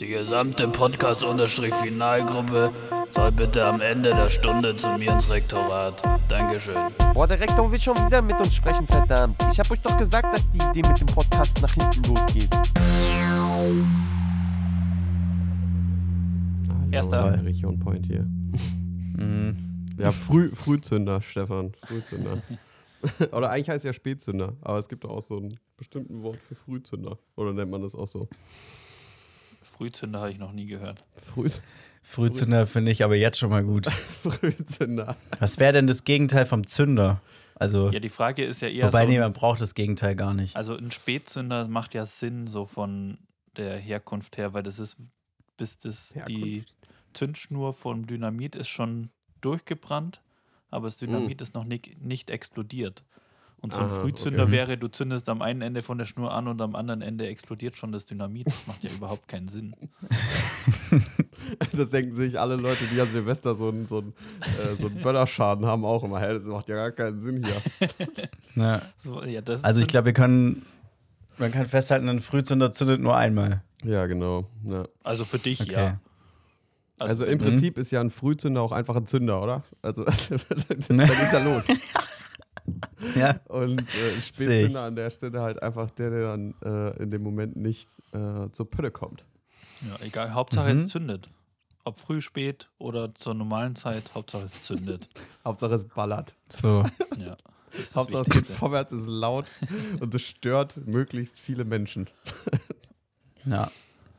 Die gesamte Podcast-Finalgruppe soll bitte am Ende der Stunde zu mir ins Rektorat. Dankeschön. Boah, der Rektor will schon wieder mit uns sprechen, verdammt. Ich hab euch doch gesagt, dass die Idee mit dem Podcast nach hinten losgeht. Erster. Region Point hier. Mhm. Ja, Früh, Frühzünder, Stefan. Frühzünder. Oder eigentlich heißt es ja Spätzünder, aber es gibt doch auch so ein bestimmtes Wort für Frühzünder. Oder nennt man das auch so? Frühzünder habe ich noch nie gehört. Früh, Frühzünder finde ich aber jetzt schon mal gut. Frühzünder. Was wäre denn das Gegenteil vom Zünder? Also, Ja, die Frage ist ja eher wobei, so, nee, man braucht das Gegenteil gar nicht. also ein Spätzünder macht ja Sinn so von der Herkunft her, weil das ist, bis das die Zündschnur vom Dynamit ist schon durchgebrannt, aber das Dynamit ist noch nicht, nicht explodiert. Und so ein Ah, Frühzünder okay. wäre, du zündest am einen Ende von der Schnur an und am anderen Ende explodiert schon das Dynamit. Das macht ja überhaupt keinen Sinn. Das denken sich alle Leute, die an Silvester so einen, so einen, äh, so einen Böllerschaden haben, auch immer. Hä, das macht ja gar keinen Sinn hier. Ja. So, ja, das Also, ich glaube, wir können, man kann festhalten, ein Frühzünder zündet nur einmal. Ja, genau. Ja. also für dich Okay. ja. Also im Mhm. Prinzip ist ja ein Frühzünder auch einfach ein Zünder, oder? Also dann geht's ja los. Ja. Und äh. Spätzünder an der Stelle halt einfach der, der dann äh, in dem Moment nicht äh, zur Pötte kommt. Ja, egal. Hauptsache Mhm. es zündet. Ob früh, spät oder zur normalen Zeit, Hauptsache es zündet. Hauptsache es ballert. So. Ja. Das ist das Hauptsache es geht vorwärts, es ist laut und es stört möglichst viele Menschen. Ja,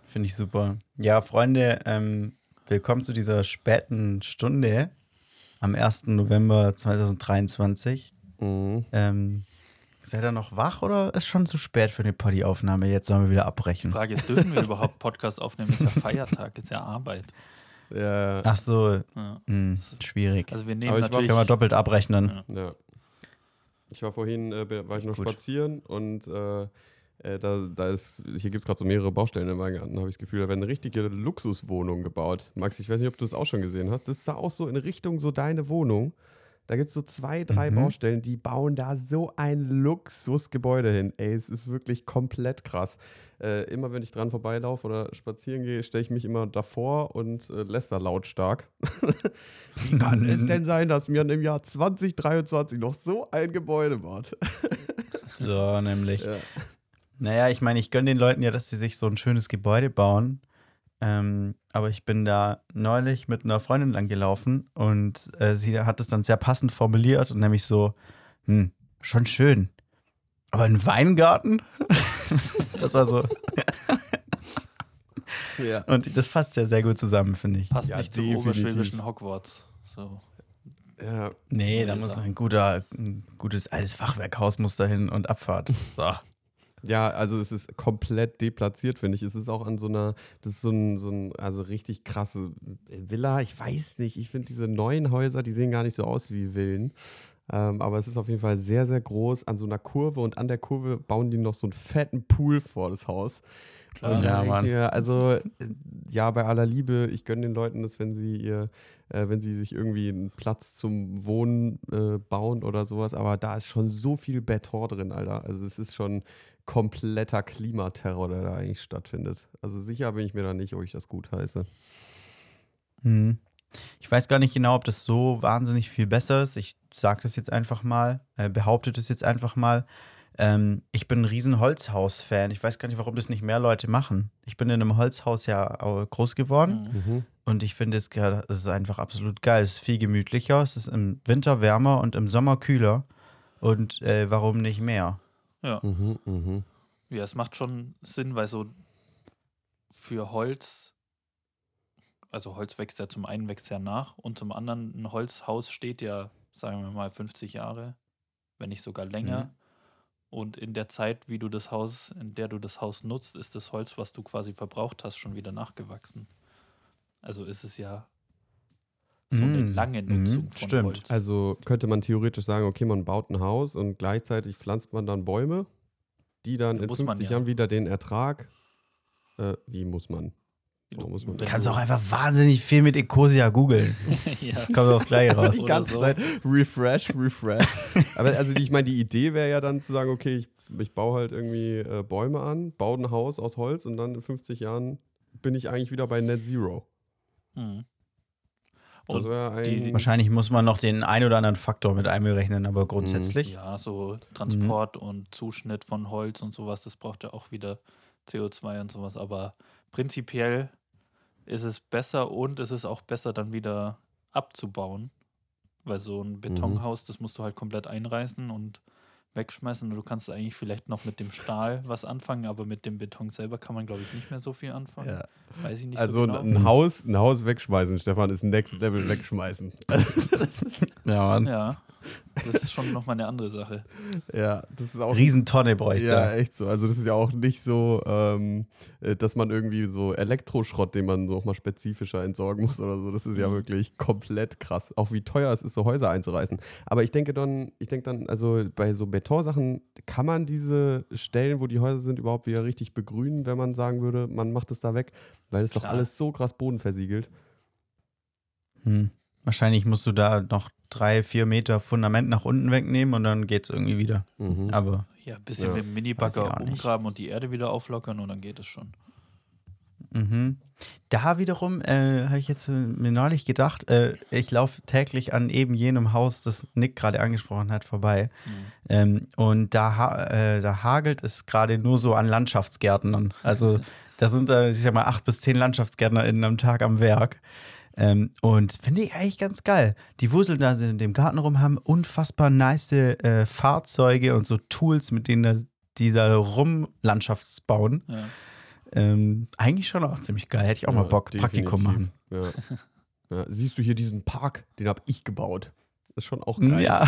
finde ich super. Ja, Freunde, ähm, willkommen zu dieser späten Stunde am 1. November 2023. Mhm. Ähm, seid ihr noch wach oder ist schon zu spät für eine Partyaufnahme? Jetzt sollen wir wieder Die abbrechen. Frage ist, dürfen wir überhaupt Podcast aufnehmen? Ist ja Feiertag, ist ja Arbeit. Ja, Ach so, Ja. hm, schwierig. Also wir nehmen Aber natürlich. Können wir doppelt abrechnen. Ja. ja. Ich war vorhin, äh, war ich noch Gut. spazieren und äh, äh, da, da ist, hier gibt es gerade so mehrere Baustellen im Weingarten, habe ich das Gefühl, da werden richtige Luxuswohnungen gebaut. Max, ich weiß nicht, ob du das auch schon gesehen hast. Das ist auch so in Richtung so deine Wohnung. Da gibt es so zwei, drei Mhm. Baustellen, die bauen da so ein Luxusgebäude hin. Ey, es ist wirklich komplett krass. Äh, immer wenn ich dran vorbeilaufe oder spazieren gehe, stelle ich mich immer davor und äh, läster lautstark. Wie kann es denn sein, dass mir im Jahr 2023 noch so ein Gebäude baut? So, nämlich. Ja. Naja, ich meine, ich gönne den Leuten ja, dass sie sich so ein schönes Gebäude bauen. Ähm, aber ich bin da neulich mit einer Freundin lang gelaufen und äh, sie hat es dann sehr passend formuliert und nämlich so, hm, schon schön. Aber ein Weingarten? das war so. Ja. Und das fasst ja sehr gut zusammen, finde ich. Passt Ja, nicht zum definitiv. oberschwäbischen Hogwarts. So. ja. Nee, da muss ein guter, ein gutes altes Fachwerkhaus muss dahin und Abfahrt. So. Ja, also es ist komplett deplatziert, finde ich. Es ist auch an so einer, das ist so ein, so ein, also richtig krasse Villa. Ich weiß nicht, ich finde diese neuen Häuser, die sehen gar nicht so aus wie Villen. Ähm, aber es ist auf jeden Fall sehr, sehr groß an so einer Kurve und an der Kurve bauen die noch so einen fetten Pool vor das Haus. Klar. Ja, Mann. mir, also äh, ja, bei aller Liebe, ich gönne den Leuten das, wenn sie ihr, äh, wenn sie sich irgendwie einen Platz zum Wohnen äh, bauen oder sowas, aber da ist schon so viel Beton drin, Alter. Also es ist schon kompletter Klimaterror, der da eigentlich stattfindet. Also sicher bin ich mir da nicht, ob ich das gut heiße. Hm. Ich weiß gar nicht genau, ob das so wahnsinnig viel besser ist. Ich sage das jetzt einfach mal, äh, behaupte das jetzt einfach mal. Ähm, ich bin ein riesen Holzhaus-Fan. Ich weiß gar nicht, warum das nicht mehr Leute machen. Ich bin in einem Holzhaus ja groß geworden Mhm. und ich finde es gerade- es ist einfach absolut geil. Es ist viel gemütlicher, es ist im Winter wärmer und im Sommer kühler. Und äh, warum nicht mehr? Ja. Mhm, mhm. ja, es macht schon Sinn, weil so für Holz, also Holz wächst ja zum einen wächst ja nach und zum anderen ein Holzhaus steht ja, sagen wir mal, 50 Jahre, wenn nicht sogar länger. Mhm. Und in der Zeit, wie du das Haus, in der du das Haus nutzt, ist das Holz, was du quasi verbraucht hast, schon wieder nachgewachsen. Also ist es ja so eine Mm, lange mhm, Nutzung von stimmt. Holz. Also könnte man theoretisch sagen, okay, man baut ein Haus und gleichzeitig pflanzt man dann Bäume, die dann Ja, in muss man 50 ja. Jahren wieder den Ertrag, äh, wie muss man? Warum muss man- Du kannst du- auch einfach wahnsinnig viel mit Ecosia googeln. ja. Das kommt aufs Gleiche raus. die ganze so. Zeit refresh, refresh. Aber also ich meine, die Idee wäre ja dann zu sagen, okay, ich ich baue halt irgendwie äh, Bäume an, baue ein Haus aus Holz und dann in 50 Jahren bin ich eigentlich wieder bei Net Zero. Mhm. Wäre ein. die- Wahrscheinlich muss man noch den ein oder anderen Faktor mit einberechnen, aber grundsätzlich. Ja, so Transport und Zuschnitt von Holz und sowas, das braucht ja auch wieder CO2 und sowas. Aber prinzipiell ist es besser und es ist auch besser, dann wieder abzubauen. Weil so ein Betonhaus, das musst du halt komplett einreißen und wegschmeißen. Und du kannst eigentlich vielleicht noch mit dem Stahl was anfangen, aber mit dem Beton selber kann man, glaube ich, nicht mehr so viel anfangen. Ja. Weiß ich nicht Also so ein, genau. ein Haus, ein Haus wegschmeißen, Stefan, ist Next Level wegschmeißen. Ja, Mann. Ja, das ist schon nochmal eine andere Sache. ja, das ist auch Riesentonne bräuchte Ja, echt so. Also das ist ja auch nicht so, ähm, äh, dass man irgendwie so Elektroschrott, den man so auch mal spezifischer entsorgen muss oder so. Das ist ja Mhm. wirklich komplett krass. Auch wie teuer es ist, so Häuser einzureißen. Aber ich denke dann, ich denke dann, also bei so Betonsachen kann man diese Stellen, wo die Häuser sind, überhaupt wieder richtig begrünen, wenn man sagen würde, man macht es da weg, weil es doch alles so krass bodenversiegelt. Hm. Wahrscheinlich musst du da noch drei, vier Meter Fundament nach unten wegnehmen und dann geht es irgendwie wieder. Mhm. Aber Ja, ein bisschen Ja, mit dem Minibagger umgraben und die Erde wieder auflockern und dann geht es schon. Mhm. Da wiederum äh, habe ich jetzt äh, mir neulich gedacht, äh, ich laufe täglich an eben jenem Haus, das Nick gerade angesprochen hat, vorbei. Ähm, und da, ha äh, da hagelt es gerade nur so an Landschaftsgärtnern. Also da sind, äh, ich sag mal, acht bis zehn LandschaftsgärtnerInnen am Tag am Werk. Ähm, und finde ich eigentlich ganz geil. Die wuseln da in dem Garten rum, haben unfassbar nice äh, Fahrzeuge und so Tools, mit denen da, die da rum Landschaftsbauen. Ja. Ähm, eigentlich schon auch ziemlich geil. Hätte ich auch mal Ja, Bock, Praktikum machen. definitiv. Ja. Ja. Siehst du hier diesen Park? Den habe ich gebaut. Das ist schon auch geil. Ja,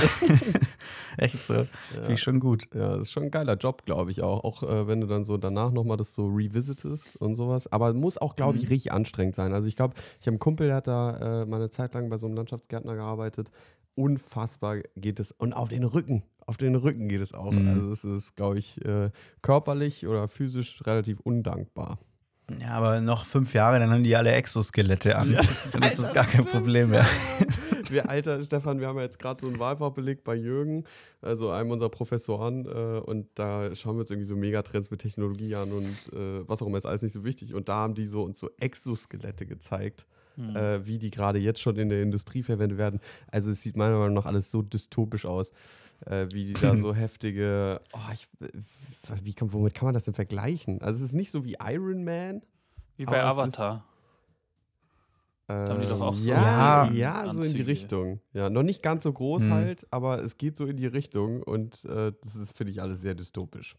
echt so. Ja. Finde ich schon gut. Ja, ist schon ein geiler Job, glaube ich auch. Auch äh, wenn du dann so danach nochmal das so revisitest und sowas. Aber muss auch, glaube ich, Mhm. richtig anstrengend sein. Also ich glaube, ich habe einen Kumpel, der hat da äh, mal eine Zeit lang bei so einem Landschaftsgärtner gearbeitet. Unfassbar geht es. Und auf den Rücken. Auf den Rücken geht es auch. Mhm. Also es ist, glaube ich, äh, körperlich oder physisch relativ undankbar. Ja, aber noch fünf Jahre, dann haben die alle Exoskelette an. Dann ist das gar kein Problem mehr. Wir, Alter, Stefan, wir haben ja jetzt gerade so einen Wahlfach belegt bei Jürgen, also einem unserer Professoren, äh, und da schauen wir uns irgendwie so Megatrends mit Technologie an und äh, was auch immer ist alles nicht so wichtig. Und da haben die so uns so Exoskelette gezeigt, Hm. äh, wie die gerade jetzt schon in der Industrie verwendet werden. Also es sieht meiner Meinung nach alles so dystopisch aus. Äh, wie die da so heftige, oh, ich, wie kann, womit kann man das denn vergleichen? Also es ist nicht so wie Iron Man. Wie bei es ist- Avatar. haben die doch auch so ja, ja, so in die. Richtung. Ja, noch nicht ganz so groß Hm. halt, aber es geht so in die Richtung und äh, das ist, finde ich, alles sehr dystopisch.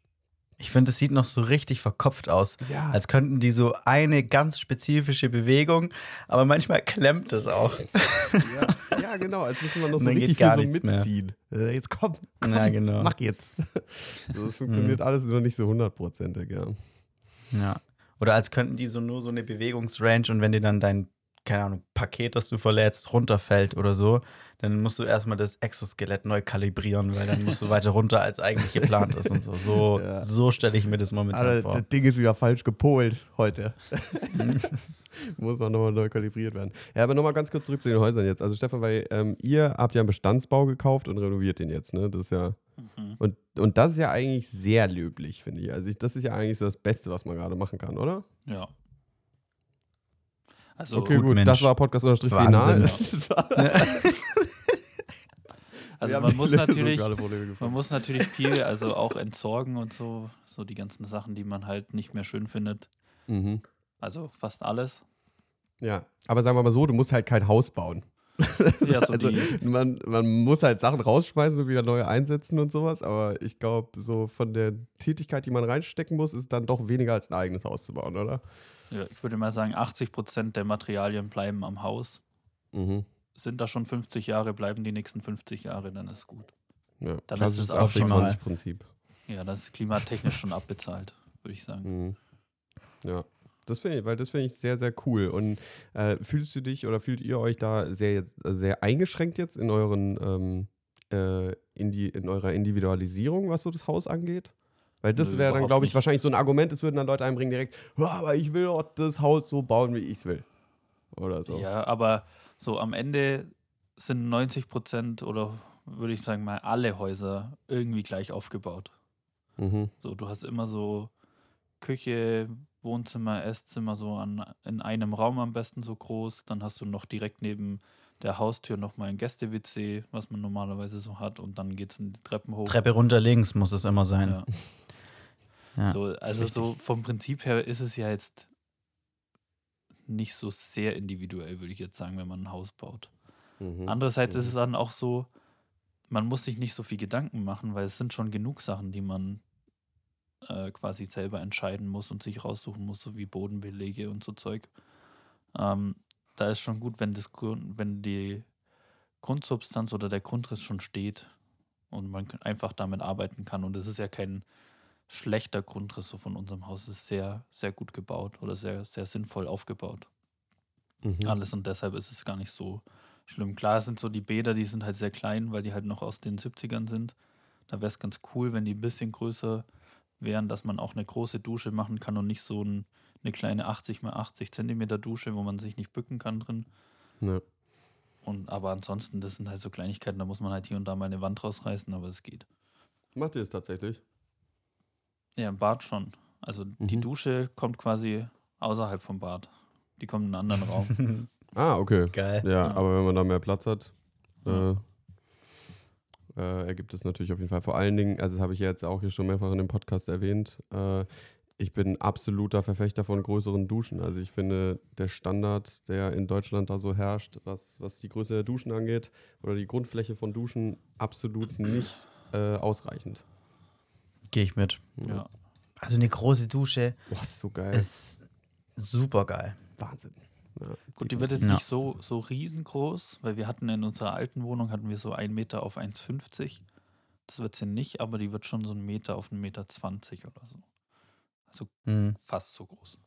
Ich finde, es sieht noch so richtig verkopft aus. Ja, Als könnten die so eine ganz spezifische Bewegung, aber manchmal klemmt es auch. ja, ja, genau, als müssen wir noch so dann richtig viel so nichts mehr. mitziehen. Äh, jetzt komm, komm Ja, genau. mach jetzt. Also, das funktioniert alles noch nicht so hundertprozentig, ja. Ja. Oder als könnten die so nur so eine Bewegungsrange und wenn dir dann dein, keine Ahnung, Paket, das du verlädst, runterfällt oder so, dann musst du erstmal das Exoskelett neu kalibrieren, weil dann musst du weiter runter, als eigentlich geplant ist und so. So, Ja. so stelle ich mir das momentan Alter, vor. das Ding ist wieder falsch gepolt heute. Muss man nochmal neu kalibriert werden. Ja, aber nochmal ganz kurz zurück zu den Häusern jetzt. Also Stefan, weil ähm, ihr habt ja einen Bestandsbau gekauft und renoviert den jetzt, ne? Das ist ja Mhm. Und, und das ist ja eigentlich sehr löblich, finde ich. Also ich, das ist ja eigentlich so das Beste, was man gerade machen kann, oder? Ja. Also, okay, gut, gut. Mensch. Das war Podcast unterstrich Wahnsinn. final. also man muss natürlich, man muss natürlich viel, also auch entsorgen und so, so die ganzen Sachen, die man halt nicht mehr schön findet. Mhm. Also fast alles. Ja, aber sagen wir mal so, du musst halt kein Haus bauen. Ja, so also man, man muss halt Sachen rausschmeißen und wieder neue einsetzen und sowas, aber ich glaube, so von der Tätigkeit, die man reinstecken muss, ist dann doch weniger als ein eigenes Haus zu bauen, oder? ja, ich würde mal sagen, 80 Prozent der Materialien bleiben am Haus. Mhm. Sind da schon 50 Jahre, bleiben die nächsten 50 Jahre, dann ist gut. Ja, Dann das ist es das auch schon mal- 80-20-Prinzip. Ja, das ist klimatechnisch schon abbezahlt, würde ich sagen. Mhm. Ja, das finde ich, weil das finde ich sehr, sehr cool. Und äh, fühlst du dich oder fühlt ihr euch da sehr, sehr eingeschränkt jetzt in euren ähm, äh, in, die, in eurer Individualisierung, was so das Haus angeht? Weil das wäre dann, glaube ich, nicht. wahrscheinlich so ein Argument, es würden dann Leute einbringen direkt, "Ja, aber ich will doch das Haus so bauen, wie ich es will. Oder so. Ja, aber so am Ende sind 90 Prozent oder würde ich sagen mal alle Häuser irgendwie gleich aufgebaut. Mhm. So, du hast immer so Küche, Wohnzimmer, Esszimmer so an, in einem Raum am besten so groß. Dann hast du noch direkt neben der Haustür nochmal ein Gäste-WC, was man normalerweise so hat. Und dann geht es in die Treppen hoch. Treppe runter links muss es immer sein. Ja. Ja, so, ist also so vom Prinzip her ist es ja jetzt nicht so sehr individuell, würde ich jetzt sagen, wenn man ein Haus baut. Mhm. Andererseits ist Mhm. es dann auch so, man muss sich nicht so viel Gedanken machen, weil es sind schon genug Sachen, die man äh, quasi selber entscheiden muss und sich raussuchen muss, so wie Bodenbelege und so Zeug. Ähm, da ist schon gut, wenn, das, Grund- wenn die Grundsubstanz oder der Grundriss schon steht und man einfach damit arbeiten kann. Und es ist ja kein schlechter Grundriss so von unserem Haus. Es ist sehr, sehr gut gebaut oder sehr, sehr sinnvoll aufgebaut Mhm. alles und deshalb ist es gar nicht so schlimm. Klar, es sind so die Bäder, die sind halt sehr klein, weil die halt noch aus den 70ern sind. Da wäre es ganz cool, wenn die ein bisschen größer wären, dass man auch eine große Dusche machen kann und nicht so ein, eine kleine 80 mal 80 Zentimeter Dusche, wo man sich nicht bücken kann drin. Ja. Und aber ansonsten, das sind halt so Kleinigkeiten, da muss man halt hier und da mal eine Wand rausreißen, aber es geht. Macht ihr es tatsächlich? Ja, im Bad schon. Also die Mhm. Dusche kommt quasi außerhalb vom Bad. Die kommt in einen anderen Raum. Ah, okay. Geil. Ja, Ja. aber wenn man da mehr Platz hat, äh, äh, ergibt es natürlich auf jeden Fall. Vor allen Dingen, also das habe ich ja jetzt auch hier schon mehrfach in dem Podcast erwähnt, äh, ich bin absoluter Verfechter von größeren Duschen. Also ich finde, der Standard, der in Deutschland da so herrscht, was, was die Größe der Duschen angeht oder die Grundfläche von Duschen, absolut nicht äh, ausreichend. Gehe ich mit. ja. Also eine große Dusche Boah, ist so geil. ist super geil. Wahnsinn. Ja, Gut, die wird jetzt Ja. nicht so, so riesengroß, weil wir hatten in unserer alten Wohnung hatten wir so 1 Meter auf 1,50. Das wird sie nicht, aber die wird schon so ein Meter auf 1,20 Meter 20 oder so. Also Mhm. fast so groß.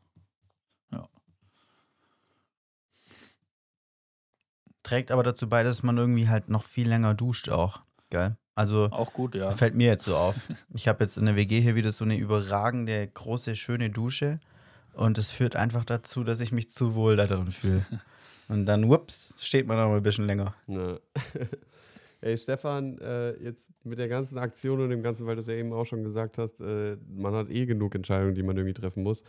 Trägt aber dazu bei, dass man irgendwie halt noch viel länger duscht auch. Geil. Also Auch gut, ja. fällt mir jetzt so auf. Ich habe jetzt in der WG hier wieder so eine überragende, große, schöne Dusche. Und es führt einfach dazu, dass ich mich zu wohl da drin fühle. Und dann, whoops, steht man noch mal ein bisschen länger. Ne. Ey, Stefan, äh, jetzt mit der ganzen Aktion und dem Ganzen, weil du es ja eben auch schon gesagt hast, äh, man hat eh genug Entscheidungen, die man irgendwie treffen muss.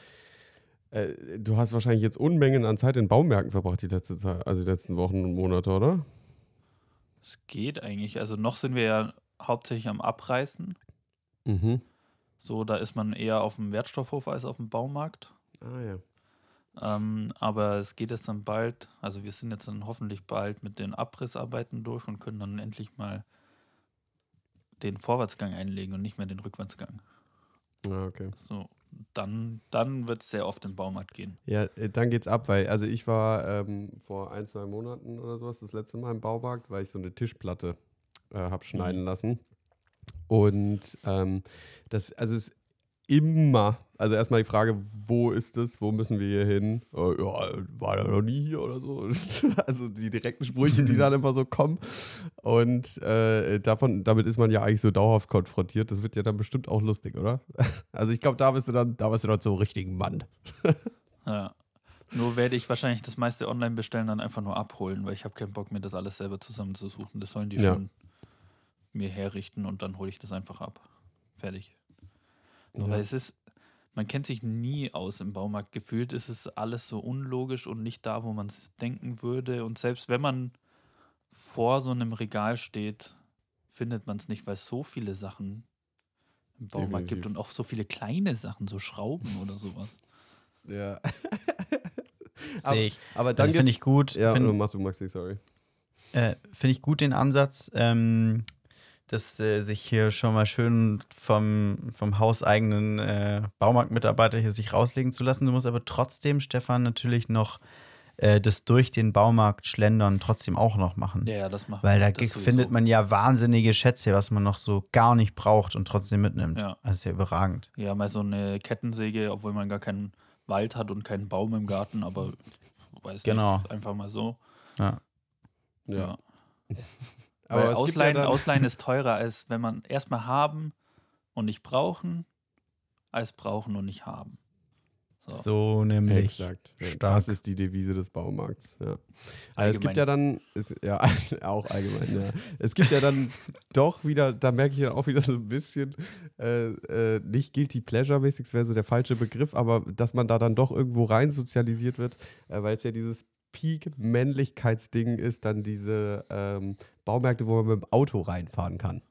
Äh, du hast wahrscheinlich jetzt Unmengen an Zeit in Baumärkten verbracht, die letzte Zeit, also die letzten Wochen und Monate, oder? Es geht eigentlich. Also noch sind wir ja hauptsächlich am Abreißen. Mhm. So, da ist man eher auf dem Wertstoffhof als auf dem Baumarkt. Ah ja. Ähm, aber es geht jetzt dann bald, also wir sind jetzt dann hoffentlich bald mit den Abrissarbeiten durch und können dann endlich mal den Vorwärtsgang einlegen und nicht mehr den Rückwärtsgang. Ah, okay. So, dann, dann wird es sehr oft im Baumarkt gehen. Ja, äh, dann geht's ab, weil, also ich war ähm, vor ein, zwei Monaten oder sowas das letzte Mal im Baumarkt, weil ich so eine Tischplatte äh, habe schneiden Mhm. lassen. Und ähm, das, also es ist immer, also erstmal die Frage, wo ist es, wo müssen wir hier hin? Äh, ja, war ja noch nie hier oder so. also die direkten Sprüche, die dann immer so kommen. Und äh, davon, damit ist man ja eigentlich so dauerhaft konfrontiert. Das wird ja dann bestimmt auch lustig, oder? Also ich glaube, da bist du dann, da bist du dann so richtigen Mann. Ja. Nur werde ich wahrscheinlich das meiste online bestellen, dann einfach nur abholen, weil ich habe keinen Bock, mir das alles selber zusammenzusuchen. Das sollen die Ja. schon mir herrichten und dann hole ich das einfach ab. Fertig. Nur Ja. Weil es ist, man kennt sich nie aus im Baumarkt. Gefühlt ist es alles so unlogisch und nicht da, wo man es denken würde. Und selbst wenn man vor so einem Regal steht, findet man es nicht, weil es so viele Sachen im Baumarkt gibt Definitiv. und auch so viele kleine Sachen, so Schrauben oder sowas. Ja. Sehe ich. Aber dann Also finde ich gut. Ja, Find- mach du, Maxi, sorry. Äh, Finde ich gut den Ansatz, ähm, dass äh, sich hier schon mal schön vom, vom hauseigenen äh, Baumarktmitarbeiter hier sich rauslegen zu lassen. Du musst aber trotzdem, Stefan, natürlich noch äh, das durch den Baumarkt schlendern trotzdem auch noch machen. Ja, ja, das macht Weil da das ge- sowieso. findet man ja wahnsinnige Schätze, was man noch so gar nicht braucht und trotzdem mitnimmt. Ja. Das ist ja überragend. Ja, mal so eine Kettensäge, obwohl man gar keinen Wald hat und keinen Baum im Garten, aber weiß Genau. nicht, einfach mal so. Ja. Ja. Aber Weil Ausleihen, ja Ausleihen ist teurer, als wenn man erstmal haben und nicht brauchen, als brauchen und nicht haben. So. So nämlich. Exakt. Stark. Das ist die Devise des Baumarkts. Ja. Also es gibt ja dann, es, ja, auch allgemein, ja. Es gibt ja dann doch wieder, da merke ich dann auch wieder so ein bisschen, äh, äh, nicht guilty pleasure-mäßig, das wäre so der falsche Begriff, aber dass man da dann doch irgendwo rein sozialisiert wird, äh, weil es ja dieses Peak-Männlichkeitsding ist, dann diese ähm, Baumärkte, wo man mit dem Auto reinfahren kann.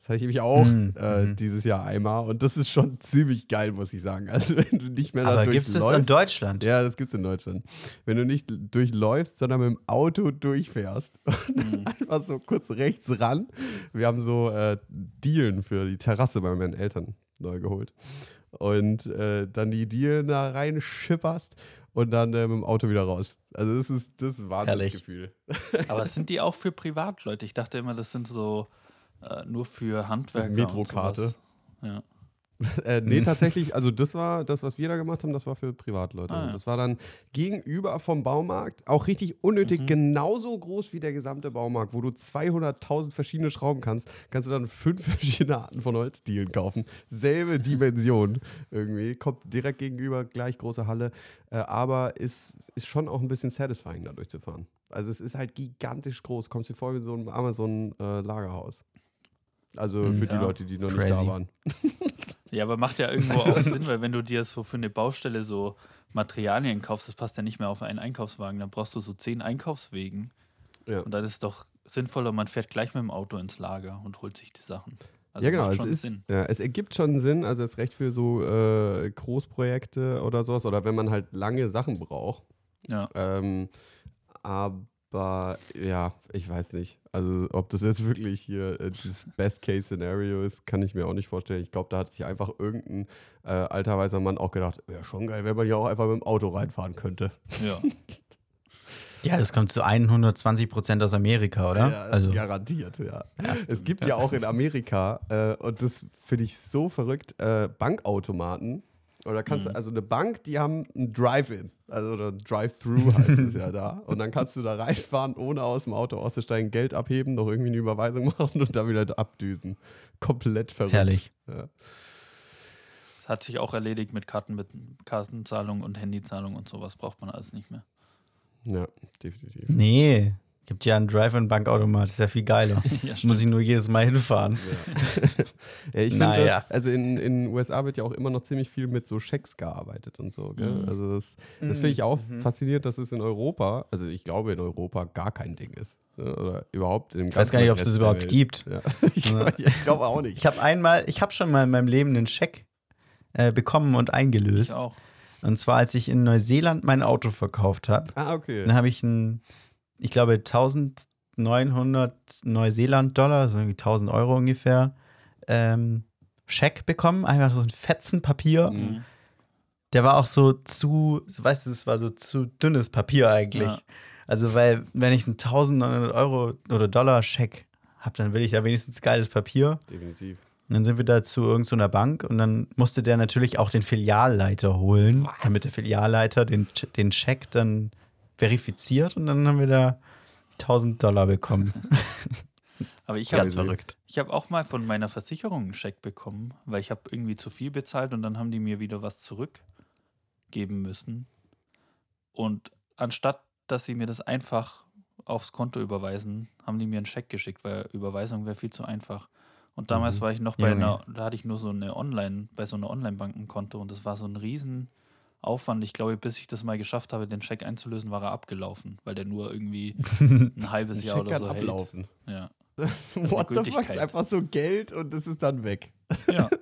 Das hatte ich nämlich auch Mhm, äh, mhm. dieses Jahr einmal und das ist schon ziemlich geil, muss ich sagen. Also wenn du nicht mehr Aber gibt es das in Deutschland? ja, das gibt's in Deutschland. Wenn du nicht durchläufst, sondern mit dem Auto durchfährst und Mhm. einfach so kurz rechts ran. Wir haben so äh, Dielen für die Terrasse bei meinen Eltern neu geholt. Und äh, dann die Dielen da rein schipperst und dann äh, mit dem Auto wieder raus. Also das ist das ist ein Wahnsinnsgefühl. Aber sind die auch für Privatleute? Ich dachte immer, das sind so äh, nur für Handwerker. und Metrokarte. sowas. Ja. Äh, nee, Mhm. tatsächlich, also das war das, was wir da gemacht haben, das war für Privatleute. Ah, ja. Das war dann gegenüber vom Baumarkt, auch richtig unnötig, Mhm. genauso groß wie der gesamte Baumarkt, wo du 200.000 verschiedene Schrauben kannst, kannst du dann fünf verschiedene Arten von Holzdielen kaufen. Selbe Dimension irgendwie, kommt direkt gegenüber, gleich große Halle, äh, aber ist, ist schon auch ein bisschen satisfying, da durchzufahren. Also es ist halt gigantisch groß, kommst dir vor wie so ein Amazon-Lagerhaus. also Mhm, für die ja. Leute, die noch nicht Crazy. da waren. Ja, aber macht ja irgendwo auch Sinn, weil wenn du dir so für eine Baustelle so Materialien kaufst, das passt ja nicht mehr auf einen Einkaufswagen, dann brauchst du so zehn Einkaufswegen. Ja. Und dann ist es doch sinnvoller, man fährt gleich mit dem Auto ins Lager und holt sich die Sachen. Also ja, genau. Es, schon ist, Sinn. ja, es ergibt schon Sinn, also es recht für so äh, Großprojekte oder sowas oder wenn man halt lange Sachen braucht. Ja. Ähm, aber ja, ich weiß nicht. Also, ob das jetzt wirklich hier äh, dieses Best-Case-Szenario ist, kann ich mir auch nicht vorstellen. Ich glaube, da hat sich einfach irgendein äh, alter weißer Mann auch gedacht, wäre schon geil, wenn man hier auch einfach mit dem Auto reinfahren könnte. ja. Ja, das kommt zu 120 Prozent aus Amerika, oder? Ja, also, garantiert, ja. Es gibt ja auch in Amerika, äh, und das finde ich so verrückt, äh, Bankautomaten. Oder kannst Mhm. du, also eine Bank, die haben ein Drive-In, also oder Drive-Thru heißt es ja da. Und dann kannst du da reinfahren, ohne aus dem Auto auszusteigen, Geld abheben, noch irgendwie eine Überweisung machen und dann wieder abdüsen. Komplett verrückt. Herrlich. Ja. Hat sich auch erledigt mit Karten, mit Kartenzahlung und Handyzahlung und sowas braucht man alles nicht mehr. ja, definitiv. Nee, gibt ja einen Drive-In-Bankautomat, ist ja viel geiler. ja, Muss ich nur jedes Mal hinfahren. Ja, ich finde Naja. das, also in in den USA wird ja auch immer noch ziemlich viel mit so Schecks gearbeitet und so. Gell? Mhm. Also das, das finde ich auch faszinierend, dass es in Europa, also ich glaube in Europa gar kein Ding ist. Ne? Oder überhaupt dem Ich weiß gar nicht, ob es das überhaupt Welt. gibt. Ja. ich ich glaube auch nicht. Ich habe einmal, ich habe schon mal in meinem Leben einen Scheck äh, bekommen und eingelöst. Ich auch. Und zwar, als ich in Neuseeland mein Auto verkauft habe. ah, okay. Dann habe ich einen, ich glaube, 1900 Neuseeland-Dollar, also irgendwie 1000 Euro ungefähr, ähm, Scheck bekommen. Einfach so ein Fetzen Papier. Mhm. Der war auch so zu, weißt du, es war so zu dünnes Papier eigentlich. Ja. Also, weil, wenn ich einen 1900 Euro oder Dollar Scheck habe, dann will ich ja wenigstens geiles Papier. Definitiv. Und dann sind wir da zu irgendeiner Bank und dann musste der natürlich auch den Filialleiter holen, damit der Filialleiter den, den Scheck dann verifiziert und dann haben wir da 1000 Dollar bekommen. Aber ich habe verrückt. ich hab auch mal von meiner Versicherung einen Scheck bekommen, weil ich habe irgendwie zu viel bezahlt und dann haben die mir wieder was zurückgeben müssen. Und anstatt, dass sie mir das einfach aufs Konto überweisen, haben die mir einen Scheck geschickt, weil Überweisung wäre viel zu einfach. Und damals Mhm. war ich noch bei Junge. einer, da hatte ich nur so eine Online, bei so einer Online-Bank ein Konto und das war so ein riesen Aufwand. Ich glaube, bis ich das mal geschafft habe, den Scheck einzulösen, war er abgelaufen, weil der nur irgendwie ein halbes Jahr oder kann so hält. ablaufen. Ja. What the fuck? Ist einfach so Geld und es ist dann weg. ja.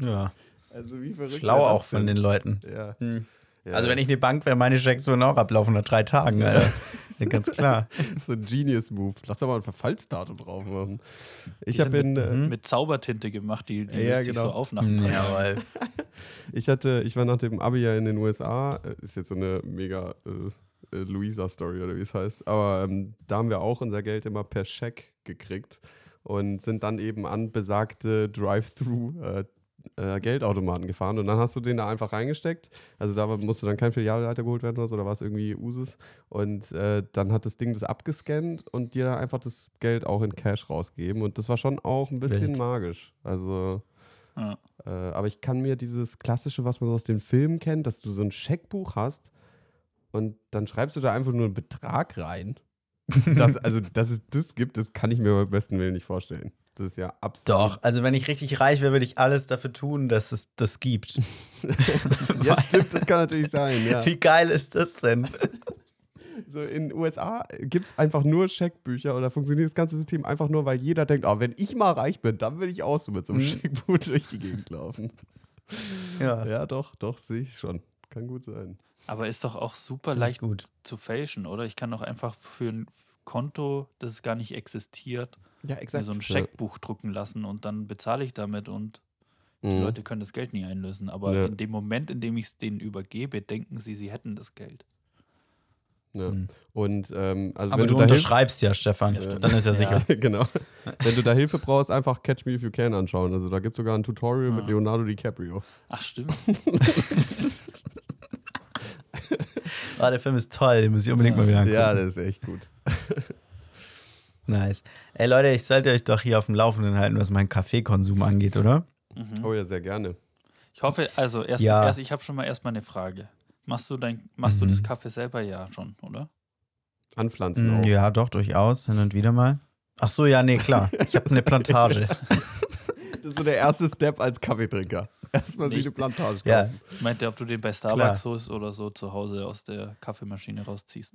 Ja, Also wie verrückt. schlau auch von den Leuten. Ja. Hm. Ja. Also, wenn ich eine Bank wäre, meine Schecks würden auch ablaufen nach drei Tagen, Alter. Ja, ganz klar. so ein Genius-Move. Lass doch mal ein Verfallsdatum drauf machen. Ich habe in. Äh, Mhm. mit Zaubertinte gemacht, die, die Ja, genau. so auf nach Jawohl. Ich hatte, ich war nach dem Abi ja in den USA, äh, ist jetzt so eine mega äh, äh, Luisa-Story oder wie es heißt, aber ähm, da haben wir auch unser Geld immer per Scheck gekriegt und sind dann eben an besagte Drive-Thru äh, äh, Geldautomaten gefahren und dann hast du den da einfach reingesteckt. Also da musste dann kein Filialleiter geholt werden oder so, da war es irgendwie Usus. Und äh, dann hat das Ding das abgescannt und dir dann einfach das Geld auch in Cash rausgegeben. Und das war schon auch ein bisschen Wild. magisch. Also Ja. Äh, aber ich kann mir dieses klassische, was man so aus den Filmen kennt, dass du so ein Scheckbuch hast und dann schreibst du da einfach nur einen Betrag rein. Das, also, dass es das gibt, das kann ich mir beim besten Willen nicht vorstellen. Das ist ja absolut. Doch, also wenn ich richtig reich wäre, würde ich alles dafür tun, dass es das gibt. Ja, stimmt, das kann natürlich sein, ja. Wie geil ist das denn? So in den USA gibt es einfach nur Scheckbücher oder funktioniert das ganze System einfach nur, weil jeder denkt, oh, wenn ich mal reich bin, dann will ich auch so mit so einem Mhm. Scheckbuch durch die Gegend laufen. Ja, Ja, doch, doch, sehe ich schon. Kann gut sein. Aber ist doch auch super Finde ich leicht gut. zu fälschen, oder? Ich kann doch einfach für ein Konto, das gar nicht existiert, Ja, mir so ein Scheckbuch drucken lassen und dann bezahle ich damit und die Mhm. Leute können das Geld nie einlösen. Aber Ja. in dem Moment, in dem ich es denen übergebe, denken sie, sie hätten das Geld. Ja. Mhm. Und ähm, also Aber wenn du, du, unterschreibst ja, Stefan. Ja. Dann ist ja sicher. ja, genau. wenn du da Hilfe brauchst, einfach Catch Me If You Can anschauen. Also da gibt es sogar ein Tutorial mit Ah. Leonardo DiCaprio. Ach, stimmt. Ah, der Film ist toll, den muss ich unbedingt mal wieder angucken. Ja, das ist echt gut. Nice. Ey Leute, ich sollte euch doch hier auf dem Laufenden halten, was meinen Kaffeekonsum angeht, oder? Mhm. Oh ja, sehr gerne. Ich hoffe, also erst, Ja. erst ich habe schon mal erstmal eine Frage. Machst du dein, machst du Mhm. das Kaffee selber ja schon, oder? Anpflanzen Mm, auch. Ja, doch, durchaus, hin und wieder mal. Ach so, ja, nee, klar. Ich habe eine Plantage. Das ist so der erste Step als Kaffeetrinker. Erstmal sich eine Plantage kaufen. ja, Ich meinte, ob du den bei. Starbucks so ist oder so zu Hause aus der Kaffeemaschine rausziehst.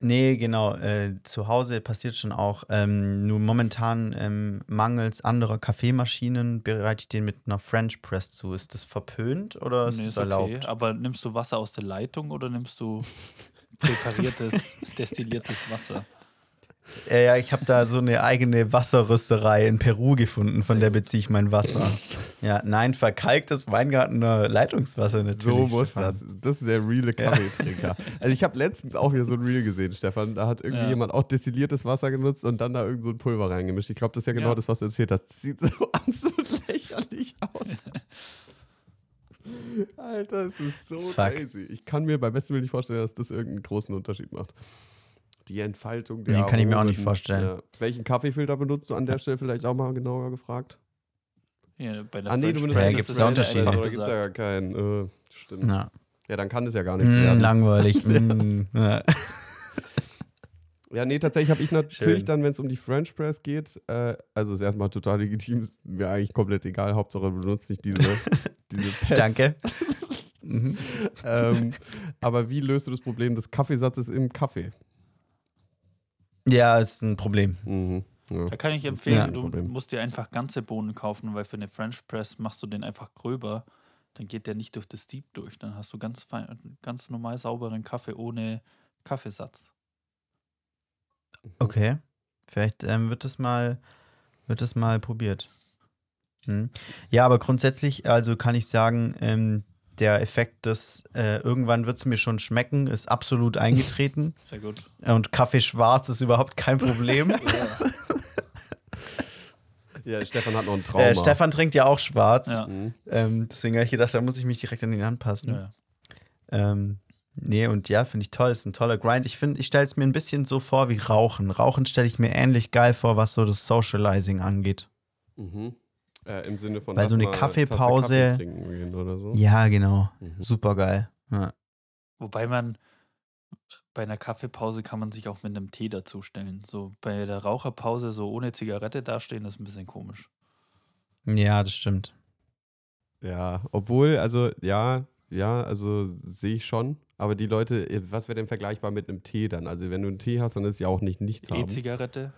Nee, genau. Äh, zu Hause passiert schon auch. Ähm, nur momentan ähm, mangels anderer Kaffeemaschinen bereite ich den mit einer French Press zu. Ist das verpönt oder ist Nee, das ist okay. erlaubt? Aber nimmst du Wasser aus der Leitung oder nimmst du präpariertes, destilliertes Wasser? Äh, ja, ich habe da so eine eigene Wasserrüsterei in Peru gefunden, von der beziehe ich mein Wasser. Ja, nein, verkalktes Weingartener Leitungswasser natürlich. So muss Stefan. das. Das ist der reale Kaffeetrinker. Also ich habe letztens auch wieder so ein Reel gesehen, Stefan. Da hat irgendwie Ja. jemand auch destilliertes Wasser genutzt und dann da irgend so ein Pulver reingemischt. Ich glaube, das ist ja genau Ja. das, was du erzählt hast. Das sieht so absolut lächerlich aus. Alter, es ist so Fuck. crazy. Ich kann mir bei bestem Willen nicht vorstellen, dass das irgendeinen großen Unterschied macht. Die Entfaltung der Nee, kann ich mir auch nicht vorstellen. Ja. Welchen Kaffeefilter benutzt du an der Stelle vielleicht auch mal genauer gefragt? Ja, bei der Ah, nee, du French benutzt Ja, Press gibt's da Unterschiede? Oder gibt es ja gar keinen. Äh, stimmt. Ja. Ja, dann kann das ja gar nichts Mm, werden. langweilig. mm, ja. Ja, nee, tatsächlich habe ich natürlich Schön. dann, wenn es um die French Press geht, äh, also ist erstmal total legitim, ist mir eigentlich komplett egal, Hauptsache du benutzt nicht diese, diese Pads. Danke. Mhm. Ähm, aber wie löst du das Problem des Kaffeesatzes im Kaffee? Ja, ist ein Problem. Mhm. Ja. Da kann ich empfehlen, ja du Problem. musst dir einfach ganze Bohnen kaufen, weil für eine French Press machst du den einfach gröber. Dann geht der nicht durch das Steep durch. Dann hast du ganz fein, ganz normal sauberen Kaffee ohne Kaffeesatz. Okay. Vielleicht ähm, wird das mal, wird das mal probiert. Hm. Ja, aber grundsätzlich, also kann ich sagen, ähm, der Effekt des äh, irgendwann wird es mir schon schmecken, ist absolut eingetreten. Sehr gut. Und Kaffee schwarz ist überhaupt kein Problem. Ja, Stefan hat noch einen Trauma. äh, Stefan trinkt ja auch schwarz. Ja. Mhm. Ähm, deswegen habe ich gedacht, da muss ich mich direkt an ihn anpassen. Ja. Ähm, nee, und ja, finde ich toll. Ist ein toller Grind. Ich finde, ich stelle es mir ein bisschen so vor wie Rauchen. Rauchen stelle ich mir ähnlich geil vor, was so das Socializing angeht. Mhm. Äh, Im Sinne von Weil so eine Kaffeepause- Kaffee trinken gehen oder so. Ja, genau. Mhm. Super geil. Ja. Wobei man bei einer Kaffeepause kann man sich auch mit einem Tee dazustellen. So bei der Raucherpause so ohne Zigarette dastehen, ist ein bisschen komisch. ja, das stimmt. Ja, obwohl, also ja, ja, also sehe ich schon. Aber die Leute, äh, was wäre denn vergleichbar mit einem Tee dann? Also wenn du einen Tee hast, dann ist ja auch nicht nichts haben. E-Zigarette.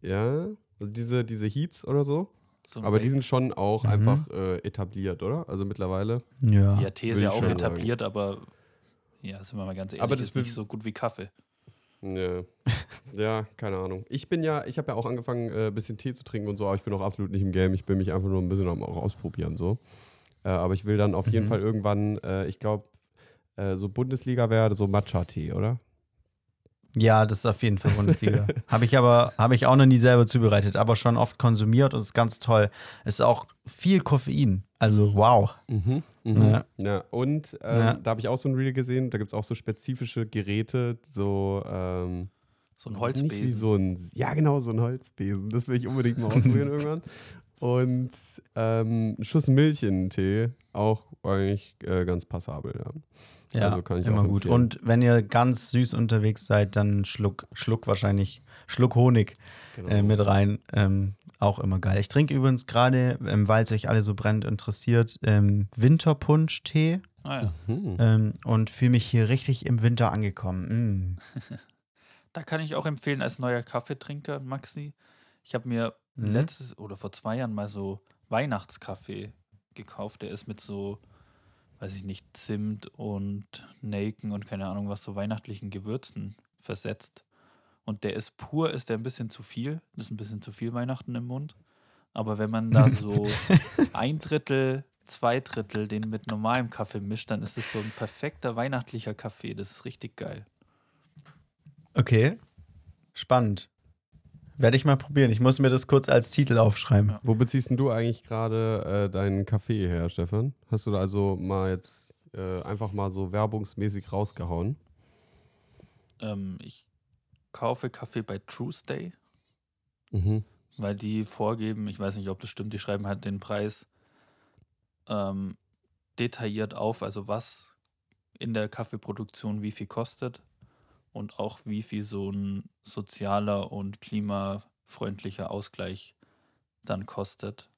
Ja, also diese, diese Heats oder so. So Aber die sind schon auch Mhm. einfach äh, etabliert, oder? Also mittlerweile. Ja. Ja, Tee ist ja auch etabliert, aber ja, sind wir mal ganz ehrlich, Aber das ist nicht so gut wie Kaffee. Ja. ja, keine Ahnung. Ich bin ja, ich habe ja auch angefangen, ein äh, bisschen Tee zu trinken und so, aber ich bin auch absolut nicht im Game. Ich bin mich einfach nur ein bisschen am auch ausprobieren so. Äh, aber ich will dann auf jeden Mhm. Fall irgendwann, äh, ich glaube, äh, so Bundesliga wäre so Matcha-Tee, oder? Ja, das ist auf jeden Fall Bundesliga. habe ich aber, habe ich auch noch nie selber zubereitet, aber schon oft konsumiert und ist ganz toll. Es ist auch viel Koffein. Also wow. Mhm. Ja. Ja. Und ähm, Ja. da habe ich auch so ein Reel gesehen, da gibt es auch so spezifische Geräte, so ähm, So ein Nicht wie Holzbesen. so ein, ja genau, so ein Holzbesen. Das will ich unbedingt mal ausprobieren irgendwann. und ähm, ein Schuss Milch in den Tee. Auch eigentlich äh, ganz passabel, ja. Ja, Also kann ich immer auch gut. Und wenn ihr ganz süß unterwegs seid, dann Schluck, Schluck wahrscheinlich, Schluck Honig Genau. äh, mit rein. Ähm, auch immer geil. Ich trinke übrigens gerade, ähm, weil es euch alle so brennt interessiert, ähm, Winterpunsch-Tee Ah ja. Hm. ähm, und fühle mich hier richtig im Winter angekommen. Mm. Da kann ich auch empfehlen, als neuer Kaffeetrinker, Maxi. Ich habe mir Mhm. letztes oder vor zwei Jahren mal so Weihnachtskaffee gekauft. Der ist mit so, weiß ich nicht, Zimt und Nelken und keine Ahnung was, so weihnachtlichen Gewürzen versetzt. Und der ist pur, ist der ein bisschen zu viel. Das ist ein bisschen zu viel Weihnachten im Mund. Aber wenn man da so ein Drittel, zwei Drittel den mit normalem Kaffee mischt, dann ist es so ein perfekter weihnachtlicher Kaffee. Das ist richtig geil. Okay, spannend. Werde ich mal probieren. Ich muss mir das kurz als Titel aufschreiben. Ja. Wo beziehst denn du eigentlich gerade äh, deinen Kaffee her, Stefan? Hast du da also mal jetzt äh, einfach mal so werbungsmäßig rausgehauen? Ähm, ich kaufe Kaffee bei Tuesday, Mhm. weil die vorgeben, ich weiß nicht, ob das stimmt, die schreiben halt den Preis ähm, detailliert auf, also was in der Kaffeeproduktion wie viel kostet und auch wie viel so ein sozialer und klimafreundlicher Ausgleich dann kostet.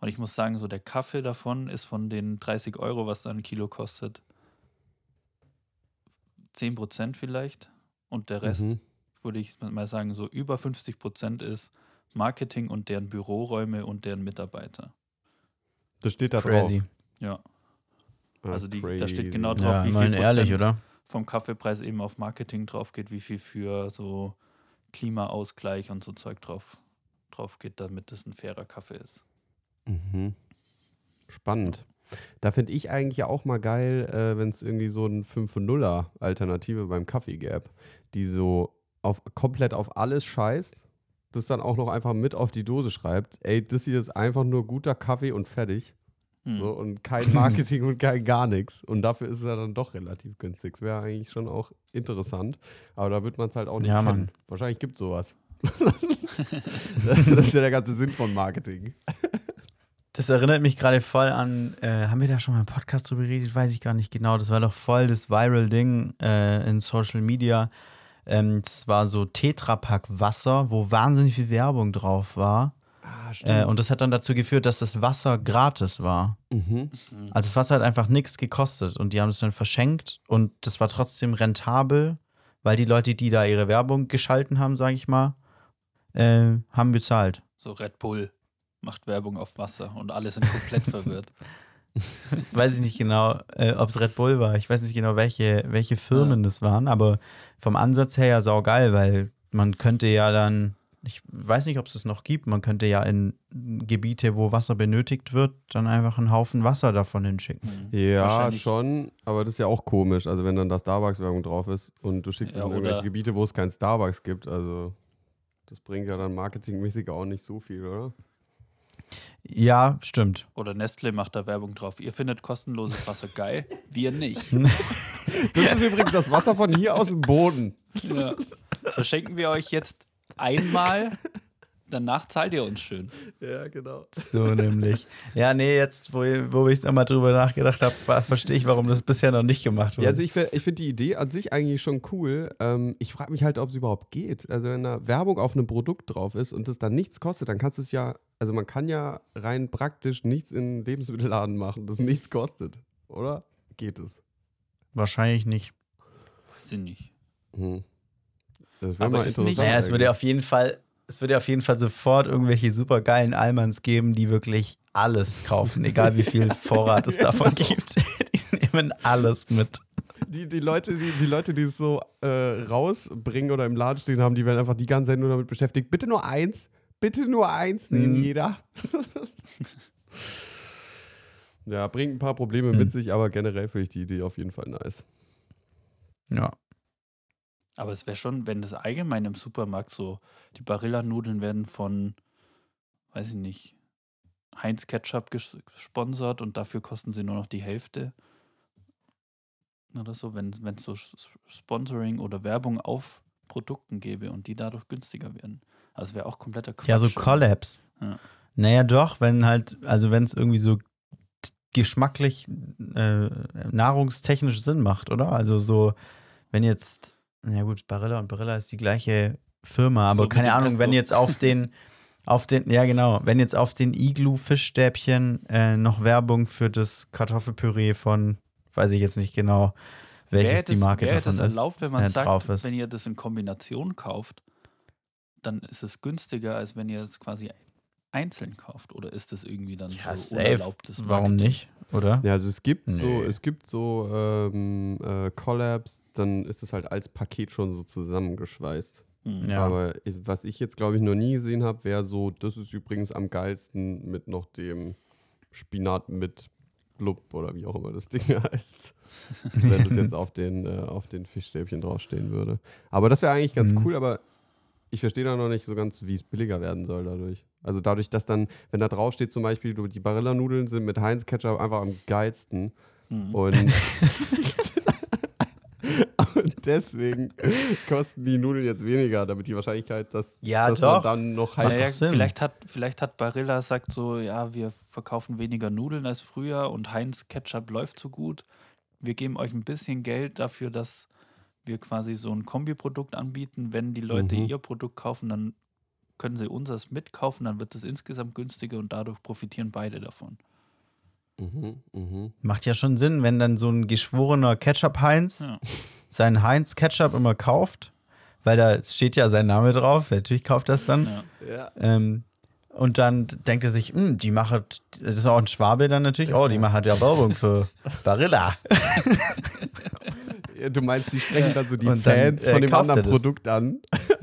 Und ich muss sagen, so der Kaffee davon ist von den 30 Euro, was da ein Kilo kostet, 10% vielleicht. Und der Rest Mhm. würde ich mal sagen, so über 50 Prozent ist Marketing und deren Büroräume und deren Mitarbeiter. Das steht da Crazy. Ja, drauf. Ah, Also die- da steht genau drauf, Ja, wie viel ehrlich, Prozent oder? Vom Kaffeepreis eben auf Marketing drauf geht, wie viel für so Klimaausgleich und so Zeug drauf, drauf geht, damit das ein fairer Kaffee ist. Mhm. Spannend. Da finde ich eigentlich auch mal geil, äh, wenn es irgendwie so ein 5-0er Alternative beim Kaffee gäbe, die so auf, komplett auf alles scheißt, das dann auch noch einfach mit auf die Dose schreibt. Ey, das hier ist einfach nur guter Kaffee und fertig. Hm. So, und kein Marketing und kein gar nichts. Und dafür ist es ja dann doch relativ günstig. Das wäre eigentlich schon auch interessant. Aber da wird man es halt auch nicht Ja, kennen. Mann. Wahrscheinlich gibt es sowas. das ist ja der ganze Sinn von Marketing. Das erinnert mich gerade voll an, äh, haben wir da schon mal im Podcast drüber geredet? Weiß ich gar nicht genau. Das war doch voll das Viral-Ding äh, in Social Media. Ähm, das war so Tetrapack Wasser, wo wahnsinnig viel Werbung drauf war. Ah, Äh, und das hat dann dazu geführt, dass das Wasser gratis war. mhm. Also das Wasser hat einfach nichts gekostet und die haben es dann verschenkt und das war trotzdem rentabel, weil die Leute, die da ihre Werbung geschalten haben, sage ich mal, äh, haben bezahlt. So Red Bull macht Werbung auf Wasser und alle sind komplett verwirrt. weiß ich nicht genau, äh, ob es Red Bull war. Ich weiß nicht genau, welche, welche Firmen das waren, aber vom Ansatz her ja saugeil, weil man könnte ja dann, ich weiß nicht, ob es es noch gibt, man könnte ja in Gebiete, wo Wasser benötigt wird, dann einfach einen Haufen Wasser davon hinschicken. Hm. Ja, schon, aber das ist ja auch komisch, also wenn dann da Starbucks-Werbung drauf ist und du schickst Ja, es in irgendwelche Gebiete, wo es kein Starbucks gibt, also das bringt ja dann marketingmäßig auch nicht so viel, oder? Ja, stimmt. Oder Nestle macht da Werbung drauf. Ihr findet kostenloses Wasser geil, wir nicht. Das ist übrigens das Wasser von hier aus dem Boden. Ja. Verschenken wir euch jetzt einmal, danach zahlt ihr uns schön. Ja, genau. So nämlich. Ja, nee, jetzt, wo, wo ich nochmal drüber nachgedacht habe, verstehe ich, warum das bisher noch nicht gemacht wurde. Ja, also ich, ich finde die Idee an sich eigentlich schon cool. Ähm, ich frage mich halt, ob es überhaupt geht. Also wenn da Werbung auf einem Produkt drauf ist und es dann nichts kostet, dann kannst du es ja, also man kann ja rein praktisch nichts in Lebensmittelladen machen, das nichts kostet, oder? Geht es? Wahrscheinlich nicht. Weiß ich nicht. Hm. Das wäre mal interessant. Naja, es würde auf jeden Fall, es würde auf jeden Fall sofort irgendwelche supergeilen Allmanns geben, die wirklich alles kaufen, egal wie viel Vorrat es davon gibt. Die nehmen alles mit. die, die, Leute, die, die Leute, die es so äh, rausbringen oder im Laden stehen haben, die werden einfach die ganze Zeit nur damit beschäftigt. Bitte nur eins, bitte nur eins nehmen Mhm. jeder. ja, bringt ein paar Probleme Mhm. mit sich, aber generell finde ich die Idee auf jeden Fall nice. Ja. Aber es wäre schon, wenn das allgemein im Supermarkt so, die Barilla-Nudeln werden von, weiß ich nicht, Heinz Ketchup ges- gesponsert und dafür kosten sie nur noch die Hälfte. Oder so, wenn es so Sponsoring oder Werbung auf Produkten gäbe und die dadurch günstiger werden. Also wäre auch kompletter Quatsch. Ja, so Collabs. Ja. Naja, doch, wenn halt, also wenn es irgendwie so geschmacklich, äh, nahrungstechnisch Sinn macht, oder? Also so, wenn jetzt, na gut, Barilla und Barilla ist die gleiche Firma, aber So keine Ahnung, wenn jetzt auf den, auf den, ja genau, wenn jetzt auf den Iglu-Fischstäbchen äh, noch Werbung für das Kartoffelpüree von, weiß ich jetzt nicht genau, welches Wäre die das- Marke wäre davon das ist. erlaubt, wenn man äh, sagt, drauf ist. wenn ihr das in Kombination kauft, dann ist es günstiger, als wenn ihr es quasi einzeln kauft? Oder ist das irgendwie dann Ja, so safe. unerlaubtes Warum Marketing? nicht, oder? Ja, also es gibt so, Nö. es gibt so ähm, äh, Collabs, dann ist es halt als Paket schon so zusammengeschweißt. Hm. Ja. Aber was ich jetzt, glaube ich, noch nie gesehen habe, wäre so, das ist übrigens am geilsten mit noch dem Spinat mit Blub oder wie auch immer das Ding heißt. Wenn das jetzt auf den, äh, auf den Fischstäbchen draufstehen würde. Aber das wäre eigentlich ganz Mhm. cool, aber ich verstehe da noch nicht so ganz, wie es billiger werden soll dadurch. Also dadurch, dass dann, wenn da draufsteht zum Beispiel, du, die Barilla-Nudeln sind mit Heinz-Ketchup einfach am geilsten. Hm. Und, und deswegen kosten die Nudeln jetzt weniger, damit die Wahrscheinlichkeit, dass, Ja, dass doch. man dann noch Macht Naja, doch Sinn. vielleicht hat, vielleicht hat Barilla sagt so, ja, wir verkaufen weniger Nudeln als früher und Heinz Ketchup läuft so gut. Wir geben euch ein bisschen Geld dafür, dass wir quasi so ein Kombiprodukt anbieten. Wenn die Leute Mhm. ihr Produkt kaufen, dann können sie unseres mitkaufen, dann wird es insgesamt günstiger und dadurch profitieren beide davon. Mhm, mhm. Macht ja schon Sinn, wenn dann so ein geschworener Ketchup-Heinz Ja. seinen Heinz-Ketchup immer kauft, weil da steht ja sein Name drauf, natürlich kauft das dann. Ja. Ähm, und dann denkt er sich, "Hm, die macht, das ist auch ein Schwabe dann natürlich, oh, die macht ja Werbung für Barilla. Du meinst, die sprechen dann so die dann, Fans äh, von dem er anderen. Produkt an.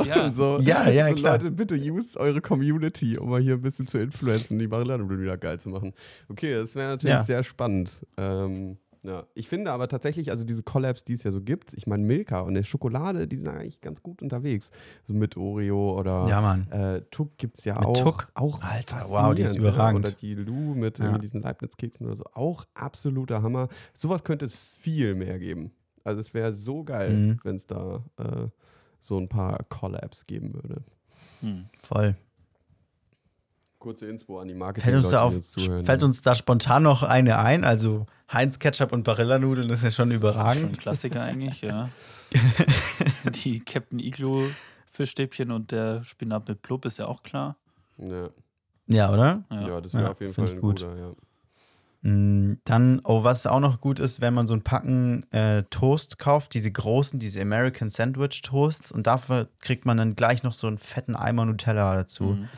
Ja. Und so, Ja, ja, so, klar. Leute, bitte use eure Community, um mal hier ein bisschen zu influenzen, die Barilla-Nudeln wieder geil zu machen. Okay, das wäre natürlich Ja. sehr spannend. Ähm, ja. Ich finde aber tatsächlich, also diese Collabs, die es ja so gibt, ich meine, Milka und der Schokolade, die sind eigentlich ganz gut unterwegs. So mit Oreo oder Ja, Mann. äh, Tuck gibt es ja Mit auch. Tuck? auch Alter, wow, die ist überragend. Oder die Lu mit Ja. diesen Leibniz-Keksen oder so. Auch absoluter Hammer. Sowas könnte es viel mehr geben. Also es wäre so geil, Mhm. wenn es da äh, so ein paar Collabs geben würde. Hm. Voll. Kurze Inspo an die Marketing. Fällt uns, da auf, fällt uns da spontan noch eine ein? Also Heinz Ketchup und Barilla-Nudeln ist ja schon Schon überragend. ein Klassiker eigentlich, ja. Die Captain Igloo Fischstäbchen und der Spinat mit Blub ist ja auch klar. ja. Ja, oder? Ja. ja, das wäre Ja, auf jeden Fall ich ein gut. guter, ja. Mm, Dann, oh, was auch noch gut ist, wenn man so ein Packen äh, Toast kauft, diese großen, diese American Sandwich Toasts und dafür kriegt man dann gleich noch so einen fetten Eimer Nutella dazu, Mhm.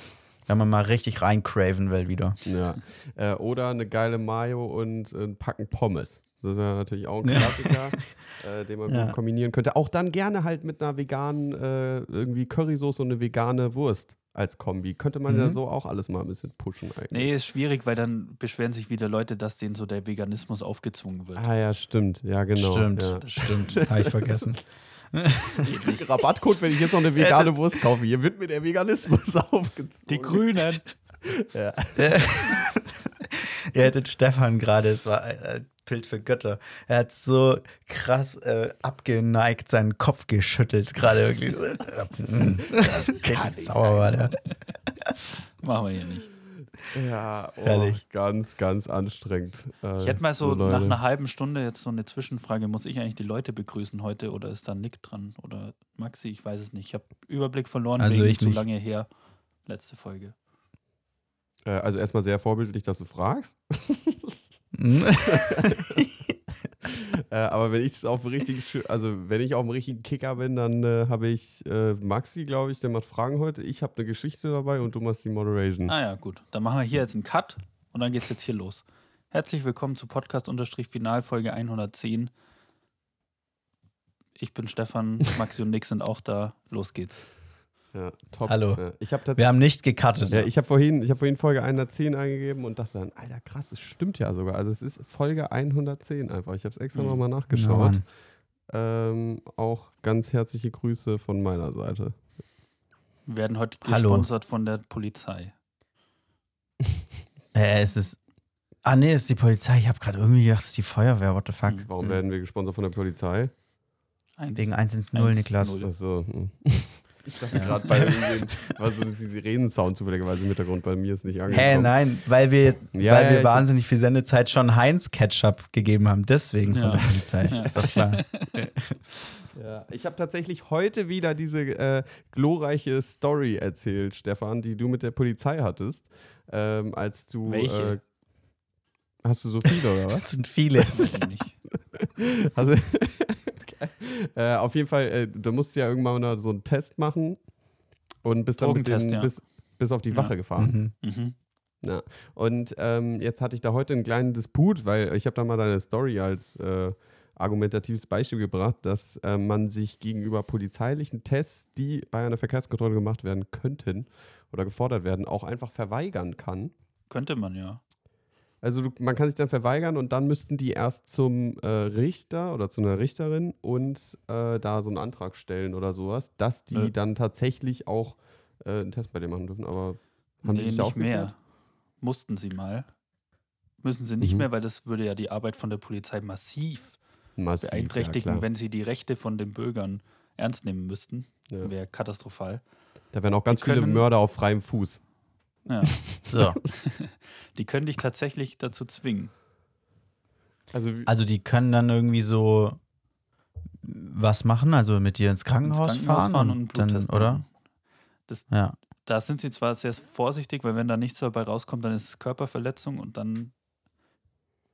Wenn man mal richtig reincraven will wieder. ja. Äh, oder eine geile Mayo und ein Packen Pommes. Das wäre natürlich auch ein Ja. Klassiker, äh, den man Ja. gut kombinieren könnte. Auch dann gerne halt mit einer veganen, äh, irgendwie Currysoße und eine vegane Wurst als Kombi. Könnte man ja Mhm. so auch alles mal ein bisschen pushen eigentlich. Nee, ist schwierig, weil dann beschweren sich wieder Leute, dass denen so der Veganismus aufgezwungen wird. Ah ja, stimmt. Ja, genau. stimmt, Ja. das stimmt. Habe ich vergessen. Rabattcode, wenn ich jetzt noch eine vegane Wurst kaufe. Hier wird mir der Veganismus aufgezogen. Die Grünen. Ihr hättet Stefan gerade, es war ein Bild für Götter. Er hat so krass äh, abgeneigt seinen Kopf geschüttelt, gerade wirklich. Richtig sauer war der. Machen wir hier nicht. Ja, oh, Herrlich. ganz, ganz anstrengend. Äh, Ich hätte mal so, Leute. nach einer halben Stunde jetzt so eine Zwischenfrage. Muss ich eigentlich die Leute begrüßen heute oder ist da Nick dran? Oder Maxi? Ich weiß es nicht. Ich habe Überblick verloren, Also wegen ich zu nicht. lange her. Letzte Folge. Äh, also erstmal sehr vorbildlich, dass du fragst. Äh, aber wenn ich es auf dem richtigen, also wenn ich auf dem richtigen Kicker bin, dann äh, habe ich äh, Maxi, glaube ich, der macht Fragen heute. Ich habe eine Geschichte dabei und du machst die Moderation. Ah ja, gut. Dann machen wir hier jetzt einen Cut und dann geht's jetzt hier los. Herzlich willkommen zu Podcast-Final Folge 110. Ich bin Stefan, Maxi und Nick sind auch da. Los geht's. Ja, top. Hallo. Ja, ich habe Wir haben nicht gecuttet. Ja, ich habe vorhin, ich hab vorhin Folge 110 eingegeben und dachte dann, Alter, krass, es stimmt ja sogar. Also es ist Folge 110 einfach. Ich habe es extra Mhm. nochmal Na, nachgeschaut. Mann. ähm, auch ganz herzliche Grüße von meiner Seite. Wir werden heute Hallo. gesponsert von der Polizei. Äh, es ist. Ah, nee, es ist die Polizei. Ich habe gerade irgendwie gedacht, es ist die Feuerwehr. What the fuck? Mhm. Warum Mhm. werden wir gesponsert von der Polizei? Eins- Wegen 110, 1-0. Niklas. Achso. Ich dachte gerade bei irgendwen, war so ein Sirenensound zufälligerweise im Hintergrund, bei mir ist nicht angekommen. Hä, nein, weil wir, Ja, weil ja, wir wahnsinnig viel Sendezeit schon Heinz Ketchup gegeben haben. Deswegen von Ja. der Sendezeit. Ist doch klar. Ja, ich habe tatsächlich heute wieder diese äh, glorreiche Story erzählt, Stefan, die du mit der Polizei hattest, ähm, als du. Welche? Äh, hast du so viele oder was? Das sind viele. Also. äh, auf jeden Fall, äh, du musst ja irgendwann mal so einen Test machen und bist dann mit den, ja. bis, bis auf die Ja. Wache gefahren. Mhm. Mhm. Ja. Und ähm, jetzt hatte ich da heute einen kleinen Disput, weil ich habe da mal deine Story als äh, argumentatives Beispiel gebracht, dass äh, man sich gegenüber polizeilichen Tests, die bei einer Verkehrskontrolle gemacht werden könnten oder gefordert werden, auch einfach verweigern kann. Könnte man ja. Also du, man kann sich dann verweigern und dann müssten die erst zum äh, Richter oder zu einer Richterin und äh, da so einen Antrag stellen oder sowas, dass die Nö. dann tatsächlich auch äh, einen Test bei dir machen dürfen. Aber haben die nee, da nicht mehr. aufgeklärt? Mussten sie mal. Müssen sie nicht Mhm. mehr, weil das würde ja die Arbeit von der Polizei massiv Massiv, beeinträchtigen, ja, wenn sie die Rechte von den Bürgern ernst nehmen müssten. Ja. Wäre katastrophal. Da wären auch ganz Die viele können- Mörder auf freiem Fuß. Ja. So. Die können dich tatsächlich dazu zwingen. Also, Also die können dann irgendwie so was machen, also mit dir ins Krankenhaus, Ins Krankenhaus fahren, einen und dann, Bluttest oder? Das, Ja. da sind sie zwar sehr vorsichtig, weil wenn da nichts dabei rauskommt, dann ist es Körperverletzung und dann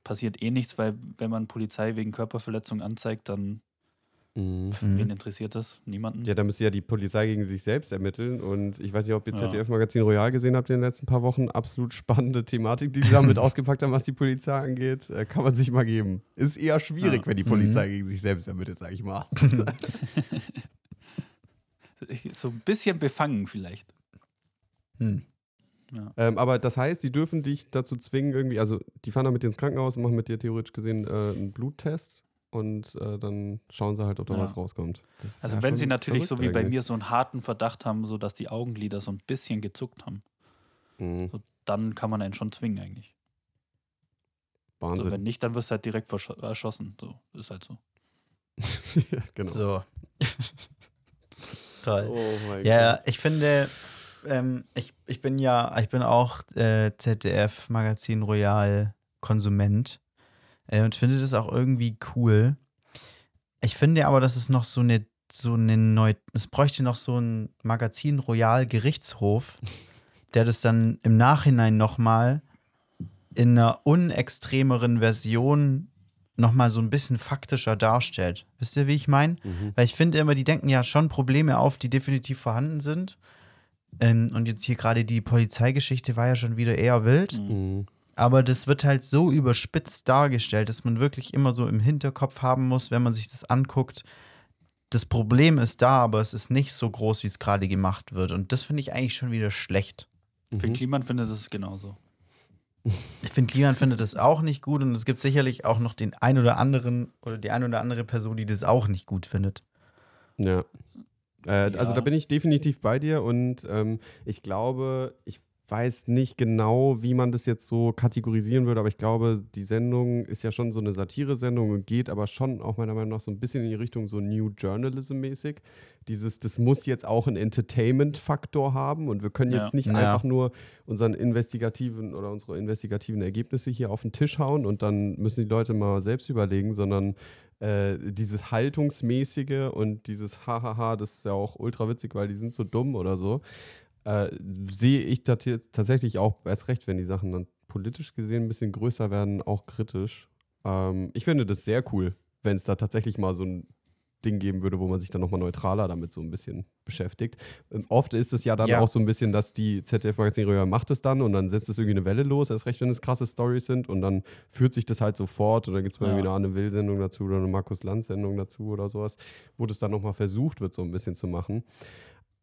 passiert eh nichts, weil wenn man Polizei wegen Körperverletzung anzeigt, dann Mhm. Mhm. wen interessiert das? Niemanden. ja, da müsste ja die Polizei gegen sich selbst ermitteln. Und ich weiß nicht, ob ihr Ja. ZDF-Magazin Royal gesehen habt in den letzten paar Wochen. Absolut spannende Thematik, die sie damit ausgepackt haben, was die Polizei angeht. Äh, kann man sich mal geben. Ist eher schwierig, Ja. wenn die Polizei gegen sich selbst ermittelt, sag ich mal. So ein bisschen befangen vielleicht. Hm. Ja. Ähm, aber das heißt, sie dürfen dich dazu zwingen, irgendwie, also die fahren dann mit dir ins Krankenhaus und machen mit dir theoretisch gesehen äh, einen Bluttest und äh, dann schauen sie halt, ob da Ja. was rauskommt. Das Also ja wenn sie natürlich so wie bei mir so einen harten Verdacht haben, so dass die Augenlider so ein bisschen gezuckt haben, Mhm. so, dann kann man einen schon zwingen eigentlich. Wahnsinn. wenn nicht, dann wirst du halt direkt erschossen. So, ist halt so. ja, genau. So. Toll. Oh mein Ja, Gott. ich finde, ähm, ich, ich bin ja, ich bin auch äh, ZDF-Magazin Royal Konsument äh, und finde das auch irgendwie cool. Ich finde aber, dass es noch so eine, so eine neu, es bräuchte noch so ein Magazin Royal Gerichtshof, der das dann im Nachhinein nochmal in einer unextremeren Version nochmal so ein bisschen faktischer darstellt. Wisst ihr, wie ich meine? Mhm. Weil ich finde immer, die denken ja schon Probleme auf, die definitiv vorhanden sind. Ähm, und jetzt hier gerade die Polizeigeschichte war ja schon wieder eher wild. Mhm. Aber das wird halt so überspitzt dargestellt, dass man wirklich immer so im Hinterkopf haben muss, wenn man sich das anguckt. Das Problem ist da, aber es ist nicht so groß, wie es gerade gemacht wird. Und das finde ich eigentlich schon wieder schlecht. Für Mhm. Kliman findet das genauso. Ich finde, Kliman findet das auch nicht gut und es gibt sicherlich auch noch den ein oder anderen oder die ein oder andere Person, die das auch nicht gut findet. Ja. Äh, Also Ja. da bin ich definitiv bei dir und ähm, ich glaube, ich weiß nicht genau, wie man das jetzt so kategorisieren würde, aber ich glaube, die Sendung ist ja schon so eine Satire-Sendung und geht aber schon auch meiner Meinung nach so ein bisschen in die Richtung so New Journalism-mäßig. Dieses, das muss jetzt auch einen Entertainment-Faktor haben und wir können jetzt Ja. nicht Ja. einfach nur unseren investigativen oder unsere investigativen Ergebnisse hier auf den Tisch hauen und dann müssen die Leute mal selbst überlegen, sondern äh, dieses Haltungsmäßige und dieses Hahaha, das ist ja auch ultra witzig, weil die sind so dumm oder so, äh, sehe ich tat- tatsächlich auch erst recht, wenn die Sachen dann politisch gesehen ein bisschen größer werden, auch kritisch. Ähm, ich finde das sehr cool, wenn es da tatsächlich mal so ein Ding geben würde, wo man sich dann nochmal neutraler damit so ein bisschen beschäftigt. Ähm, oft ist es ja dann Ja. auch so ein bisschen, dass die ZDF-Magazin macht es dann und dann setzt es irgendwie eine Welle los, erst recht, wenn es krasse Stories sind und dann führt sich das halt sofort oder gibt es mal Ja. irgendwie eine Anne Will-Sendung dazu oder eine Markus Lanz-Sendung dazu oder sowas, wo das dann nochmal versucht wird, so ein bisschen zu machen.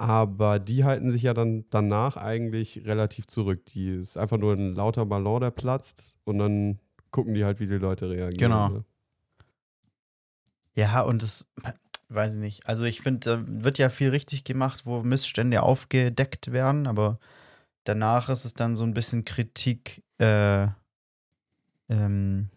Aber die halten sich ja dann danach eigentlich relativ zurück. Die ist einfach nur ein lauter Ballon, der platzt und dann gucken die halt, wie die Leute reagieren. Genau. ne? Ja, und das weiß ich nicht. Also ich finde, da wird ja viel richtig gemacht, wo Missstände aufgedeckt werden, aber danach ist es dann so ein bisschen Kritik äh, ähm,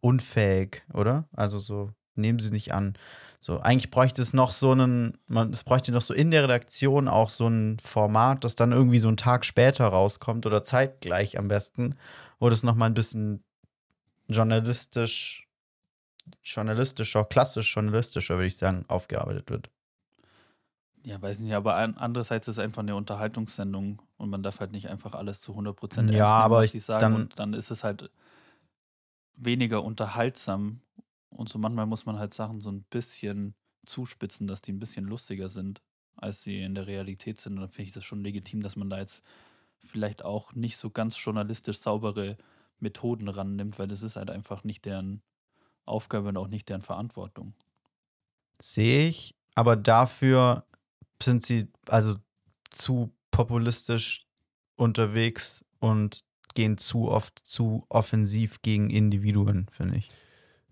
unfähig, oder? Also so nehmen sie nicht an. So, eigentlich bräuchte es noch so einen, man, es bräuchte noch so in der Redaktion auch so ein Format, das dann irgendwie so einen Tag später rauskommt oder zeitgleich am besten, wo das nochmal ein bisschen journalistisch, journalistischer, klassisch journalistischer, würde ich sagen, aufgearbeitet wird. Ja, weiß nicht, aber an, andererseits ist es einfach eine Unterhaltungssendung und man darf halt nicht einfach alles zu 100% ernst nehmen, Ja, aber was ich- sagen dann- und dann ist es halt weniger unterhaltsam und so manchmal muss man halt Sachen so ein bisschen zuspitzen, dass die ein bisschen lustiger sind, als sie in der Realität sind und dann finde ich das schon legitim, dass man da jetzt vielleicht auch nicht so ganz journalistisch saubere Methoden rannimmt, weil das ist halt einfach nicht deren Aufgabe und auch nicht deren Verantwortung. Sehe ich, aber dafür sind sie also zu populistisch unterwegs und gehen zu oft zu offensiv gegen Individuen, finde ich.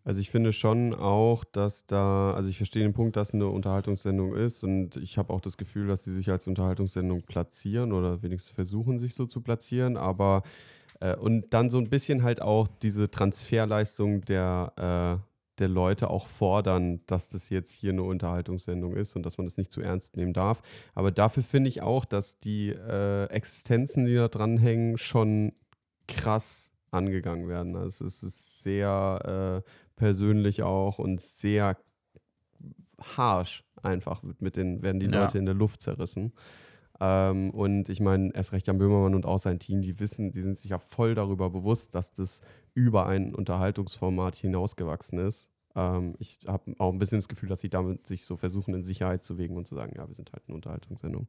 Also ich finde schon auch, dass da, also ich verstehe den Punkt, dass eine Unterhaltungssendung ist und ich habe auch das Gefühl, dass sie sich als Unterhaltungssendung platzieren oder wenigstens versuchen, sich so zu platzieren, aber äh, und dann so ein bisschen halt auch diese Transferleistung der, äh, der Leute auch fordern, dass das jetzt hier eine Unterhaltungssendung ist und dass man das nicht zu ernst nehmen darf. Aber dafür finde ich auch, dass die äh, Existenzen, die da dranhängen, schon krass angegangen werden. Also es ist sehr äh, persönlich auch und sehr harsh einfach wird mit den, werden die Ja. Leute in der Luft zerrissen. Ähm, und ich meine, erst recht Jan Böhmermann und auch sein Team, die wissen, die sind sich ja voll darüber bewusst, dass das über ein Unterhaltungsformat hinausgewachsen ist. Ähm, ich habe auch ein bisschen das Gefühl, dass sie damit sich so versuchen, in Sicherheit zu wägen und zu sagen, ja, wir sind halt eine Unterhaltungssendung.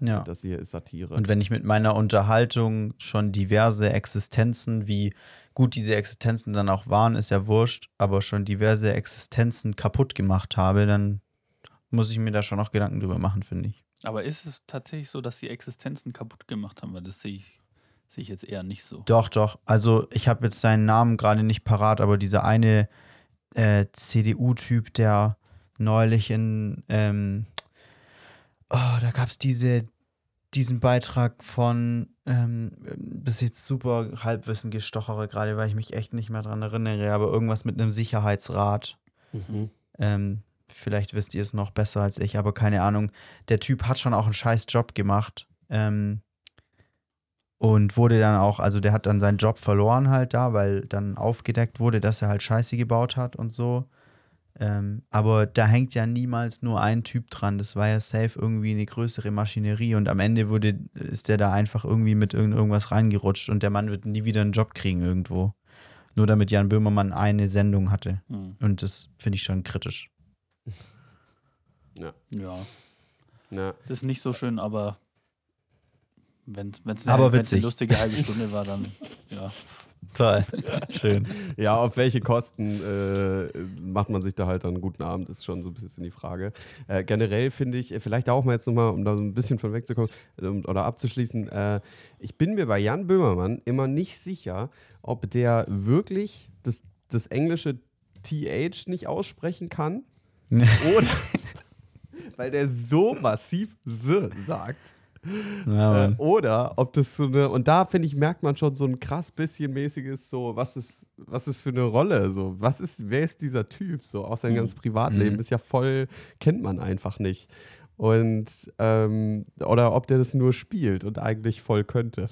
Ja. Das hier ist Satire. Und wenn ich mit meiner Unterhaltung schon diverse Existenzen, wie gut diese Existenzen dann auch waren, ist ja wurscht, aber schon diverse Existenzen kaputt gemacht habe, dann muss ich mir da schon noch Gedanken drüber machen, finde ich. Aber ist es tatsächlich so, dass die Existenzen kaputt gemacht haben? Weil das sehe ich, sehe ich jetzt eher nicht so. Doch, doch. Also ich habe jetzt seinen Namen gerade nicht parat, aber dieser eine äh, CDU-Typ, der neulich in, ähm, oh, da gab es diese, diesen Beitrag von, ähm, das ist jetzt super Halbwissen gestochere gerade, weil ich mich echt nicht mehr dran erinnere, aber irgendwas mit einem Sicherheitsrat. Mhm. Ähm, vielleicht wisst ihr es noch besser als ich, aber keine Ahnung. Der Typ hat schon auch einen scheiß Job gemacht. Ähm, und wurde dann auch, also der hat dann seinen Job verloren halt da, weil dann aufgedeckt wurde, dass er halt Scheiße gebaut hat und so. Ähm, aber da hängt ja niemals nur ein Typ dran. Das war ja safe irgendwie eine größere Maschinerie und am Ende wurde, ist der da einfach irgendwie mit irgend irgendwas reingerutscht und der Mann wird nie wieder einen Job kriegen irgendwo. Nur damit Jan Böhmermann eine Sendung hatte. Hm. Und das finde ich schon kritisch. Ja, Ja. das ist nicht so schön, aber wenn es eine witzig. lustige halbe Stunde war, dann ja. Toll. Schön. Ja, auf welche Kosten äh, macht man sich da halt dann einen guten Abend, ist schon so ein bisschen die Frage. Äh, generell finde ich, äh, vielleicht auch mal jetzt nochmal, um da so ein bisschen von wegzukommen ähm, oder abzuschließen, äh, ich bin mir bei Jan Böhmermann immer nicht sicher, ob der wirklich das, das englische TH nicht aussprechen kann oder weil der so massiv S sagt. Ja, Äh, oder ob das so eine, und da finde ich, merkt man schon so ein krass bisschen mäßiges, so, was ist, was ist für eine Rolle, so, was ist, wer ist dieser Typ, so, auch sein Mhm. ganzes Privatleben Mhm. ist ja voll, kennt man einfach nicht. Und, ähm, oder ob der das nur spielt und eigentlich voll könnte.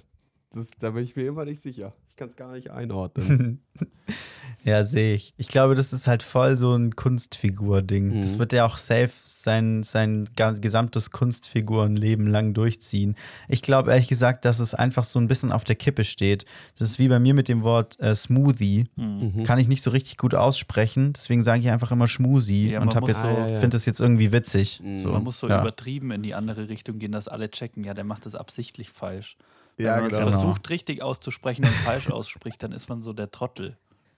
Das, da bin ich mir immer nicht sicher. Ich kann es gar nicht einordnen. ja, sehe ich. Ich glaube, das ist halt voll so ein Kunstfigur-Ding. Mhm. Das wird ja auch safe sein, sein gesamtes Kunstfigurenleben lang durchziehen. Ich glaube ehrlich gesagt, dass es einfach so ein bisschen auf der Kippe steht. Das ist wie bei mir mit dem Wort äh, Smoothie. Hm. Mhm. Kann ich nicht so richtig gut aussprechen, deswegen sage ich einfach immer Schmusi Ja, und muss jetzt so- Ah, ja, ja. finde das jetzt irgendwie witzig. Mhm. So, Man muss so ja. übertrieben in die andere Richtung gehen, dass alle checken, ja, der macht das absichtlich falsch. Wenn Ja, man es genau. versucht, richtig auszusprechen und falsch ausspricht, dann ist man so der Trottel.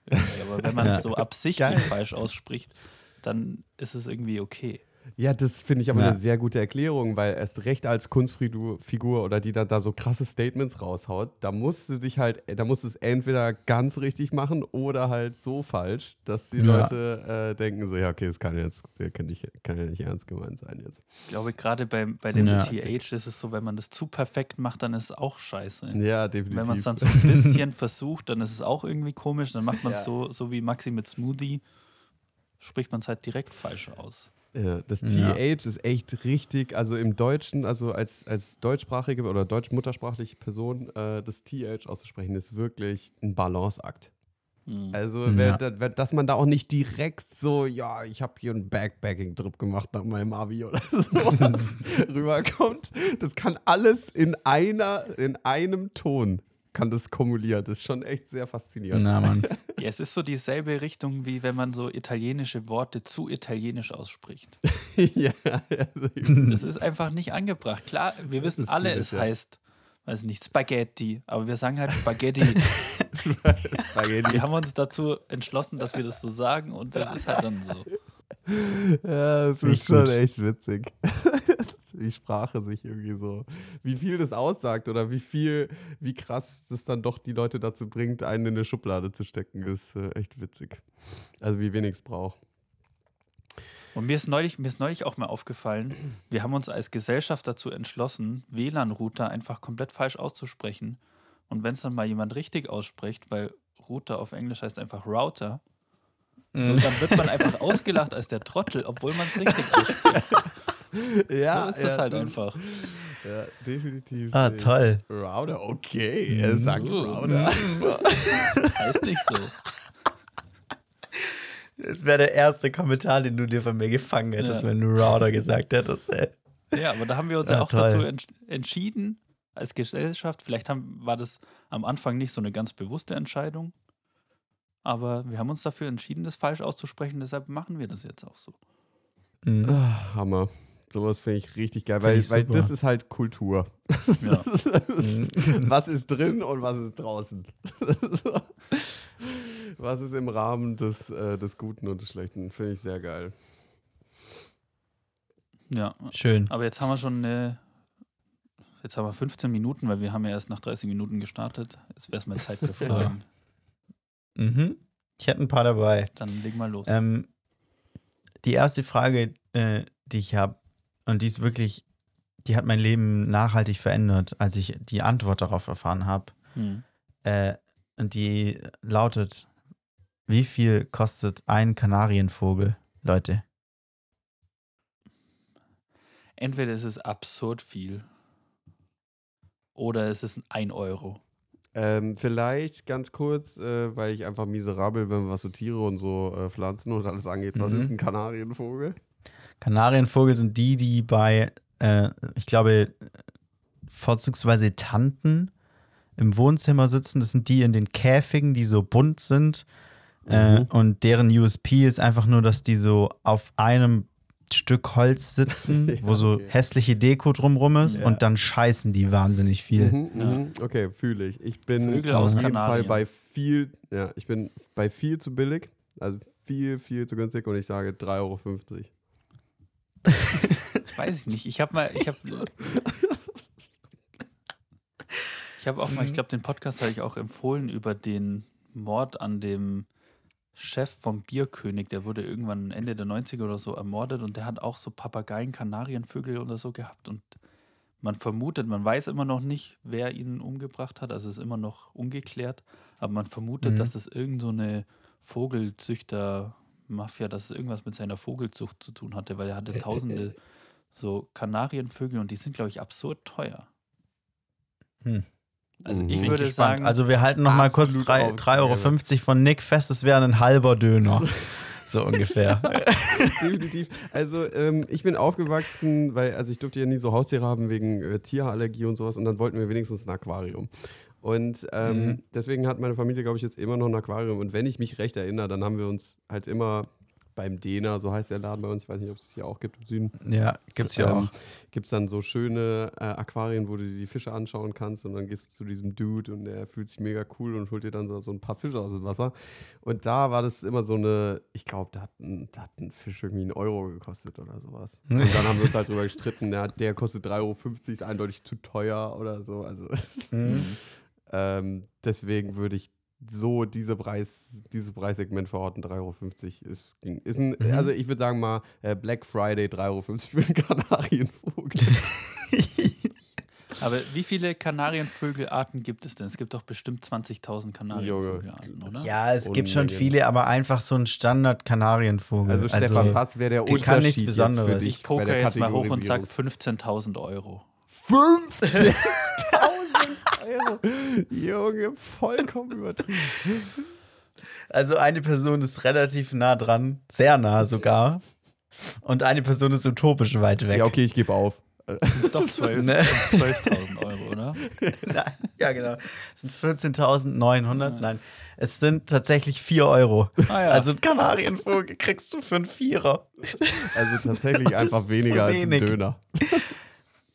Irgendwie. Aber wenn man Ja. es so absichtlich Geil. falsch ausspricht, dann ist es irgendwie okay. Ja, das finde ich aber Ja. eine sehr gute Erklärung, weil erst recht als Kunstfigur Figur oder die dann da so krasse Statements raushaut, da musst du dich halt, da musst du es entweder ganz richtig machen oder halt so falsch, dass die Ja. Leute äh, denken so, ja, okay, das kann jetzt, der kann, nicht, kann ja nicht ernst gemeint sein jetzt. Ich glaube, gerade bei, bei dem Ja. TH ist es so, wenn man das zu perfekt macht, dann ist es auch scheiße. Ja, definitiv. Wenn man es dann so ein bisschen versucht, dann ist es auch irgendwie komisch. Dann macht man es Ja. so, so wie Maxi mit Smoothie. spricht man es halt direkt falsch aus. Ja, das Ja. TH ist echt richtig, also im Deutschen, also als, als deutschsprachige oder deutsch-muttersprachliche Person, äh, das TH auszusprechen, ist wirklich ein Balanceakt. Hm. Also, Ja. wer, da- wer, dass man da auch nicht direkt so, ja, ich habe hier einen Backpacking-Trip gemacht nach meinem Abi oder sowas rüberkommt. Das kann alles in einer, in einem Ton kann das kumulieren. Das ist schon echt sehr faszinierend. Na, Mann. Ja, es ist so dieselbe Richtung, wie wenn man so italienische Worte zu italienisch ausspricht. ja, also, Das ist einfach nicht angebracht. Klar, wir wissen ist alle, vieles, es ja. heißt, weiß nicht, Spaghetti, aber wir sagen halt Spaghetti. Spaghetti. wir haben uns dazu entschlossen, dass wir das so sagen und das ist halt dann so. Ja, es ist ich schon gut. echt witzig. Wie Sprache sich irgendwie so, wie viel das aussagt oder wie viel, wie krass das dann doch die Leute dazu bringt, einen in eine Schublade zu stecken, ist äh, echt witzig. Also wie wenig es braucht. Und mir ist, neulich, mir ist neulich auch mal aufgefallen, wir haben uns als Gesellschaft dazu entschlossen, WLAN-Router einfach komplett falsch auszusprechen. Und wenn es dann mal jemand richtig ausspricht, weil Router auf Englisch heißt einfach Router, so, dann wird man einfach ausgelacht als der Trottel, obwohl man es richtig ausspricht. Ja, so ist das halt einfach. Ja, definitiv. Ah, ich. toll. Router, okay. Er sagt Uh. Router. Heißt nicht so. Das wäre der erste Kommentar, den du dir von mir gefangen hättest, Ja. wenn du Router gesagt hättest, ey. Ja, aber da haben wir uns Ja, ja, auch toll. dazu ents entschieden, als Gesellschaft. Vielleicht haben, war das am Anfang nicht so eine ganz bewusste Entscheidung. Aber wir haben uns dafür entschieden, das falsch auszusprechen. Deshalb machen wir das jetzt auch so. Mhm. Ah, Hammer. Sowas finde ich richtig geil, weil, ich weil das ist halt Kultur. Ja. Mhm. was ist drin und was ist draußen? was ist im Rahmen des, äh, des Guten und des Schlechten? Finde ich sehr geil. ja. Schön. Aber jetzt haben wir schon eine. Jetzt haben wir 15 Minuten, weil wir haben ja erst nach 30 Minuten gestartet. Jetzt wäre es mal Zeit für. Fragen. Mhm. Ich hätte ein paar dabei. Dann legen wir los. Ähm, die erste Frage, äh, die ich habe, und die ist wirklich, die hat mein Leben nachhaltig verändert, als ich die Antwort darauf erfahren habe. Hm. Äh, und die lautet: Wie viel kostet ein Kanarienvogel, Leute? Entweder ist es absurd viel oder es ist ein Euro. Ähm, vielleicht ganz kurz, äh, weil ich einfach miserabel bin, was so Tiere und so äh, Pflanzen und alles angeht. Was Mhm. ist ein Kanarienvogel? Kanarienvogel sind die, die bei, äh, ich glaube, vorzugsweise Tanten im Wohnzimmer sitzen. Das sind die in den Käfigen, die so bunt sind. Äh, Mhm. und deren USP ist einfach nur, dass die so auf einem Stück Holz sitzen, Ja, wo so okay. hässliche Deko drumrum ist Ja. und dann scheißen die wahnsinnig viel. Mhm, mhm. Okay, fühle ich. Ich bin Vögel auf aus jeden Fall Kanarien. bei viel, ja, ich bin bei viel zu billig, also viel, viel zu günstig und ich sage 3,50 Euro. Weiß ich nicht. Ich habe mal, ich habe. Ich habe auch mal, ich glaube, den Podcast habe ich auch empfohlen über den Mord an dem Chef vom Bierkönig. Der wurde irgendwann Ende der 90er oder so ermordet und der hat auch so Papageien, Kanarienvögel oder so gehabt. Und man vermutet, man weiß immer noch nicht, wer ihn umgebracht hat. Also ist immer noch ungeklärt. Aber man vermutet, Mhm. dass das irgend so eine Vogelzüchter-Mafia, dass es irgendwas mit seiner Vogelzucht zu tun hatte, weil er hatte tausende so Kanarienvögel und die sind, glaube ich, absurd teuer. Hm. Also ich Bin würde Gespannt. sagen, Also wir halten noch mal kurz Absolut drei- auf- 3,50 Euro von Nick fest, es wäre ein halber Döner. so ungefähr. Definitiv. Also ähm, ich bin aufgewachsen, weil, also ich durfte ja nie so Haustiere haben wegen äh, Tierallergie und sowas und dann wollten wir wenigstens ein Aquarium. Und ähm, Mhm. deswegen hat meine Familie, glaube ich, jetzt immer noch ein Aquarium. Und wenn ich mich recht erinnere, dann haben wir uns halt immer beim Dena, so heißt der Laden bei uns, ich weiß nicht, ob es es hier auch gibt im Süden, ja, gibt's ja ähm, auch. Gibt es dann so schöne äh, Aquarien, wo du dir die Fische anschauen kannst und dann gehst du zu diesem Dude und der fühlt sich mega cool und holt dir dann so, so ein paar Fische aus dem Wasser. Und da war das immer so eine, ich glaube, da, hat ein- da hat ein Fisch irgendwie einen Euro gekostet oder sowas. Und dann haben wir uns halt drüber gestritten, ja, der kostet 3,50 Euro, ist eindeutig zu teuer oder so. Also Mhm. ähm, deswegen würde ich so diese Preis, dieses Preissegment verorten, 3,50 Euro ist, ist ein, Mhm. also ich würde sagen mal äh, Black Friday 3,50 Euro für einen Kanarienvogel. Aber wie viele Kanarienvögelarten gibt es denn? Es gibt doch bestimmt 20.000 Kanarienvögelarten, oder? Ja, es gibt schon viele, aber einfach so ein Standard-Kanarienvogel. Also Stefan, was wäre der Unterschied kann nichts jetzt Besonderes. für dich Ich poker jetzt mal hoch und sag Kategorisierung? 15.000 Euro. 15.000 Euro. Junge, vollkommen übertrieben. Also eine Person ist relativ nah dran, sehr nah sogar. Und eine Person ist utopisch weit weg. Ja, okay, ich gebe auf. Das ist doch 12 Ne? 12.000 Euro, oder? Nein, ja, genau. Es sind 14.900. Nein, es sind tatsächlich 4 Euro. Ah, ja. Also einen Kanarienvogel kriegst du für einen Vierer. Also tatsächlich einfach weniger zu als ein. Döner.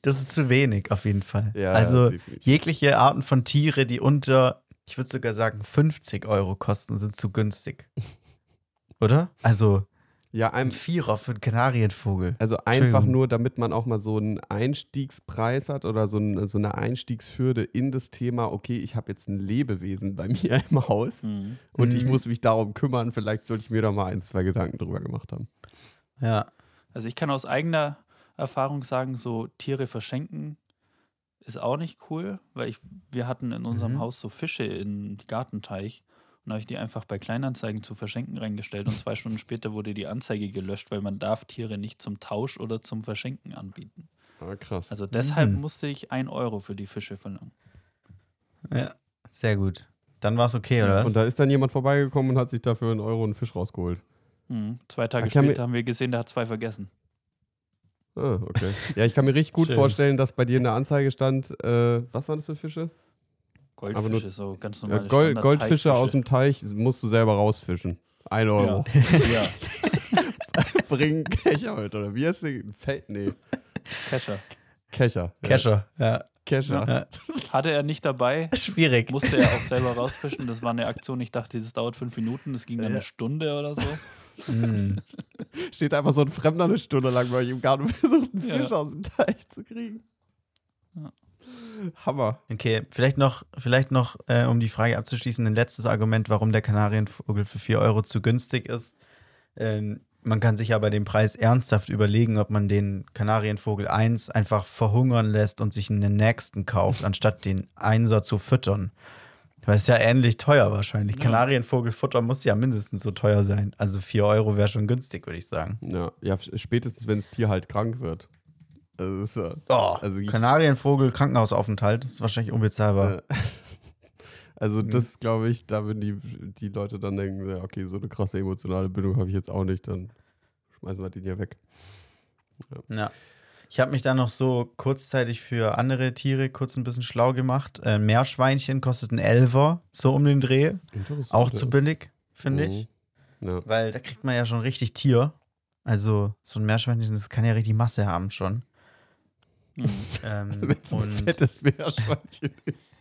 Das ist zu wenig, auf jeden Fall. Ja, also definitiv. jegliche Arten von Tiere, die unter, ich würde sogar sagen, 50 Euro kosten, sind zu günstig. Oder? Also Ja, ein ein, Vierer für einen Kanarienvogel. also einfach nur, damit man auch mal so einen Einstiegspreis hat oder so, ein, so eine Einstiegshürde in das Thema, okay, ich habe jetzt ein Lebewesen bei mir im Haus Mhm. und ich Mhm. muss mich darum kümmern. Vielleicht sollte ich mir da mal ein, zwei Gedanken drüber gemacht haben. Ja. Also ich kann aus eigener Erfahrung sagen, so Tiere verschenken ist auch nicht cool, weil ich, wir hatten in unserem Mhm. Haus so Fische im Gartenteich und da habe ich die einfach bei Kleinanzeigen zu verschenken reingestellt und zwei Stunden später wurde die Anzeige gelöscht, weil man darf Tiere nicht zum Tausch oder zum Verschenken anbieten. Ah, krass. Also deshalb Mhm. musste ich ein Euro für die Fische verlangen. ja, sehr gut. Dann war es okay, oder was? und da ist dann jemand vorbeigekommen und hat sich dafür einen Euro einen Fisch rausgeholt. Mhm. Zwei Tage später haben wir gesehen, der hat zwei vergessen. Ah, okay. Ja, ich kann mir richtig gut Schön. vorstellen, dass bei dir in der Anzeige stand, äh, was waren das für Fische? Aber nur- Goldfische, so ganz Ja, normale Gold, Standard- Goldfische aus dem Teich musst du selber rausfischen. Ein Euro. Ja. ja, Bring Kescher mit, oder wie heißt der? Nee. Kescher. Kescher. Ja. Kescher. Ja. Kescher. Ja. Hatte er nicht dabei, Schwierig. musste er auch selber rausfischen. Das war eine Aktion, ich dachte, das dauert fünf Minuten, das ging dann eine Stunde oder so. Mm. Steht einfach so ein Fremder eine Stunde lang bei euch im Garten und versucht, einen Ja. Fisch aus dem Teich zu kriegen. Ja. Hammer. Okay, vielleicht noch, vielleicht noch äh, um die Frage abzuschließen, ein letztes Argument, warum der Kanarienvogel für 4 Euro zu günstig ist. Ähm, man kann sich ja bei dem Preis ernsthaft überlegen, ob man den Kanarienvogel 1 einfach verhungern lässt und sich einen nächsten kauft, anstatt den Einser zu füttern. Weil es ist ja ähnlich teuer wahrscheinlich. Ja. Kanarienvogelfutter muss ja mindestens so teuer sein. Also 4 Euro wäre schon günstig, würde ich sagen. Ja, ja spätestens, wenn das Tier halt krank wird. Also, ist, ja- Oh, Also Kanarienvogel, Krankenhausaufenthalt, ist wahrscheinlich unbezahlbar. Also Mhm. das glaube ich, da würden die, die Leute dann denken, ja, okay, so eine krasse emotionale Bindung habe ich jetzt auch nicht, dann schmeißen wir den ja weg. Ja. Ich habe mich dann noch so kurzzeitig für andere Tiere kurz ein bisschen schlau gemacht. Äh, Meerschweinchen kostet ein Elfer, so um den Dreh. Interessant, Auch ja. zu billig, finde ich. Mhm. Ja. Weil da kriegt man ja schon richtig Tier. Also so ein Meerschweinchen, das kann ja richtig Masse haben schon. Mhm. Ähm, Wenn es ein fettes Meerschweinchen ist.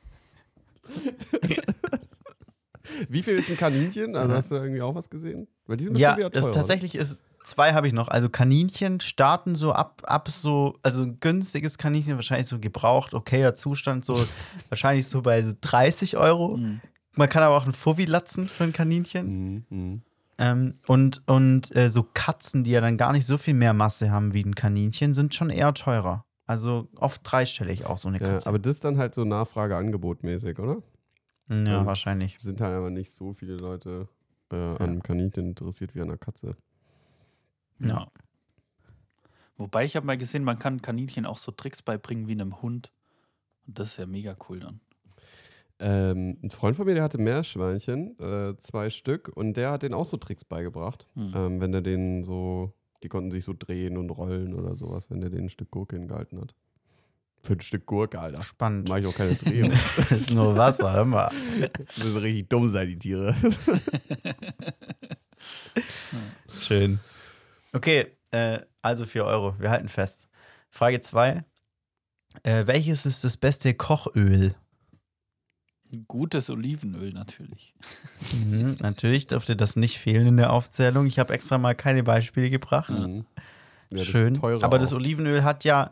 Wie viel ist ein Kaninchen? Also hast du irgendwie auch was gesehen? Weil die sind ja, wieder das teurer, tatsächlich ist, zwei habe ich noch. Also Kaninchen starten so ab, ab so, also ein günstiges Kaninchen, wahrscheinlich so gebraucht, okayer Zustand, so wahrscheinlich so bei 30 Euro. Mhm. Man kann aber auch ein Fuffi latzen für ein Kaninchen. Mhm, mhm. Ähm, und und äh, so Katzen, die ja dann gar nicht so viel mehr Masse haben wie ein Kaninchen, sind schon eher teurer. Also oft dreistellig auch so eine Ja, Katze. aber das ist dann halt so Nachfrage-Angebot-mäßig, oder? ja, das- wahrscheinlich. Sind halt aber nicht so viele Leute äh, an einem Kaninchen interessiert wie an einer Katze. Ja. Wobei ich habe mal gesehen, man kann Kaninchen auch so Tricks beibringen wie einem Hund. Und das ist ja mega cool dann. Ähm, ein Freund von mir, der hatte Meerschweinchen, äh, zwei Stück, und der hat denen auch so Tricks beigebracht. Hm. Ähm, wenn er denen so, die konnten sich so drehen und rollen oder sowas, wenn der denen ein Stück Gurke hingehalten hat. Für ein Stück Gurke, Alter. Spannend. Mach ich auch keine Drehung. das ist nur Wasser, hör mal. Die müssen richtig dumm sein, die Tiere. Schön. Okay, äh, also 4 Euro. Wir halten fest. Frage 2. Äh, welches ist das beste Kochöl? Gutes Olivenöl natürlich. Mhm, natürlich dürfte das nicht fehlen in der Aufzählung. Ich habe extra mal keine Beispiele gebracht. Mhm. Ja, Schön. Aber das. Olivenöl hat ja,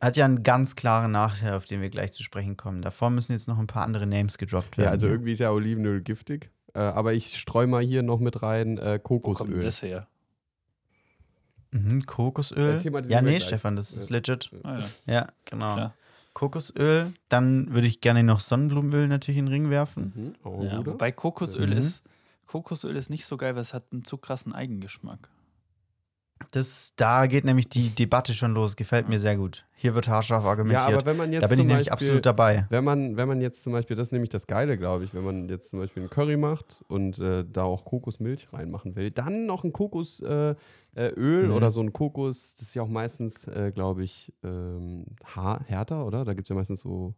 hat ja einen ganz klaren Nachteil, auf den wir gleich zu sprechen kommen. Davor müssen jetzt noch ein paar andere Names gedroppt werden. Ja, also irgendwie ist ja Olivenöl giftig. Äh, aber ich streue mal hier noch mit rein äh, Wo kommt Kokosöl. das her? Mhm, Kokosöl. Ja, nee, gleich. Stefan, das ist Ja. legit. Ah, ja. Ja, genau. Klar. Kokosöl. Dann würde ich gerne noch Sonnenblumenöl natürlich in den Ring werfen. Mhm. Oh, Ja, wobei Kokosöl Mhm. ist, Kokosöl ist nicht so geil, weil es hat einen zu krassen Eigengeschmack. Das, da geht nämlich die Debatte schon los. Gefällt mir sehr gut. Hier wird haarscharf ja, argumentiert. aber wenn man jetzt da bin ich nämlich Beispiel, absolut dabei. Wenn man, wenn man jetzt zum Beispiel, das ist nämlich das Geile, glaube ich, wenn man jetzt zum Beispiel einen Curry macht und äh, da auch Kokosmilch reinmachen will, dann noch ein Kokosöl äh, Öl Mhm. oder so ein Kokos, das ist ja auch meistens, äh, glaube ich, ähm, härter, oder? Da gibt es ja meistens so,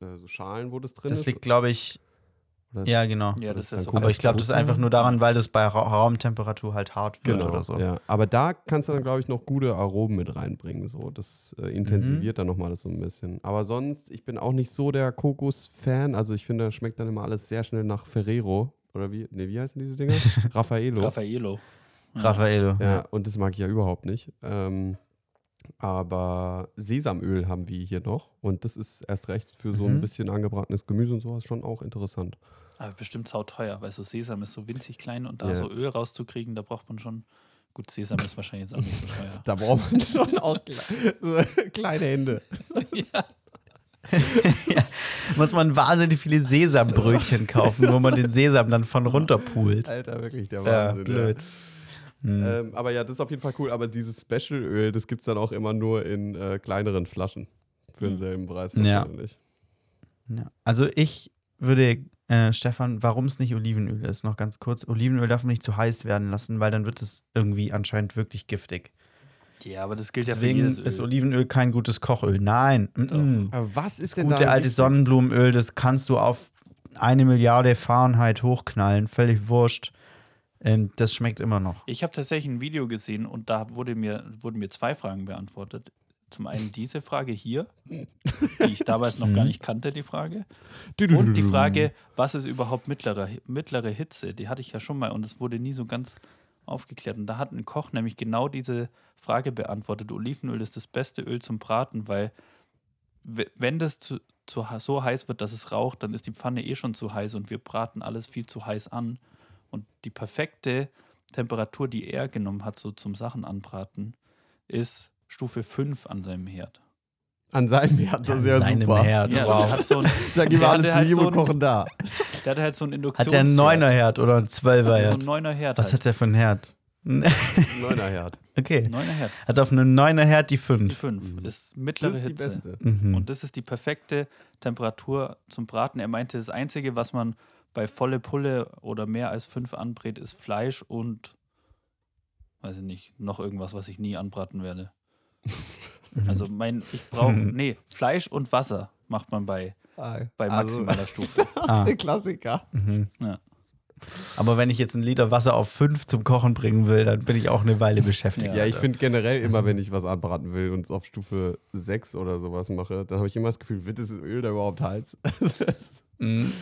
äh, so Schalen, wo das drin Das ist. liegt, glaube ich, Oder- ja, genau. Ja, das so Aber ich glaube, das ist einfach nur daran, weil das bei Ra Raumtemperatur halt hart wird Genau, oder so. ja. Aber da kannst du dann, glaube ich, noch gute Aromen mit reinbringen. So. Das äh, intensiviert Mhm. dann nochmal das so ein bisschen. Aber sonst, ich bin auch nicht so der Kokos-Fan. Also ich finde, das schmeckt dann immer alles sehr schnell nach Ferrero. Oder wie? Ne, wie heißen diese Dinger? Raffaello. Raffaello. Raffaello. ja, und das mag ich ja überhaupt nicht. Ähm, aber Sesamöl haben wir hier noch. Und das ist erst recht für so ein Mhm. bisschen angebratenes Gemüse und sowas schon auch interessant. Aber bestimmt sauteuer, weil so Sesam ist so winzig klein und da Ja. so Öl rauszukriegen, da braucht man schon. Gut, Sesam ist wahrscheinlich jetzt auch nicht so teuer. Da braucht man schon auch kle kleine Hände. ja. Muss man wahnsinnig viele Sesambrötchen kaufen, wo man den Sesam dann von runterpult. Alter, wirklich der Ja, Wahnsinn. blöd. Hm. Ähm, aber ja, das ist auf jeden Fall cool. Aber dieses Special-Öl, das gibt es dann auch immer nur in äh, kleineren Flaschen. Für Mhm. denselben Preis Ja. wahrscheinlich. Ja. Also ich würde, äh, Stefan, warum es nicht Olivenöl ist, noch ganz kurz. Olivenöl darf man nicht zu heiß werden lassen, weil dann wird es irgendwie anscheinend wirklich giftig. ja, aber das gilt Deswegen ja für jedes Öl. ist Olivenöl kein gutes Kochöl. Nein. mm. Aber was ist Das denn gute da alte? Sonnenblumenöl, das kannst du auf eine Milliarde Fahrenheit hochknallen. Völlig wurscht. Ähm, das schmeckt immer noch. Ich habe tatsächlich ein Video gesehen und da wurde mir, wurden mir zwei Fragen beantwortet. Zum einen diese Frage hier, die ich damals noch gar nicht kannte, die Frage. Und die Frage, was ist überhaupt mittlere, mittlere Hitze? Die hatte ich ja schon mal und es wurde nie so ganz aufgeklärt. Und da hat ein Koch nämlich genau diese Frage beantwortet. Olivenöl ist das beste Öl zum Braten, weil we- wenn das zu, zu, so heiß wird, dass es raucht, dann ist die Pfanne eh schon zu heiß und wir braten alles viel zu heiß an. Und die perfekte Temperatur, die er genommen hat, so zum Sachen anbraten, ist Stufe 5 an seinem Herd. An seinem Herd, das ist ja Seinem super. Herd, Ja, der wow. hat so ein, Da gehen wir Der alle zu halt ihm so und kochen da. der hatte halt so ein Induktions Hat der einen Neunerherd oder einen Zwölferherd? So ein neuner Herd. Was halt. hat der für einen Herd? Neuner Herd. okay. Neuner Herd. Also auf einem Neunerherd die Die 5. 5 Mhm. ist mittlere Das ist die Hitze. beste. Mhm. Und das ist die perfekte Temperatur zum Braten. Er meinte, das Einzige, was man bei volle Pulle oder mehr als 5 anbrät, ist Fleisch und, weiß ich nicht, noch irgendwas, was ich nie anbraten werde. Also mein, ich brauche, nee, Fleisch und Wasser macht man bei, bei Also, maximaler Stufe. ah. der Klassiker. Mhm. Ja. Aber wenn ich jetzt einen Liter Wasser auf 5 zum Kochen bringen will, dann bin ich auch eine Weile beschäftigt. Ja, ich finde generell immer, Also- wenn ich was anbraten will und es auf Stufe 6 oder sowas mache, dann habe ich immer das Gefühl, wird das Öl da überhaupt heiß? Mhm.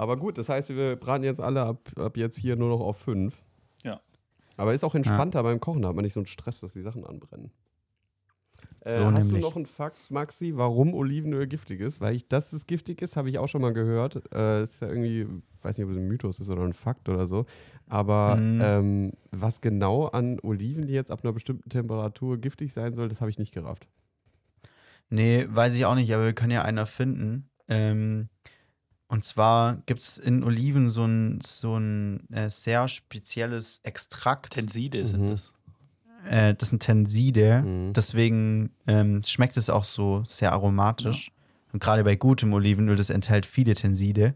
Aber gut, das heißt, wir braten jetzt alle ab, ab jetzt hier nur noch auf 5. Ja. Aber ist auch entspannter beim Kochen, da hat man nicht so einen Stress, dass die Sachen anbrennen. Äh, So hast nämlich. du noch einen Fakt, Maxi, warum Olivenöl giftig ist? Weil ich, dass es giftig ist, habe ich auch schon mal gehört. Äh, ist ja irgendwie, weiß nicht, ob es ein Mythos ist oder ein Fakt oder so. Aber Mhm. ähm, was genau an Oliven, die jetzt ab einer bestimmten Temperatur giftig sein soll, das habe ich nicht gerafft. Nee, weiß ich auch nicht, aber wir können ja einer finden. Ähm, und zwar gibt es in Oliven so ein, so ein äh, sehr spezielles Extrakt. Tenside Mhm. sind das. Äh, das sind Tenside. Mhm. Deswegen ähm, schmeckt es auch so sehr aromatisch. Und gerade bei gutem Olivenöl, das enthält viele Tenside.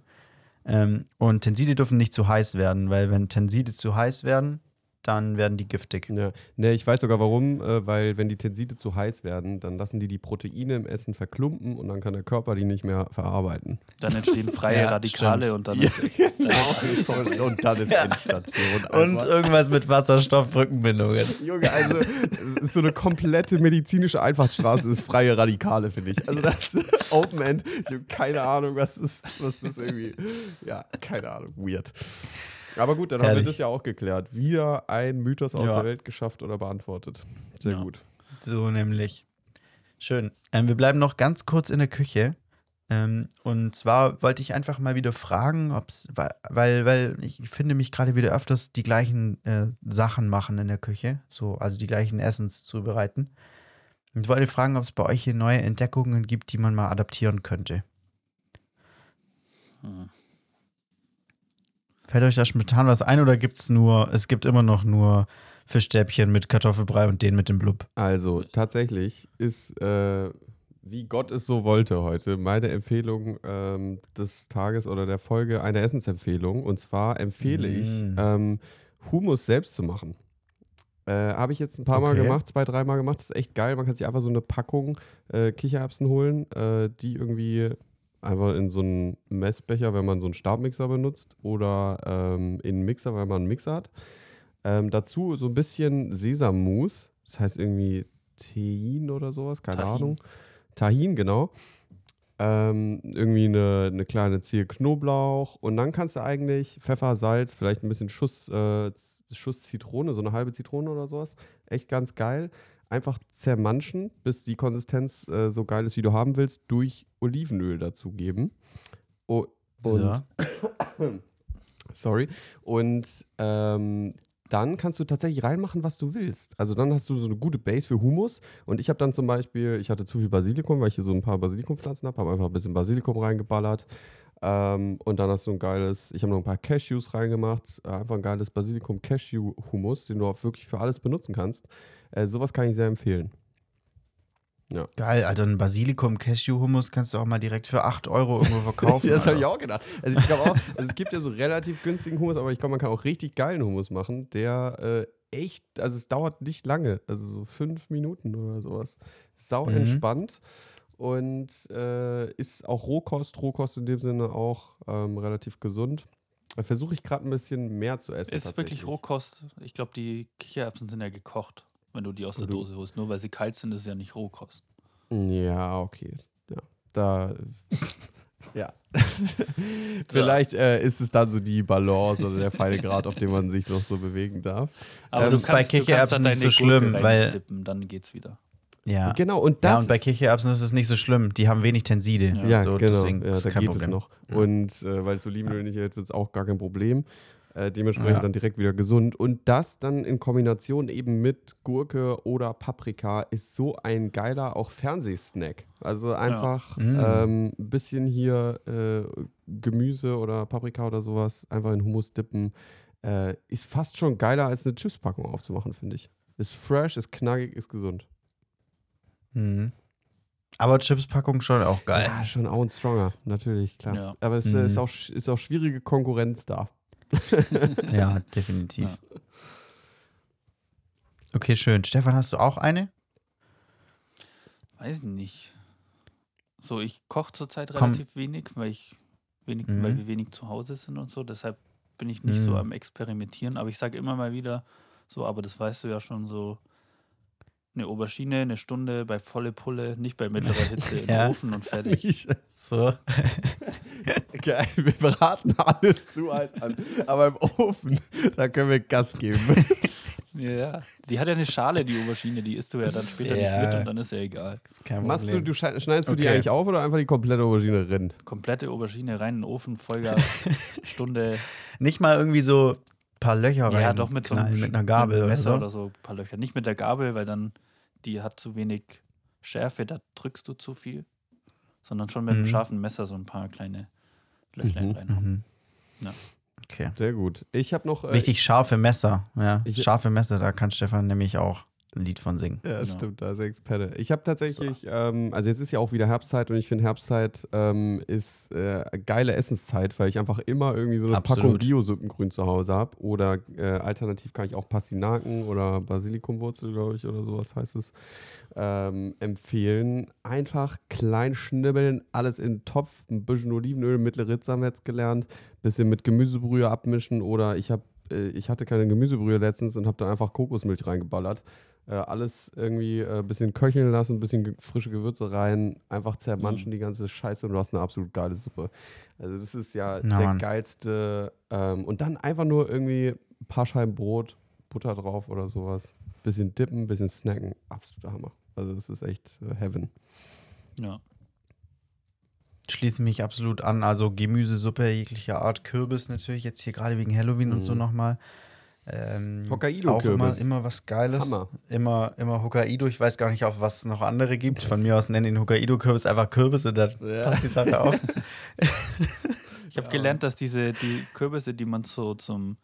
Ähm, und Tenside dürfen nicht zu heiß werden, weil wenn Tenside zu heiß werden, dann werden die giftig. Ja, ne, ich weiß sogar warum, äh, weil wenn die Tenside zu heiß werden, dann lassen die die Proteine im Essen verklumpen und dann kann der Körper die nicht mehr verarbeiten. Dann entstehen freie Ja, Radikale stimmt. und dann Ja, ist, genau. und, und dann ist Endstation. Und einfach. irgendwas mit Wasserstoffbrückenbindungen. Junge, also es ist so eine komplette medizinische Einfachstraße ist freie Radikale, finde ich. Also das Open End, ich habe keine Ahnung, was das, was das irgendwie, ja, keine Ahnung, weird. Aber gut, dann haben Herrlich. wir das ja auch geklärt. Wieder ein Mythos aus Ja. der Welt geschafft oder beantwortet. Sehr Ja. gut. So nämlich. Schön. Ähm, wir bleiben noch ganz kurz in der Küche. Ähm, und zwar wollte ich einfach mal wieder fragen, ob's, weil, weil, weil ich finde mich gerade wieder öfters die gleichen äh, Sachen machen in der Küche, so, also die gleichen Essens zubereiten. Ich wollte fragen, ob es bei euch hier neue Entdeckungen gibt, die man mal adaptieren könnte. Hm. Fällt euch da spontan was ein oder gibt es nur, es gibt immer noch nur Fischstäbchen mit Kartoffelbrei und den mit dem Blub? Also tatsächlich ist, äh, wie Gott es so wollte heute, meine Empfehlung ähm, des Tages oder der Folge eine Essensempfehlung. Und zwar empfehle ich, Mm. ähm, Hummus selbst zu machen. Äh, Habe ich jetzt ein paar Mal Okay. gemacht, zwei, dreimal gemacht. Das ist echt geil. Man kann sich einfach so eine Packung äh, Kichererbsen holen, äh, die irgendwie einfach in so einen Messbecher, wenn man so einen Stabmixer benutzt, oder ähm, in einen Mixer, weil man einen Mixer hat. Ähm, dazu so ein bisschen Sesammus, das heißt irgendwie Tein oder sowas, keine Tahin. Ahnung. Tahin, genau. Ähm, irgendwie eine, eine kleine Zehe Knoblauch und dann kannst du eigentlich Pfeffer, Salz, vielleicht ein bisschen Schuss, äh, Schuss Zitrone, so eine halbe Zitrone oder sowas. Echt ganz geil. Einfach zermanschen, bis die Konsistenz äh, so geil ist, wie du haben willst, durch Olivenöl dazugeben. Oh, und So. Sorry. Und ähm, dann kannst du tatsächlich reinmachen, was du willst. Also dann hast du so eine gute Base für Hummus. Und ich habe dann zum Beispiel, ich hatte zu viel Basilikum, weil ich hier so ein paar Basilikumpflanzen habe, habe einfach ein bisschen Basilikum reingeballert. Ähm, und dann hast du ein geiles, ich habe noch ein paar Cashews reingemacht, äh, einfach ein geiles Basilikum-Cashew-Hummus, den du auch wirklich für alles benutzen kannst. Äh, sowas kann ich sehr empfehlen. Geil, also ein Basilikum-Cashew-Hummus kannst du auch mal direkt für 8 Euro irgendwo verkaufen. Ja, das habe ich auch gedacht. Also ich glaube auch, also es gibt ja so relativ günstigen Hummus, aber ich glaube, man kann auch richtig geilen Hummus machen, der äh, echt, also es dauert nicht lange, also so fünf Minuten oder sowas. Sau Mhm. entspannt und äh, ist auch Rohkost, Rohkost in dem Sinne auch ähm, relativ gesund. Da versuche ich gerade ein bisschen mehr zu essen. Ist wirklich. Rohkost. Ich glaube, die Kichererbsen sind ja gekocht, wenn du die aus der du- Dose holst. Nur weil sie kalt sind, ist es ja nicht Rohkost. Ja, okay. Ja, da. ja. Vielleicht äh, ist es dann so die Balance oder der feine Grad, auf dem man sich noch so bewegen darf. Aber Das ist bei kannst- Kichererbsen da nicht so schlimm, weil- reindippen, dann geht's wieder. Ja. Genau, und das. ja, und bei Kichererbsen ist es nicht so schlimm. Die haben wenig Tenside. Ja, Ja, so, genau. Deswegen ja, da geht Problem. es noch. Ja. Und äh, weil es Olivenöl nicht hält, wird es auch gar kein Problem. Äh, dementsprechend Ja. dann direkt wieder gesund. Und das dann in Kombination eben mit Gurke oder Paprika ist so ein geiler auch Fernsehsnack. Also einfach Mm. ähm, ein bisschen hier äh, Gemüse oder Paprika oder sowas einfach in Hummus dippen. Äh, ist fast schon geiler als eine Chipspackung aufzumachen, finde ich. Ist fresh, ist knackig, ist gesund. Mhm. Aber Chipspackung schon auch geil. Ja, schon auch ein Stronger, natürlich, klar. Ja. Aber es Mhm. ist, auch, sch- ist auch schwierige Konkurrenz da. Ja, definitiv. Ja. Okay, schön. Stefan, hast du auch eine? Weiß nicht. So, ich koche zurzeit Komm. relativ wenig, weil ich wenig, Mhm. weil wir wenig zu Hause sind und so. Deshalb bin ich nicht so Mhm. am Experimentieren. Aber ich sage immer mal wieder, so, aber das weißt du ja schon so. Eine Aubergine, eine Stunde bei volle Pulle, nicht bei mittlerer Hitze im Ja. Ofen und fertig. So. Geil, wir beraten alles zu alt an. Aber im Ofen, da können wir Gas geben. Ja. Die hat ja eine Schale, die Aubergine, die isst du ja dann später Ja. nicht mit und dann ist ja egal. Ist kein Machst du, du schneid- schneidest du die Okay. eigentlich auf oder einfach die komplette Aubergine rein? Komplette Aubergine rein in den Ofen, Vollgas, Stunde. Nicht mal irgendwie so ein paar Löcher rein. Ja, doch mit so einem knallen, mit einer Gabel mit einem oder Messer so. oder so ein paar Löcher. Nicht mit der Gabel, weil dann die hat zu wenig Schärfe, da drückst du zu viel. Sondern schon mit Mhm. einem scharfen Messer so ein paar kleine Löchlein Mhm, reinhauen. Mhm. Ja. Okay. Sehr gut. Ich habe noch. Äh, Wichtig, scharfe Messer. Ja, ich- scharfe Messer, da kann Stefan nämlich auch ein Lied von singen. Ja, Genau. stimmt, da ist er Experte. Ich habe tatsächlich, ähm, also jetzt ist ja auch wieder Herbstzeit und ich finde Herbstzeit ähm, ist äh, geile Essenszeit, weil ich einfach immer irgendwie so eine Absolut. Packung Bio-Suppengrün zu Hause habe. Oder äh, alternativ kann ich auch Pastinaken oder Basilikumwurzel, glaube ich, oder sowas heißt es, ähm, empfehlen. Einfach klein schnibbeln, alles in den Topf, ein bisschen Olivenöl, mittlere Ritze haben wir jetzt gelernt, bisschen mit Gemüsebrühe abmischen oder ich habe äh, ich hatte keine Gemüsebrühe letztens und habe dann einfach Kokosmilch reingeballert. Äh, alles irgendwie ein äh, bisschen köcheln lassen, ein bisschen ge frische Gewürze rein, einfach zermanschen die ganze Scheiße und du hast eine absolut geile Suppe. Also das ist ja Na, der Mann. geilste. Ähm, und dann einfach nur irgendwie ein paar Scheiben Brot, Butter drauf oder sowas. Bisschen dippen, bisschen snacken. Absoluter Hammer. Also das ist echt äh, Heaven. Ja. Schließe mich absolut an. Also Gemüsesuppe jeglicher Art, Kürbis natürlich, jetzt hier gerade wegen Halloween und so Mhm. nochmal. Ähm, Hokkaido-Kürbis. Auch immer, immer was Geiles. Hammer. Immer, immer Hokkaido. Ich weiß gar nicht, auf was es noch andere gibt. Von mir aus nennen den Hokkaido-Kürbis einfach Kürbisse, da passt die Sache auch. Ich habe gelernt, dass diese die Kürbisse, die man so zum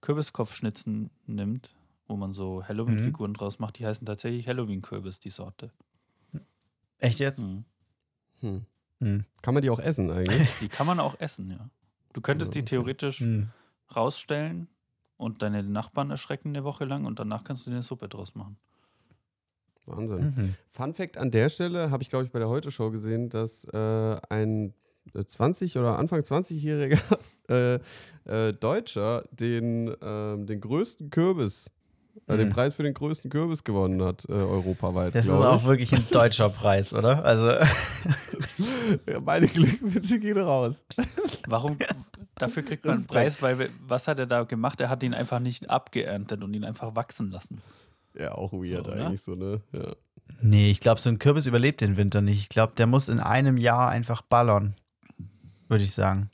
Kürbiskopfschnitzen nimmt, wo man so Halloween-Figuren draus macht, die heißen tatsächlich Halloween-Kürbis, die Sorte. Echt jetzt? Mhm. Hm. Hm. Kann man die auch essen eigentlich? Die kann man auch essen, ja. Du könntest die Okay. theoretisch Hm. rausstellen und deine Nachbarn erschrecken eine Woche lang und danach kannst du dir eine Suppe draus machen. Wahnsinn. Mhm. Fun Fact an der Stelle habe ich, glaube ich, bei der Heute-Show gesehen, dass äh, ein äh, 20- oder Anfang 20-jähriger äh, äh, Deutscher den, ähm, den größten Kürbis, äh, den Mhm. Preis für den größten Kürbis gewonnen hat, äh, europaweit. Das ist auch ich. wirklich ein deutscher Preis, oder? Also, Ja, Meine Glückwünsche gehen raus. Warum? Dafür kriegt man einen. Preis, weil was hat er da gemacht? Er hat ihn einfach nicht abgeerntet und ihn einfach wachsen lassen. Ja, auch weird So, ne? eigentlich so, ne? Ja. nee, ich glaube, so ein Kürbis überlebt den Winter nicht. Ich glaube, der muss in einem Jahr einfach ballern. Würde ich sagen.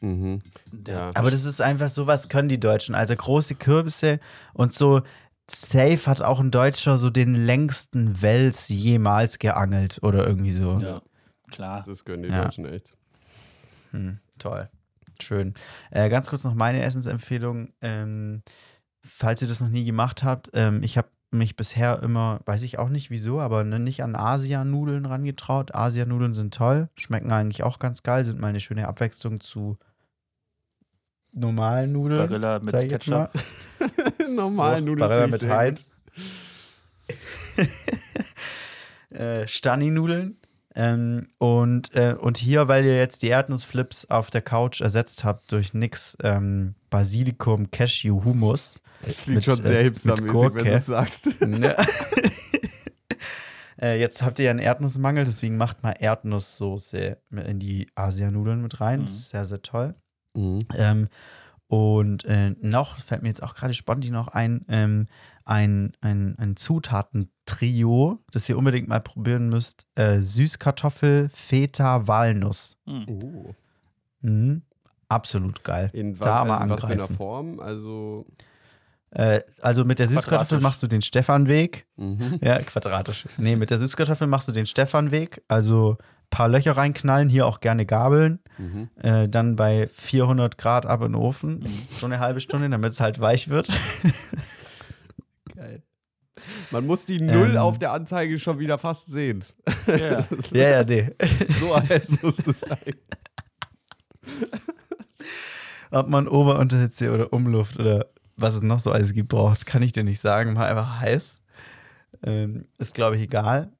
Mhm. Ja. Aber das ist einfach, sowas können die Deutschen. Also große Kürbisse und so. Safe hat auch ein Deutscher so den längsten Wels jemals geangelt oder irgendwie so. ja, klar. Das können die Ja. Deutschen echt. Hm, toll. Schön. Äh, ganz kurz noch meine Essensempfehlung. Ähm, falls ihr das noch nie gemacht habt, ähm, ich habe mich bisher immer, weiß ich auch nicht wieso, aber ne, nicht an Asianudeln rangetraut. Asianudeln sind toll, schmecken eigentlich auch ganz geil, sind mal eine schöne Abwechslung zu normalen Nudeln. Barilla mit Ketchup. Normal so, Nudeln. Barilla mit Heinz. äh, Stani-Nudeln. Ähm, und, äh, und hier, weil ihr jetzt die Erdnussflips auf der Couch ersetzt habt durch nix ähm, Basilikum, Cashew, Hummus. Das klingt mit, schon sehr äh, hipstermäßig, wenn du es sagst. Ne? äh, jetzt habt ihr ja einen Erdnussmangel, deswegen macht mal Erdnusssoße in die Asianudeln mit rein. Das Mhm. ist sehr, sehr toll. Mhm. Ähm, und äh, noch fällt mir jetzt auch gerade spontan noch ein, ähm, ein, ein, ein Zutatentrio, das ihr unbedingt mal probieren müsst. Äh, Süßkartoffel, Feta, Walnuss. Hm. Uh. Mhm. Absolut geil. In, Da mal in was für einer angreifen. Form? Also. Äh, also mit der Süßkartoffel machst du den Stefanweg. Mhm. Ja, quadratisch. Nee, mit der Süßkartoffel machst du den Stefanweg. Also ein paar Löcher reinknallen, hier auch gerne Gabeln. Mhm. Äh, dann bei 400 Grad ab in den Ofen. Mhm. So eine halbe Stunde, damit es halt weich wird. Man muss die Null Ähm. auf der Anzeige schon wieder fast sehen. Ja. ja, ja, nee. So heiß muss das sein. Ob man Oberunterhitze oder Umluft oder was es noch so alles gibt braucht, kann ich dir nicht sagen. Mal einfach heiß. Ähm, ist, glaube ich, egal.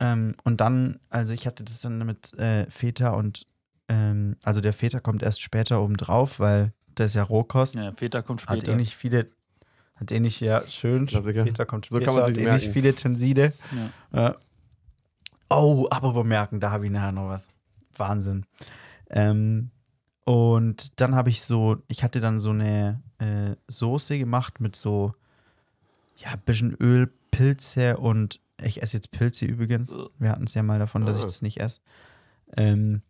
Ähm, und dann, also ich hatte das dann mit äh, Feta und, ähm, also der Feta kommt erst später oben drauf, weil der ist ja Rohkost. ja, Feta kommt Hat später. eh nicht viele, hat eh nicht, ja, schön. Klassiker. Feta kommt So später, kann man sich hat eh merken. nicht viele Tenside. Ja. Ja. Oh, aber merken, da habe ich nachher noch was. Wahnsinn. Ähm, und dann habe ich so, ich hatte dann so eine äh, Soße gemacht mit so, ja, bisschen Öl, Pilze und ich esse jetzt Pilze übrigens. Äh. Wir hatten es ja mal davon, dass ich Ah. das nicht esse. Ähm,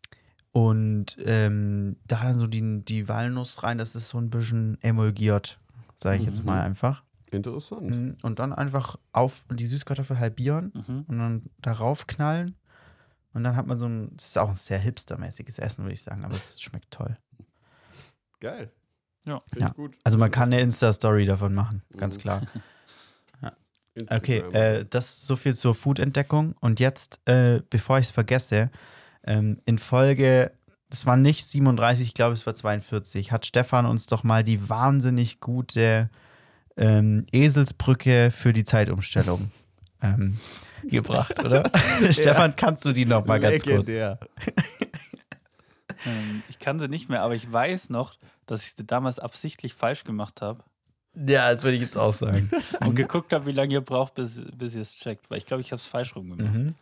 und ähm, da dann so die, die Walnuss rein, das ist so ein bisschen emulgiert, sage ich jetzt Mhm. mal einfach. Interessant. Mhm. Und dann einfach auf die Süßkartoffel halbieren Mhm. und dann darauf knallen. Und dann hat man so ein, das ist auch ein sehr hipstermäßiges Essen, würde ich sagen, aber es schmeckt toll. Geil. Ja. Finde Ja. ich gut. Also man kann eine Insta-Story davon machen, ganz Mhm. klar. Okay, Instagram. äh, das ist so viel zur Food-Entdeckung. Und jetzt, äh, bevor ich es vergesse, ähm, in Folge, das war nicht 37, ich glaube, es war 42, hat Stefan uns doch mal die wahnsinnig gute ähm, Eselsbrücke für die Zeitumstellung ähm, gebracht, oder? Stefan, kannst du die noch mal ganz kurz? Ähm, ich kann sie nicht mehr, aber ich weiß noch, dass ich sie damals absichtlich falsch gemacht habe Ja, das würde ich jetzt auch sagen. und geguckt habe, wie lange ihr braucht, bis, bis ihr es checkt. Weil ich glaube, ich habe es falsch rumgemacht. mhm.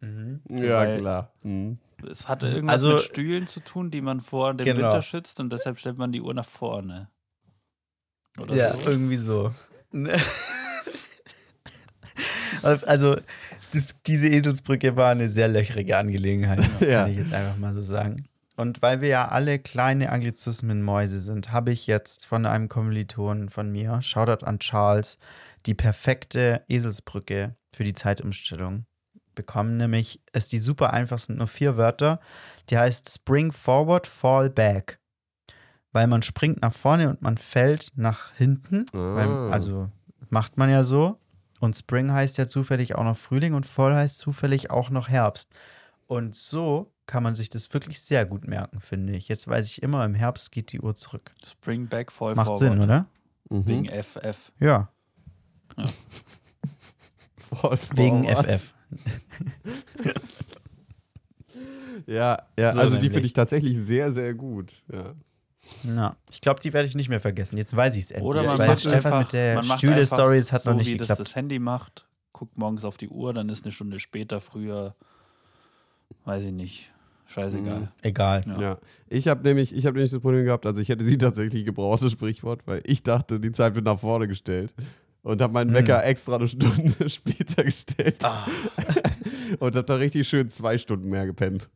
Mhm. Ja, Weil- klar. Mhm. Es hatte irgendwas Also- mit Stühlen zu tun, die man vor dem Genau. Winter schützt und deshalb stellt man die Uhr nach vorne. Oder Ja, so. irgendwie so. also, das, diese Eselsbrücke war eine sehr löchrige Angelegenheit, Ja. kann ich jetzt einfach mal so sagen. Und weil wir ja alle kleine Anglizismen-Mäuse sind, habe ich jetzt von einem Kommilitonen von mir, Shoutout an Charles, die perfekte Eselsbrücke für die Zeitumstellung bekommen. Nämlich ist die super einfach, sind nur vier Wörter. Die heißt Spring Forward, Fall Back. Weil man springt nach vorne und man fällt nach hinten. Weil, Ah. also macht man ja so. Und Spring heißt ja zufällig auch noch Frühling und Fall heißt zufällig auch noch Herbst. Und so kann man sich das wirklich sehr gut merken, finde ich. Jetzt weiß ich immer, im Herbst geht die Uhr zurück. Spring Back, Fall Macht Forward. Sinn, oder? Mhm. Wegen FF. Ja, Voll wegen forward. FF. Ja, ja So also die finde ich tatsächlich sehr, sehr gut. Ja. Na, ich glaube, die werde ich nicht mehr vergessen. Jetzt weiß ich es endlich. Oder man weil macht Stefan einfach, mit der man macht Stühle-Stories einfach hat noch so, nicht wie geklappt. das das Handy macht, guckt morgens auf die Uhr, dann ist eine Stunde später, früher, weiß ich nicht, scheißegal. Mhm. Egal. Ja. Ja. Ich habe nämlich, ich habe nämlich das Problem gehabt, also ich hätte sie tatsächlich gebraucht, das Sprichwort, weil ich dachte, die Zeit wird nach vorne gestellt. Und habe meinen Hm. Wecker extra eine Stunde später gestellt. Ah, Und habe da richtig schön zwei Stunden mehr gepennt.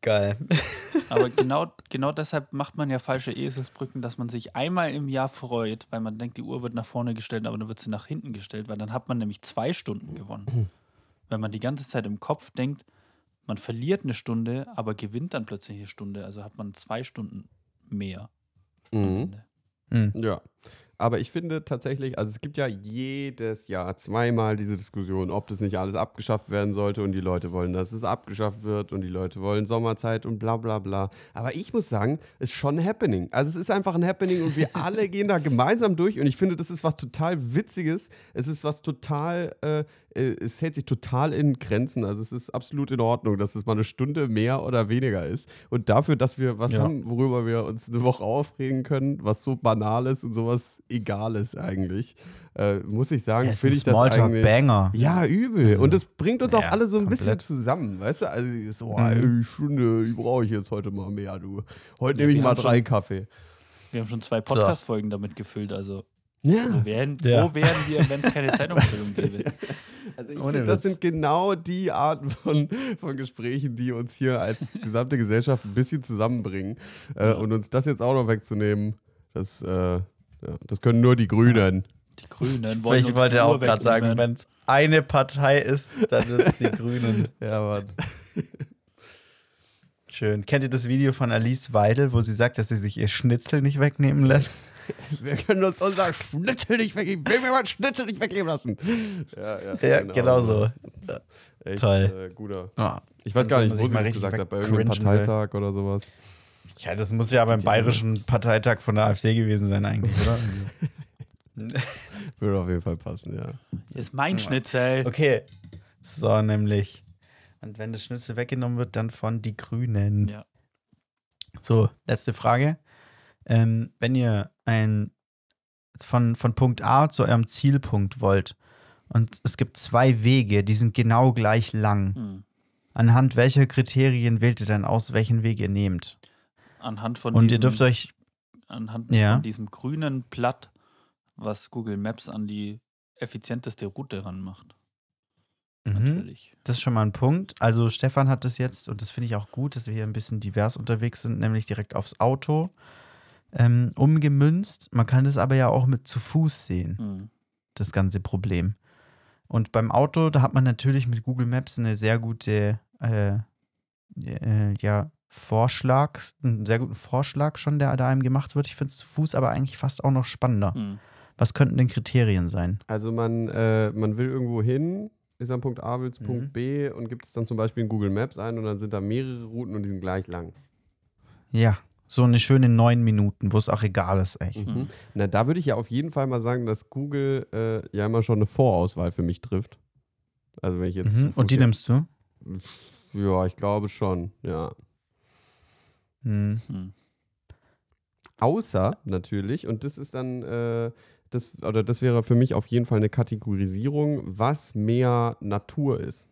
geil. Aber genau, genau deshalb macht man ja falsche Eselsbrücken, dass man sich einmal im Jahr freut, weil man denkt, die Uhr wird nach vorne gestellt, aber dann wird sie nach hinten gestellt, weil dann hat man nämlich zwei Stunden gewonnen. Wenn man die ganze Zeit im Kopf denkt, man verliert eine Stunde, aber gewinnt dann plötzlich eine Stunde, also hat man zwei Stunden mehr. am Mhm. Ende. Hm. Ja. Aber ich finde tatsächlich, also es gibt ja jedes Jahr zweimal diese Diskussion, ob das nicht alles abgeschafft werden sollte und die Leute wollen, dass es abgeschafft wird und die Leute wollen Sommerzeit und bla bla bla. Aber ich muss sagen, es ist schon ein Happening. Also es ist einfach ein Happening und wir alle gehen da gemeinsam durch und ich finde, das ist was total Witziges. Es ist was total, äh, äh, es hält sich total in Grenzen. Also es ist absolut in Ordnung, dass es mal eine Stunde mehr oder weniger ist. Und dafür, dass wir was Ja. haben, worüber wir uns eine Woche aufregen können, was so banal ist und sowas Egales eigentlich, äh, muss ich sagen, Das ist ein finde ich das eigentlich. Smalltalk-Banger. Ja, übel. Also, und das bringt uns auch ja, alle so ein bisschen komplett. zusammen, weißt du? Also so, Mhm. ey, die Stunde, die brauche ich jetzt heute mal mehr, du. Heute Ja, nehme ich mal drei schon- Kaffee. Wir haben schon zwei Podcast-Folgen damit gefüllt, also Ja. wo wären, Ja. wo wären wir, wenn es keine Zeitumstellung gäbe? Also ich finde, das sind genau die Arten von, von Gesprächen, die uns hier als gesamte Gesellschaft ein bisschen zusammenbringen. Äh, Ja. Und uns das jetzt auch noch wegzunehmen, das, äh, ja, das können nur die Grünen. Die Grünen wollen Ich wollte auch gerade sagen, wenn es eine Partei ist, dann sind es die Grünen. Ja, Mann. Schön. Kennt ihr das Video von Alice Weidel, wo sie sagt, dass sie sich ihr Schnitzel nicht wegnehmen lässt? Wir können uns unser Schnitzel nicht wegnehmen. Will mir mein Schnitzel nicht wegnehmen lassen. Ja, ja, Ja, genau so. Echt, Toll. Äh, guter. Ah. Ich weiß gar nicht, wo sie mal das gesagt hat, bei irgendeinem wegcringen will. Parteitag oder sowas. Ja, das muss ja beim bayerischen Parteitag von der AfD gewesen sein eigentlich, oder? Würde auf jeden Fall passen, ja. Ist mein Schnitzel. okay. So, nämlich. Und wenn das Schnitzel weggenommen wird, dann von die Grünen. Ja. So, letzte Frage. Ähm, wenn ihr ein von, von Punkt A zu eurem Zielpunkt wollt und es gibt zwei Wege, die sind genau gleich lang. Hm. Anhand welcher Kriterien wählt ihr dann aus, welchen Weg ihr nehmt? Anhand von Und diesem, ihr dürft euch, anhand Ja. von diesem grünen Blatt, was Google Maps an die effizienteste Route ranmacht. mhm, Natürlich. das ist schon mal ein Punkt. Also Stefan hat das jetzt, und das finde ich auch gut, dass wir hier ein bisschen divers unterwegs sind, nämlich direkt aufs Auto ähm, umgemünzt. Man kann das aber ja auch mit zu Fuß sehen. Hm. das ganze Problem. Und beim Auto, da hat man natürlich mit Google Maps eine sehr gute, äh, äh, ja, Vorschlag, einen sehr guten Vorschlag schon, der da einem gemacht wird. Ich finde es zu Fuß aber eigentlich fast auch noch spannender. Hm. Was könnten denn Kriterien sein? Also man, äh, man will irgendwo hin, ist am Punkt A, will zu Mhm. Punkt B und gibt es dann zum Beispiel in Google Maps ein und dann sind da mehrere Routen und die sind gleich lang. Ja, so eine schöne neun Minuten, wo es auch egal ist, echt. Mhm. Na, da würde ich ja auf jeden Fall mal sagen, dass Google äh, ja immer schon eine Vorauswahl für mich trifft. Also wenn ich jetzt. Mhm. Und die nimmst du? Ja, ich glaube schon, ja. Mhm. Hm. Außer natürlich, und das ist dann, äh, das, oder das wäre für mich auf jeden Fall eine Kategorisierung, was mehr Natur ist.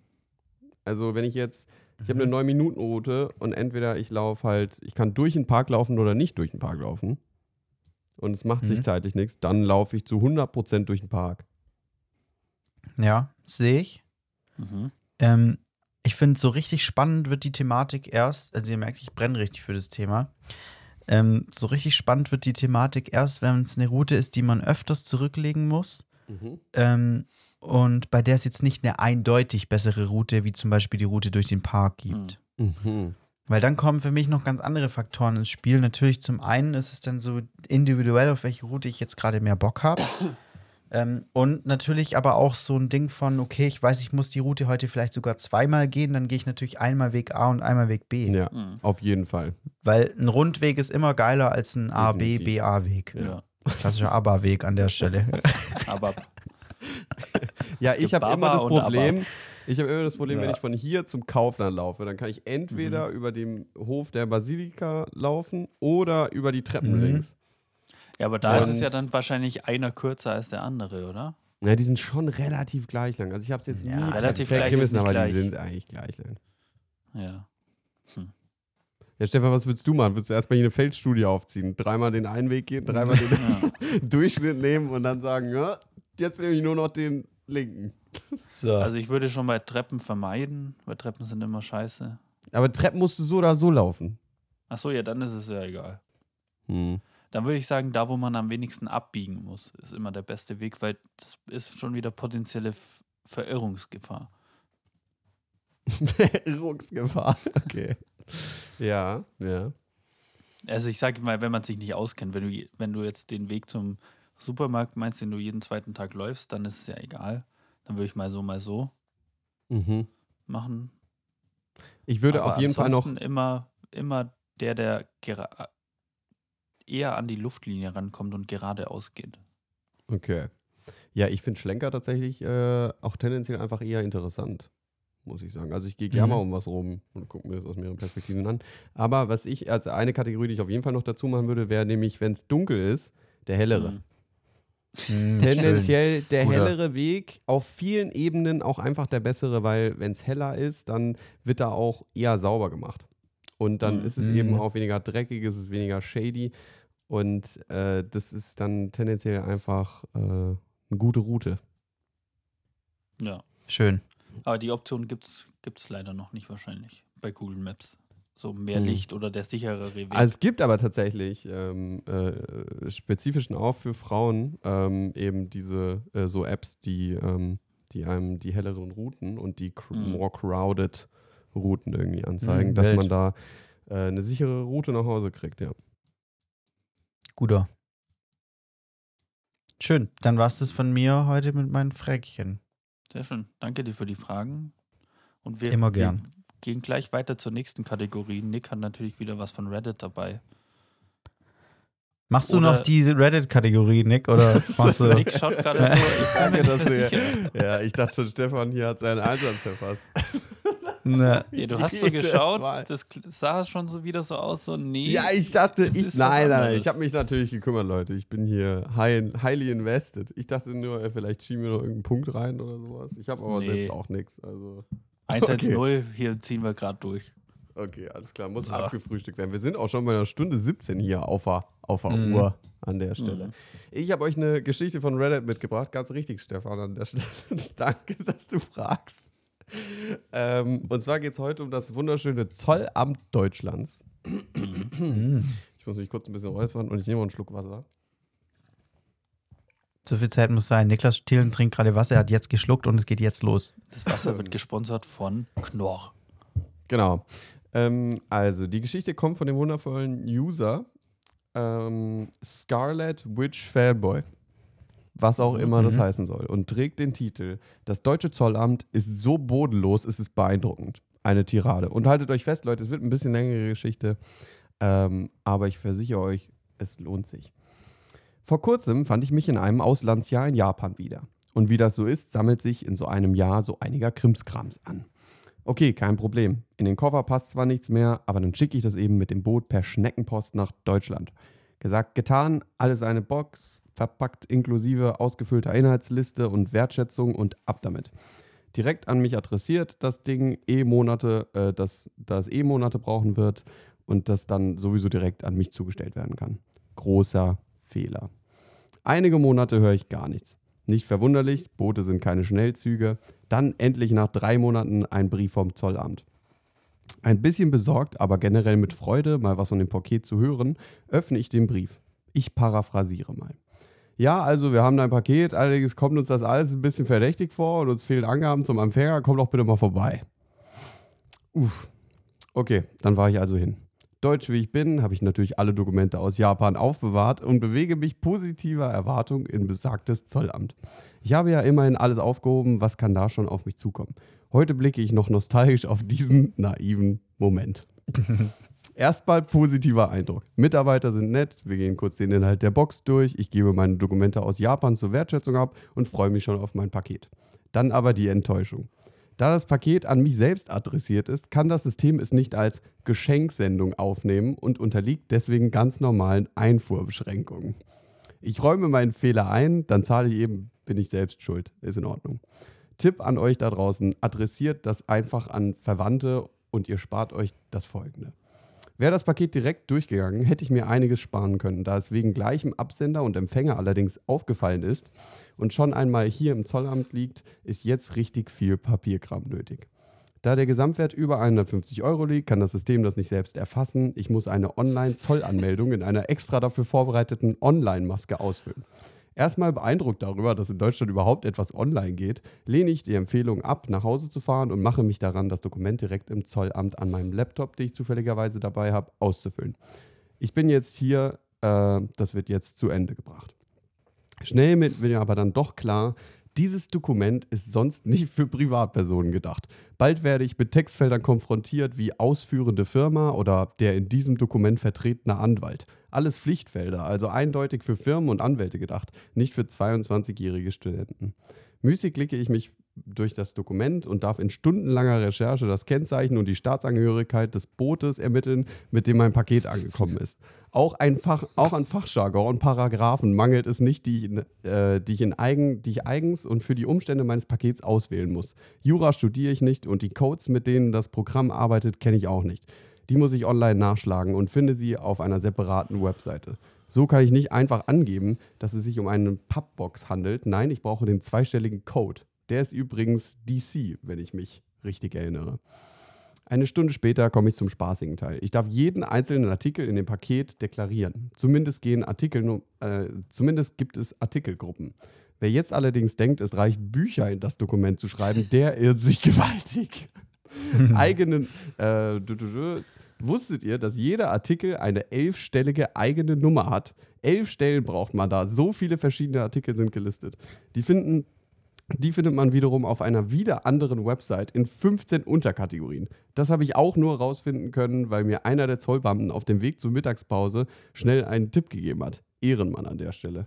Also wenn ich jetzt, ich habe eine Mhm. 9-Minuten-Route und entweder ich laufe halt, ich kann durch den Park laufen oder nicht durch den Park laufen. Und es macht sich Mhm. zeitlich nichts, dann laufe ich zu 100% durch den Park. Ja, sehe ich. Mhm. Ähm, Ich finde, so richtig spannend wird die Thematik erst, also ihr merkt, ich brenne richtig für das Thema. Ähm, so richtig spannend wird die Thematik erst, wenn es eine Route ist, die man öfters zurücklegen muss. Ähm, und bei der es jetzt nicht eine eindeutig bessere Route, wie zum Beispiel die Route durch den Park gibt. Mhm. Weil dann kommen für mich noch ganz andere Faktoren ins Spiel. Natürlich zum einen ist es dann so individuell, auf welche Route ich jetzt gerade mehr Bock habe. Ähm, und natürlich aber auch so ein Ding von, okay, ich weiß, ich muss die Route heute vielleicht sogar zweimal gehen, dann gehe ich natürlich einmal Weg A und einmal Weg B. Ja, Mhm. auf jeden Fall. Weil ein Rundweg ist immer geiler als ein A, B. B, A-Weg. Ja. Klassischer ABA-Weg an der Stelle. Aber Ja, ich habe immer das Problem, ich habe immer das Problem, wenn Ja. ich von hier zum Kaufland laufe, dann kann ich entweder Mhm. über den Hof der Basilika laufen oder über die Treppen Mhm. links. Ja, aber da ist es ja Und- dann wahrscheinlich einer kürzer als der andere, oder? Ja, die sind schon relativ gleich lang. Also ich habe es jetzt Ja, nie relativ gleich gemessen, aber gleich. die sind eigentlich gleich lang. Ja. Ja, Stefan, was würdest du machen? Würdest du erstmal hier eine Feldstudie aufziehen? Dreimal den einen Weg gehen, dreimal den ja. Durchschnitt nehmen und dann sagen, ja, jetzt nehme ich nur noch den linken. So. Also ich würde schon bei Treppen vermeiden, weil Treppen sind immer scheiße. Aber Treppen musst du so oder so laufen. Ach so, ja, dann ist es ja egal. Hm. Dann würde ich sagen, da wo man am wenigsten abbiegen muss, ist immer der beste Weg, weil das ist schon wieder potenzielle Verirrungsgefahr. Verirrungsgefahr. Okay. Ja, ja. Also ich sage mal, wenn man sich nicht auskennt, wenn du, wenn du jetzt den Weg zum Supermarkt meinst, den du jeden zweiten Tag läufst, dann ist es ja egal. Dann würde ich mal so, mal so Mhm. machen. Ich würde Aber auf jeden Fall noch. immer, immer der, der eher an die Luftlinie rankommt und geradeaus geht. Okay. Ja, ich finde Schlenker tatsächlich äh, auch tendenziell einfach eher interessant, muss ich sagen. Also ich gehe gerne Mhm. mal um was rum und gucke mir das aus mehreren Perspektiven an. Aber was ich als eine Kategorie, die ich auf jeden Fall noch dazu machen würde, wäre nämlich, wenn es dunkel ist, der hellere. Mhm. Mhm, schön. Tendenziell der Guter. hellere Weg, auf vielen Ebenen auch einfach der bessere, weil wenn es heller ist, dann wird da auch eher sauber gemacht. Und dann Mhm. ist es Mhm. eben auch weniger dreckig, es ist weniger shady. Und äh, das ist dann tendenziell einfach äh, eine gute Route. Ja. Schön. Aber die Option gibt es leider noch nicht wahrscheinlich bei Google Maps. So mehr Hm. Licht oder der sicherere Weg. Also es gibt aber tatsächlich ähm, äh, spezifischen auch für Frauen ähm, eben diese äh, so Apps, die, ähm, die einem die helleren Routen und die cr Mhm. more crowded Routen irgendwie anzeigen, Mhm, dass man da äh, eine sichere Route nach Hause kriegt, ja. Guter. Schön. Dann war es das von mir heute mit meinen Fräckchen. Sehr schön. Danke dir für die Fragen. Und wir, Immer wir gern. gehen gleich weiter zur nächsten Kategorie. Nick hat natürlich wieder was von Reddit dabei. Machst du Oder- noch die Reddit-Kategorie, Nick? Oder machst du. Nick schaut gerade so. Ich ja, ich dachte schon, Stefan hier hat seinen Einsatz verfasst. Ne. Ja, du hast so geschaut, Mal. das sah schon so wieder so aus, so nee. Ja, ich dachte, ich, nein, nein, ich habe mich natürlich gekümmert, Leute. Ich bin hier high, highly invested. Ich dachte nur, äh, vielleicht schieben wir noch irgendeinen Punkt rein oder sowas. Ich habe aber Nee. selbst auch nichts. Also, 110, hier ziehen wir gerade durch. okay, alles klar. Muss So. abgefrühstückt werden. Wir sind auch schon bei einer Stunde 17 hier auf der, auf der Mhm. Uhr an der Stelle. Mhm. Ich habe euch eine Geschichte von Reddit mitgebracht. Ganz richtig, Stefan, an der Stelle. Danke, dass du fragst. Ähm, und zwar geht es heute um das wunderschöne Zollamt Deutschlands. Ich muss mich kurz ein bisschen räuspern und ich nehme noch einen Schluck Wasser. So viel Zeit muss sein. Niklas Thielen trinkt gerade Wasser, er hat jetzt geschluckt und es geht jetzt los. Das Wasser wird gesponsert von Knorr. Genau. Ähm, also, die Geschichte kommt von dem wundervollen User ähm, Scarlet Witch Fanboy. Was auch immer das Mhm. heißen soll. Und trägt den Titel: Das deutsche Zollamt ist so bodenlos, es ist beeindruckend. Eine Tirade. Und haltet euch fest, Leute, es wird ein bisschen längere Geschichte. Ähm, aber ich versichere euch, es lohnt sich. Vor kurzem fand ich mich in einem Auslandsjahr in Japan wieder. Und wie das so ist, sammelt sich in so einem Jahr so einiger Krimskrams an. Okay, kein Problem. In den Koffer passt zwar nichts mehr, aber dann schicke ich das eben mit dem Boot per Schneckenpost nach Deutschland. Gesagt, getan, alles eine Box, verpackt inklusive ausgefüllter Inhaltsliste und Wertschätzung und ab damit. Direkt an mich adressiert, das Ding eh Monate, äh, das, das eh Monate brauchen wird und das dann sowieso direkt an mich zugestellt werden kann. Großer Fehler. Einige Monate höre ich gar nichts. Nicht verwunderlich, Boote sind keine Schnellzüge. Dann endlich nach drei Monaten ein Brief vom Zollamt. Ein bisschen besorgt, aber generell mit Freude, mal was von dem Paket zu hören, öffne ich den Brief. Ich paraphrasiere mal. Ja, also wir haben da ein Paket, allerdings kommt uns das alles ein bisschen verdächtig vor und uns fehlen Angaben zum Empfänger, komm doch bitte mal vorbei. Uff. Okay, dann war ich also hin. Deutsch wie ich bin, habe ich natürlich alle Dokumente aus Japan aufbewahrt und bewege mich positiver Erwartung in besagtes Zollamt. Ich habe ja immerhin alles aufgehoben, was kann da schon auf mich zukommen. Heute blicke ich noch nostalgisch auf diesen naiven Moment. Erstmal positiver Eindruck. Mitarbeiter sind nett, wir gehen kurz den Inhalt der Box durch, ich gebe meine Dokumente aus Japan zur Wertschätzung ab und freue mich schon auf mein Paket. Dann aber die Enttäuschung. Da das Paket an mich selbst adressiert ist, kann das System es nicht als Geschenksendung aufnehmen und unterliegt deswegen ganz normalen Einfuhrbeschränkungen. Ich räume meinen Fehler ein, dann zahle ich eben, bin ich selbst schuld. Ist in Ordnung. Tipp an euch da draußen, adressiert das einfach an Verwandte und ihr spart euch das folgende. Wäre das Paket direkt durchgegangen, hätte ich mir einiges sparen können. Da es wegen gleichem Absender und Empfänger allerdings aufgefallen ist und schon einmal hier im Zollamt liegt, ist jetzt richtig viel Papierkram nötig. Da der Gesamtwert über 150 Euro liegt, kann das System das nicht selbst erfassen. Ich muss eine Online-Zollanmeldung in einer extra dafür vorbereiteten Online-Maske ausfüllen. Erstmal beeindruckt darüber, dass in Deutschland überhaupt etwas online geht, lehne ich die Empfehlung ab, nach Hause zu fahren und mache mich daran, das Dokument direkt im Zollamt an meinem Laptop, den ich zufälligerweise dabei habe, auszufüllen. Ich bin jetzt hier, äh, das wird jetzt zu Ende gebracht. Schnell wird mir aber dann doch klar, dieses Dokument ist sonst nicht für Privatpersonen gedacht. Bald werde ich mit Textfeldern konfrontiert wie ausführende Firma oder der in diesem Dokument vertretene Anwalt. Alles Pflichtfelder, also eindeutig für Firmen und Anwälte gedacht, nicht für 22-jährige Studenten. Müßig klicke ich mich durch das Dokument und darf in stundenlanger Recherche das Kennzeichen und die Staatsangehörigkeit des Bootes ermitteln, mit dem mein Paket angekommen ist. Auch, ein Fach, auch an Fachjargon und Paragraphen mangelt es nicht, die, ich, äh, die, ich in eigen, die ich eigens und für die Umstände meines Pakets auswählen muss. Jura studiere ich nicht und die Codes, mit denen das Programm arbeitet, kenne ich auch nicht. Die muss ich online nachschlagen und finde sie auf einer separaten Webseite. So kann ich nicht einfach angeben, dass es sich um eine Pappbox handelt. Nein, ich brauche den zweistelligen Code. Der ist übrigens DC, wenn ich mich richtig erinnere. Eine Stunde später komme ich zum spaßigen Teil. Ich darf jeden einzelnen Artikel in dem Paket deklarieren. Zumindest, gehen Artikel, äh, zumindest gibt es Artikelgruppen. Wer jetzt allerdings denkt, es reicht, Bücher in das Dokument zu schreiben, der irrt sich gewaltig. Eigenen, äh, Wusstet ihr, dass jeder Artikel eine elfstellige eigene Nummer hat? Elf Stellen braucht man da. So viele verschiedene Artikel sind gelistet. Die finden die findet man wiederum auf einer wieder anderen Website in 15 Unterkategorien. Das habe ich auch nur rausfinden können, weil mir einer der Zollbeamten auf dem Weg zur Mittagspause schnell einen Tipp gegeben hat. Ehrenmann an der Stelle.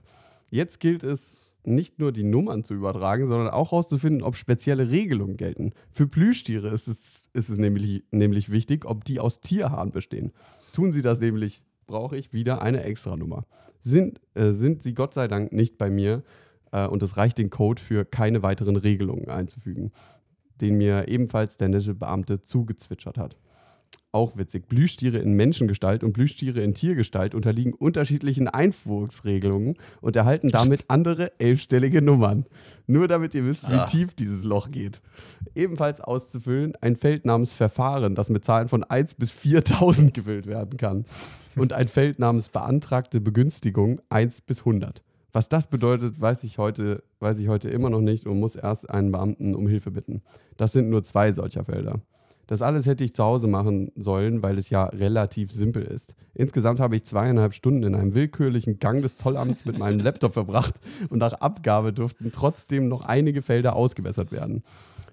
Jetzt gilt es, nicht nur die Nummern zu übertragen, sondern auch herauszufinden, ob spezielle Regelungen gelten. Für Plüschtiere ist es, ist es nämlich, nämlich wichtig, ob die aus Tierhaaren bestehen. Tun sie das nämlich, brauche ich wieder eine Extranummer. Sind, äh, sind sie Gott sei Dank nicht bei mir äh, und es reicht den Code für keine weiteren Regelungen einzufügen, den mir ebenfalls der nette Beamte zugezwitschert hat auch witzig. Plüschtiere in Menschengestalt und Plüschtiere in Tiergestalt unterliegen unterschiedlichen Einfuhrregelungen und erhalten damit andere elfstellige Nummern. Nur damit ihr wisst, wie ah. tief dieses Loch geht. Ebenfalls auszufüllen ein Feld namens Verfahren, das mit Zahlen von 1 bis 4000 gefüllt werden kann. Und ein Feld namens Beantragte Begünstigung 1 bis 100. Was das bedeutet, weiß ich, heute, weiß ich heute immer noch nicht und muss erst einen Beamten um Hilfe bitten. Das sind nur zwei solcher Felder. Das alles hätte ich zu Hause machen sollen, weil es ja relativ simpel ist. Insgesamt habe ich zweieinhalb Stunden in einem willkürlichen Gang des Zollamts mit meinem Laptop verbracht und nach Abgabe durften trotzdem noch einige Felder ausgebessert werden.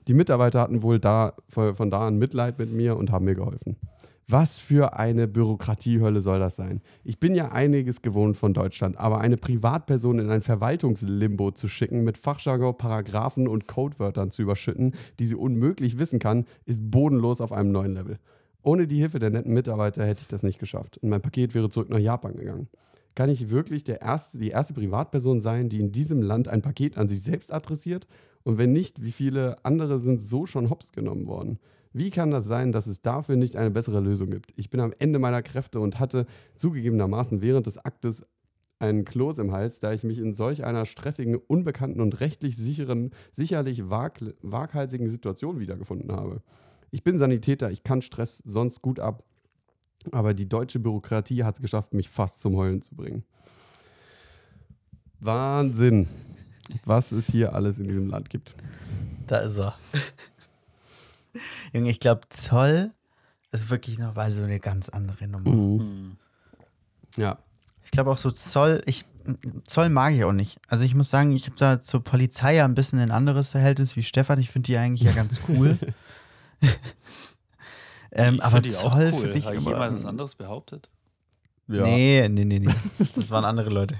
Die Mitarbeiter hatten wohl da, von da an Mitleid mit mir und haben mir geholfen. Was für eine Bürokratiehölle soll das sein? Ich bin ja einiges gewohnt von Deutschland, aber eine Privatperson in ein Verwaltungslimbo zu schicken, mit Fachjargon, Paragraphen und Codewörtern zu überschütten, die sie unmöglich wissen kann, ist bodenlos auf einem neuen Level. Ohne die Hilfe der netten Mitarbeiter hätte ich das nicht geschafft und mein Paket wäre zurück nach Japan gegangen. Kann ich wirklich der erste, die erste Privatperson sein, die in diesem Land ein Paket an sich selbst adressiert? Und wenn nicht, wie viele andere sind so schon hops genommen worden? Wie kann das sein, dass es dafür nicht eine bessere Lösung gibt? Ich bin am Ende meiner Kräfte und hatte zugegebenermaßen während des Aktes einen Kloß im Hals, da ich mich in solch einer stressigen, unbekannten und rechtlich sicheren, sicherlich wag, waghalsigen Situation wiedergefunden habe. Ich bin Sanitäter, ich kann Stress sonst gut ab, aber die deutsche Bürokratie hat es geschafft, mich fast zum Heulen zu bringen. Wahnsinn, was es hier alles in diesem Land gibt. Da ist er. Junge, ich glaube, Zoll ist wirklich noch mal so eine ganz andere Nummer. Hm. Ja, Ich glaube auch so Zoll, ich, Zoll mag ich auch nicht. Also ich muss sagen, ich habe da zur Polizei ja ein bisschen ein anderes Verhältnis wie Stefan. Ich finde die eigentlich ja ganz cool. ähm, aber Zoll cool. finde ich Habe ich jemals was anderes behauptet? ja. Nee, nee, nee, nee. Das waren andere Leute.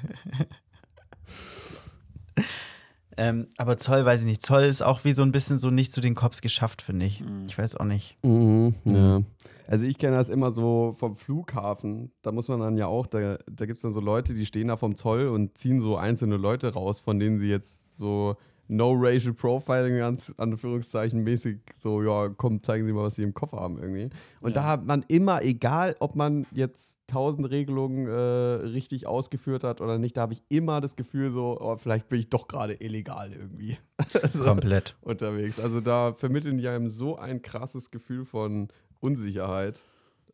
Ähm, aber Zoll weiß ich nicht. Zoll ist auch wie so ein bisschen so nicht zu den Cops geschafft, finde ich. Mhm. Ich weiß auch nicht. Mhm, ja. Also ich kenne das immer so vom Flughafen. Da muss man dann ja auch, da, da gibt es dann so Leute, die stehen da vom Zoll und ziehen so einzelne Leute raus, von denen sie jetzt so No Racial Profiling, ganz Anführungszeichen mäßig, so, ja, komm, zeigen Sie mal, was Sie im Koffer haben irgendwie. Und da Ja. hat man immer, egal ob man jetzt tausend Regelungen äh, richtig ausgeführt hat oder nicht, da habe ich immer das Gefühl so, oh, vielleicht bin ich doch gerade illegal irgendwie. Also, Komplett. unterwegs. Also da vermitteln die einem so ein krasses Gefühl von Unsicherheit.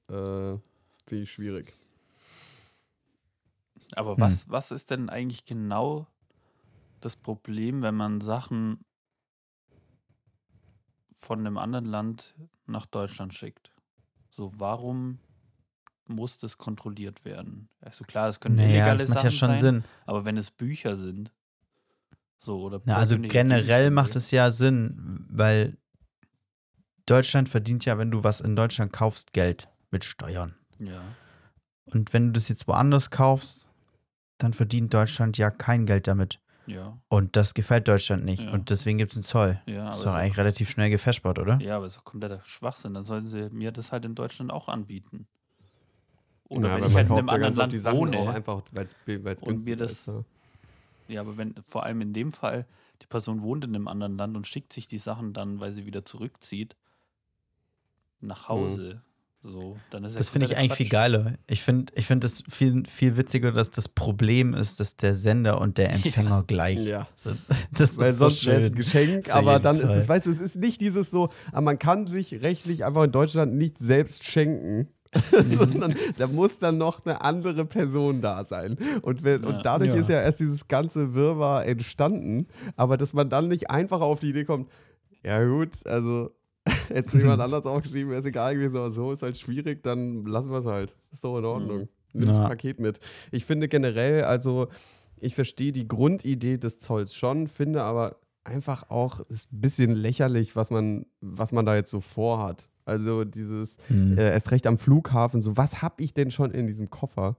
Äh, Finde ich schwierig. Aber Hm. was, was ist denn eigentlich genau das Problem, wenn man Sachen von einem anderen Land nach Deutschland schickt? So, warum muss das kontrolliert werden? Also klar, es können Naja, illegale das macht Sachen ja schon sein, Sinn. aber wenn es Bücher sind, so oder Na, also generell Gegenstände- macht es ja Sinn, weil Deutschland verdient ja, wenn du was in Deutschland kaufst, Geld mit Steuern. ja. Und wenn du das jetzt woanders kaufst, dann verdient Deutschland ja kein Geld damit. Ja, Und das gefällt Deutschland nicht. Ja. Und deswegen gibt es einen Zoll. ja, Das ist doch eigentlich relativ schnell gefespert, oder? Ja, aber es ist doch kompletter Schwachsinn. Dann sollten sie mir das halt in Deutschland auch anbieten. Oder Ja, wenn ich man halt in einem anderen Land die Sachen wohne. auch einfach, weil es und mir das- ist. Ja. Ja, aber wenn vor allem in dem Fall die Person wohnt in einem anderen Land und schickt sich die Sachen dann, weil sie wieder zurückzieht, nach Hause. So, dann ist ja Das finde ich eigentlich viel Quatsch. geiler. Ich finde ich find das viel, viel witziger, dass das Problem ist, dass der Sender und der Empfänger gleich Ja. sind. Das Weil ist so sonst wäre es ein. Geschenk, aber dann ist toll. es, weißt du, es ist nicht dieses so, aber man kann sich rechtlich einfach in Deutschland nicht selbst schenken. sondern da muss dann noch eine andere Person da sein. Und, wenn, Ja. und dadurch Ja. ist ja erst dieses ganze Wirrwarr entstanden, aber dass man dann nicht einfach auf die Idee kommt, ja gut, also jetzt jemand anders aufgeschrieben, wäre es egal gewesen, aber so ist halt schwierig, dann lassen wir es halt. Ist doch in Ordnung. Nimm das. Paket mit. Ich finde generell, also ich verstehe die Grundidee des Zolls schon, finde aber einfach auch, es ist ein bisschen lächerlich, was man, was man da jetzt so vorhat. Also dieses, Hm. äh, erst recht am Flughafen, so was habe ich denn schon in diesem Koffer,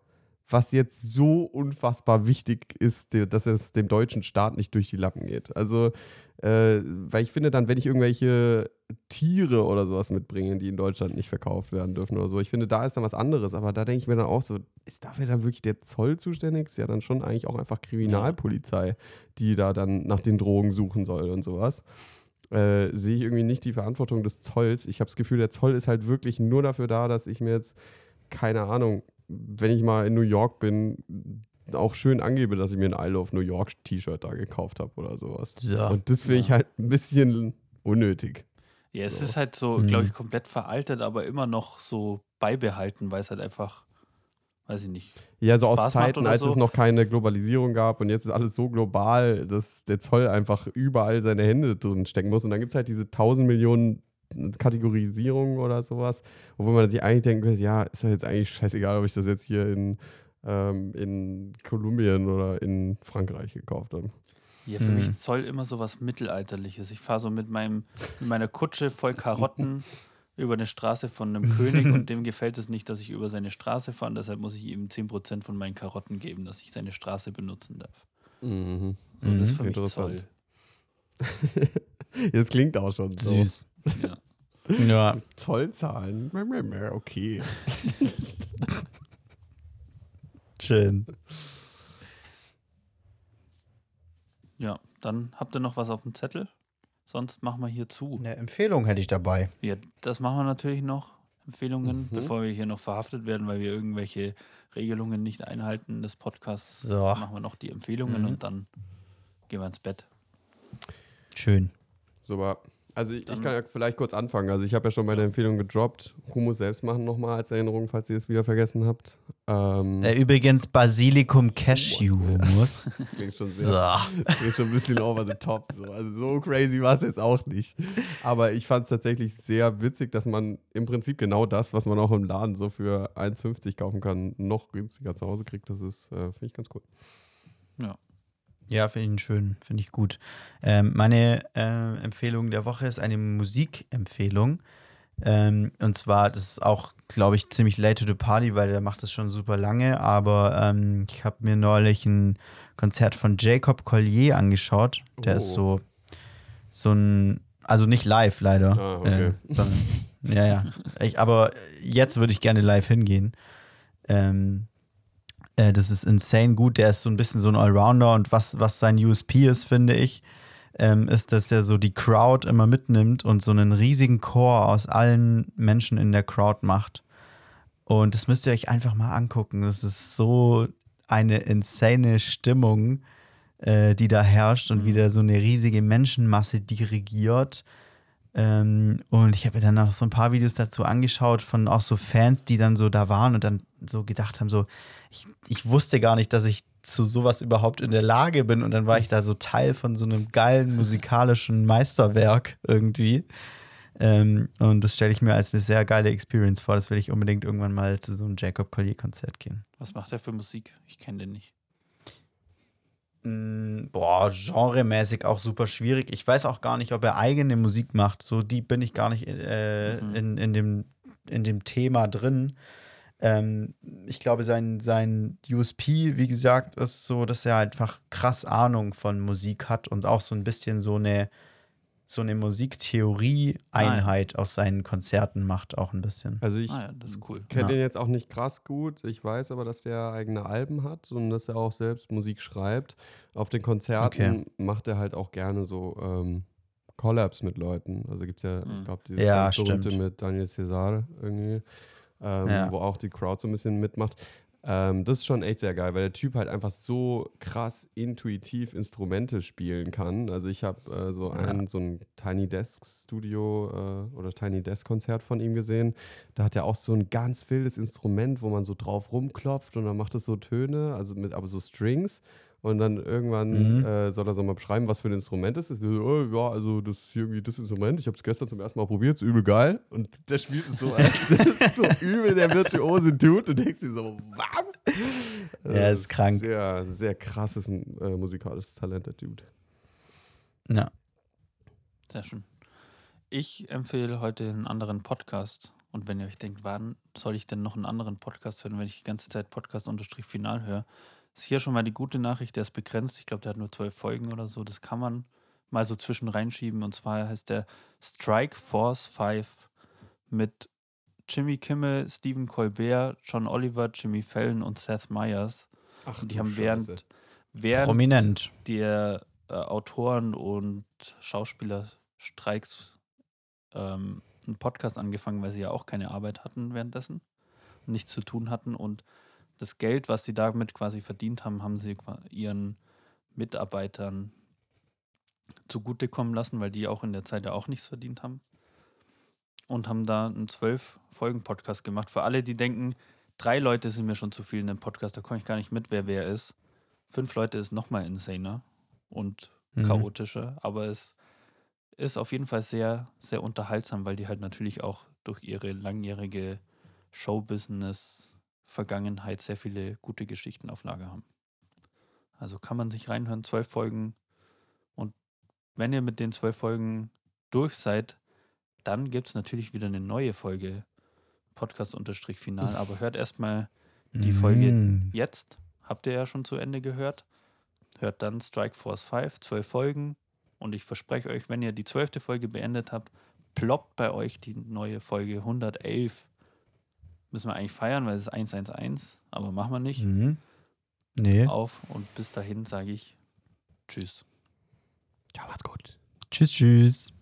was jetzt so unfassbar wichtig ist, dass es dem deutschen Staat nicht durch die Lappen geht. Also, äh, weil ich finde dann, wenn ich irgendwelche Tiere oder sowas mitbringe, die in Deutschland nicht verkauft werden dürfen oder so, ich finde, da ist dann was anderes, aber da denke ich mir dann auch so, ist dafür dann wirklich der Zoll zuständig? Ist ja dann schon eigentlich auch einfach Kriminalpolizei, die da dann nach den Drogen suchen soll und sowas äh, sehe ich irgendwie nicht die Verantwortung des Zolls. Ich habe das Gefühl, der Zoll ist halt wirklich nur dafür da, dass ich mir jetzt, keine Ahnung, wenn ich mal in New York bin, auch schön angebe, dass ich mir ein I Love New York T-Shirt da gekauft habe oder sowas. So. Und das finde ich Ja. halt ein bisschen unnötig. Ja, es So. ist halt so, Mhm. glaube ich, komplett veraltet, aber immer noch so beibehalten, weil es halt einfach, weiß ich nicht. Ja, so aus Spaß macht Zeiten, als so. es noch keine Globalisierung gab und jetzt ist alles so global, dass der Zoll einfach überall seine Hände drin stecken muss. Und dann gibt es halt diese 1000 Millionen Kategorisierungen oder sowas, wo man sich eigentlich denkt, ja, ist doch jetzt eigentlich scheißegal, ob ich das jetzt hier in, ähm, in Kolumbien oder in Frankreich gekauft habe. Ja, für Mhm. mich Zoll immer so was Mittelalterliches. Ich fahre so mit, meinem, mit meiner Kutsche voll Karotten über eine Straße von einem König und dem gefällt es nicht, dass ich über seine Straße fahre. Deshalb muss ich ihm 10% von meinen Karotten geben, dass ich seine Straße benutzen darf. Mhm. So, das ist Mhm. für mich Interessant. Zoll. Das klingt auch schon so. Süß. Ja. Ja. Zollzahlen, okay. Schön. ja, dann habt ihr noch was auf dem Zettel? Sonst machen wir hier zu. Eine Empfehlung hätte ich dabei. Ja, das machen wir natürlich noch. Empfehlungen, Mhm. bevor wir hier noch verhaftet werden, weil wir irgendwelche Regelungen nicht einhalten des Podcasts. So. Machen wir noch die Empfehlungen Mhm. und dann gehen wir ins Bett. Schön. Super. Also ich, ich kann ja vielleicht kurz anfangen. Also ich habe ja schon meine Empfehlung gedroppt. Hummus selbst machen nochmal als Erinnerung, falls ihr es wieder vergessen habt. Ähm, Äh, übrigens Basilikum Cashew Hummus. klingt, schon so. sehr, klingt schon ein bisschen over the top. So. Also so crazy war es jetzt auch nicht. Aber ich fand es tatsächlich sehr witzig, dass man im Prinzip genau das, was man auch im Laden so für 1,50 kaufen kann, noch günstiger zu Hause kriegt. Das ist, äh, finde ich ganz cool. Ja, finde ich schön, finde ich gut. Ähm, meine äh, Empfehlung der Woche ist eine Musikempfehlung. Ähm, und zwar, das ist auch, glaube ich, ziemlich late to the party, weil der macht das schon super lange. Aber ähm, ich habe mir neulich ein Konzert von Jacob Collier angeschaut. Der ist Oh. so, so ein, also nicht live leider. Ah, okay. äh, sondern, ja, ja. Ich, aber jetzt würde ich gerne live hingehen. Ähm, äh, das ist insane gut. Der ist so ein bisschen so ein Allrounder und was, was sein USP ist, finde ich, ähm, ist, dass er so die Crowd immer mitnimmt und so einen riesigen Chor aus allen Menschen in der Crowd macht. Und das müsst ihr euch einfach mal angucken. Das ist so eine insane Stimmung, äh, die da herrscht und Mhm. wieder so eine riesige Menschenmasse dirigiert. Ähm, und ich habe mir dann noch so ein paar Videos dazu angeschaut von auch so Fans, die dann so da waren und dann so gedacht haben, so, ich, ich wusste gar nicht, dass ich zu sowas überhaupt in der Lage bin. Und dann war ich da so Teil von so einem geilen musikalischen Meisterwerk irgendwie. Ähm, und das stelle ich mir als eine sehr geile Experience vor. Das will ich unbedingt irgendwann mal zu so einem Jacob Collier-Konzert gehen. Was macht er für Musik? Ich kenne den nicht. Mm, Boah, genremäßig auch super schwierig. Ich weiß auch gar nicht, ob er eigene Musik macht. So die bin ich gar nicht äh, Mhm. in, in, dem, in dem Thema drin. Ähm, ich glaube, sein, sein USP, wie gesagt, ist so, dass er einfach krass Ahnung von Musik hat und auch so ein bisschen so eine, so eine Musiktheorie-Einheit aus seinen Konzerten macht, auch ein bisschen. Also ich Ah ja, das ist cool. kenne Ja. den jetzt auch nicht krass gut. Ich weiß aber, dass der eigene Alben hat und dass er auch selbst Musik schreibt. Auf den Konzerten macht er halt auch gerne so ähm, Collabs mit Leuten. Also gibt es ja, Mhm. ich glaube, dieses Ja, berühmte mit Daniel Cesar irgendwie, ähm, Ja. wo auch die Crowd so ein bisschen mitmacht. Ähm, das ist schon echt sehr geil, weil der Typ halt einfach so krass intuitiv Instrumente spielen kann. Also ich habe äh, so Ja. ein so ein Tiny Desk Studio äh, oder Tiny Desk Konzert von ihm gesehen. Da hat er auch so ein ganz wildes Instrument, wo man so drauf rumklopft und dann macht es so Töne, also mit aber so Strings. Und dann irgendwann Mhm. äh, soll er so mal beschreiben, was für ein Instrument es ist. So, oh, ja, also das ist irgendwie das Instrument. Ich habe es gestern zum ersten Mal probiert, ist übel geil. Und der spielt es so, als das ist so übel der virtuose Dude. Und denkst dir so, was? Ja, Äh, ist krank. Sehr, sehr krasses äh, musikalisches Talent, der Dude. Ja. Sehr schön. Ich empfehle heute einen anderen Podcast. Und wenn ihr euch denkt, wann soll ich denn noch einen anderen Podcast hören, wenn ich die ganze Zeit Podcast-Final höre, ist hier schon mal die gute Nachricht, der ist begrenzt. Ich glaube, der hat nur zwölf Folgen oder so. Das kann man mal so zwischen reinschieben. Und zwar heißt der Strike Force 5 mit Jimmy Kimmel, Stephen Colbert, John Oliver, Jimmy Fallon und Seth Meyers. Ach, Und die haben während, während Prominent. der äh, Autoren und Schauspielerstreiks ähm, einen Podcast angefangen, weil sie ja auch keine Arbeit hatten währenddessen, nichts zu tun hatten und das Geld, was sie damit quasi verdient haben, haben sie ihren Mitarbeitern zugutekommen lassen, weil die auch in der Zeit ja auch nichts verdient haben. Und haben da einen zwölf Folgen Podcast gemacht. Für alle, die denken, drei Leute sind mir schon zu viel in einem Podcast, da komme ich gar nicht mit, wer wer ist. Fünf Leute ist nochmal insaner und Mhm. chaotischer, aber es ist auf jeden Fall sehr, sehr unterhaltsam, weil die halt natürlich auch durch ihre langjährige Showbusiness-Vergangenheit sehr viele gute Geschichten auf Lager haben. Also kann man sich reinhören, zwölf Folgen. Und wenn ihr mit den zwölf Folgen durch seid, dann gibt es natürlich wieder eine neue Folge Podcast-Final. Aber hört erstmal die Folge Mhm. jetzt, habt ihr ja schon zu Ende gehört. Hört dann Strike Force 5, zwölf Folgen. Und ich verspreche euch, wenn ihr die zwölfte Folge beendet habt, ploppt bei euch die neue Folge 111. Müssen wir eigentlich feiern, weil es ist 111, aber machen wir nicht. Mhm. Nee. Auf und bis dahin sage ich Tschüss. Ja, macht's gut. Tschüss, tschüss.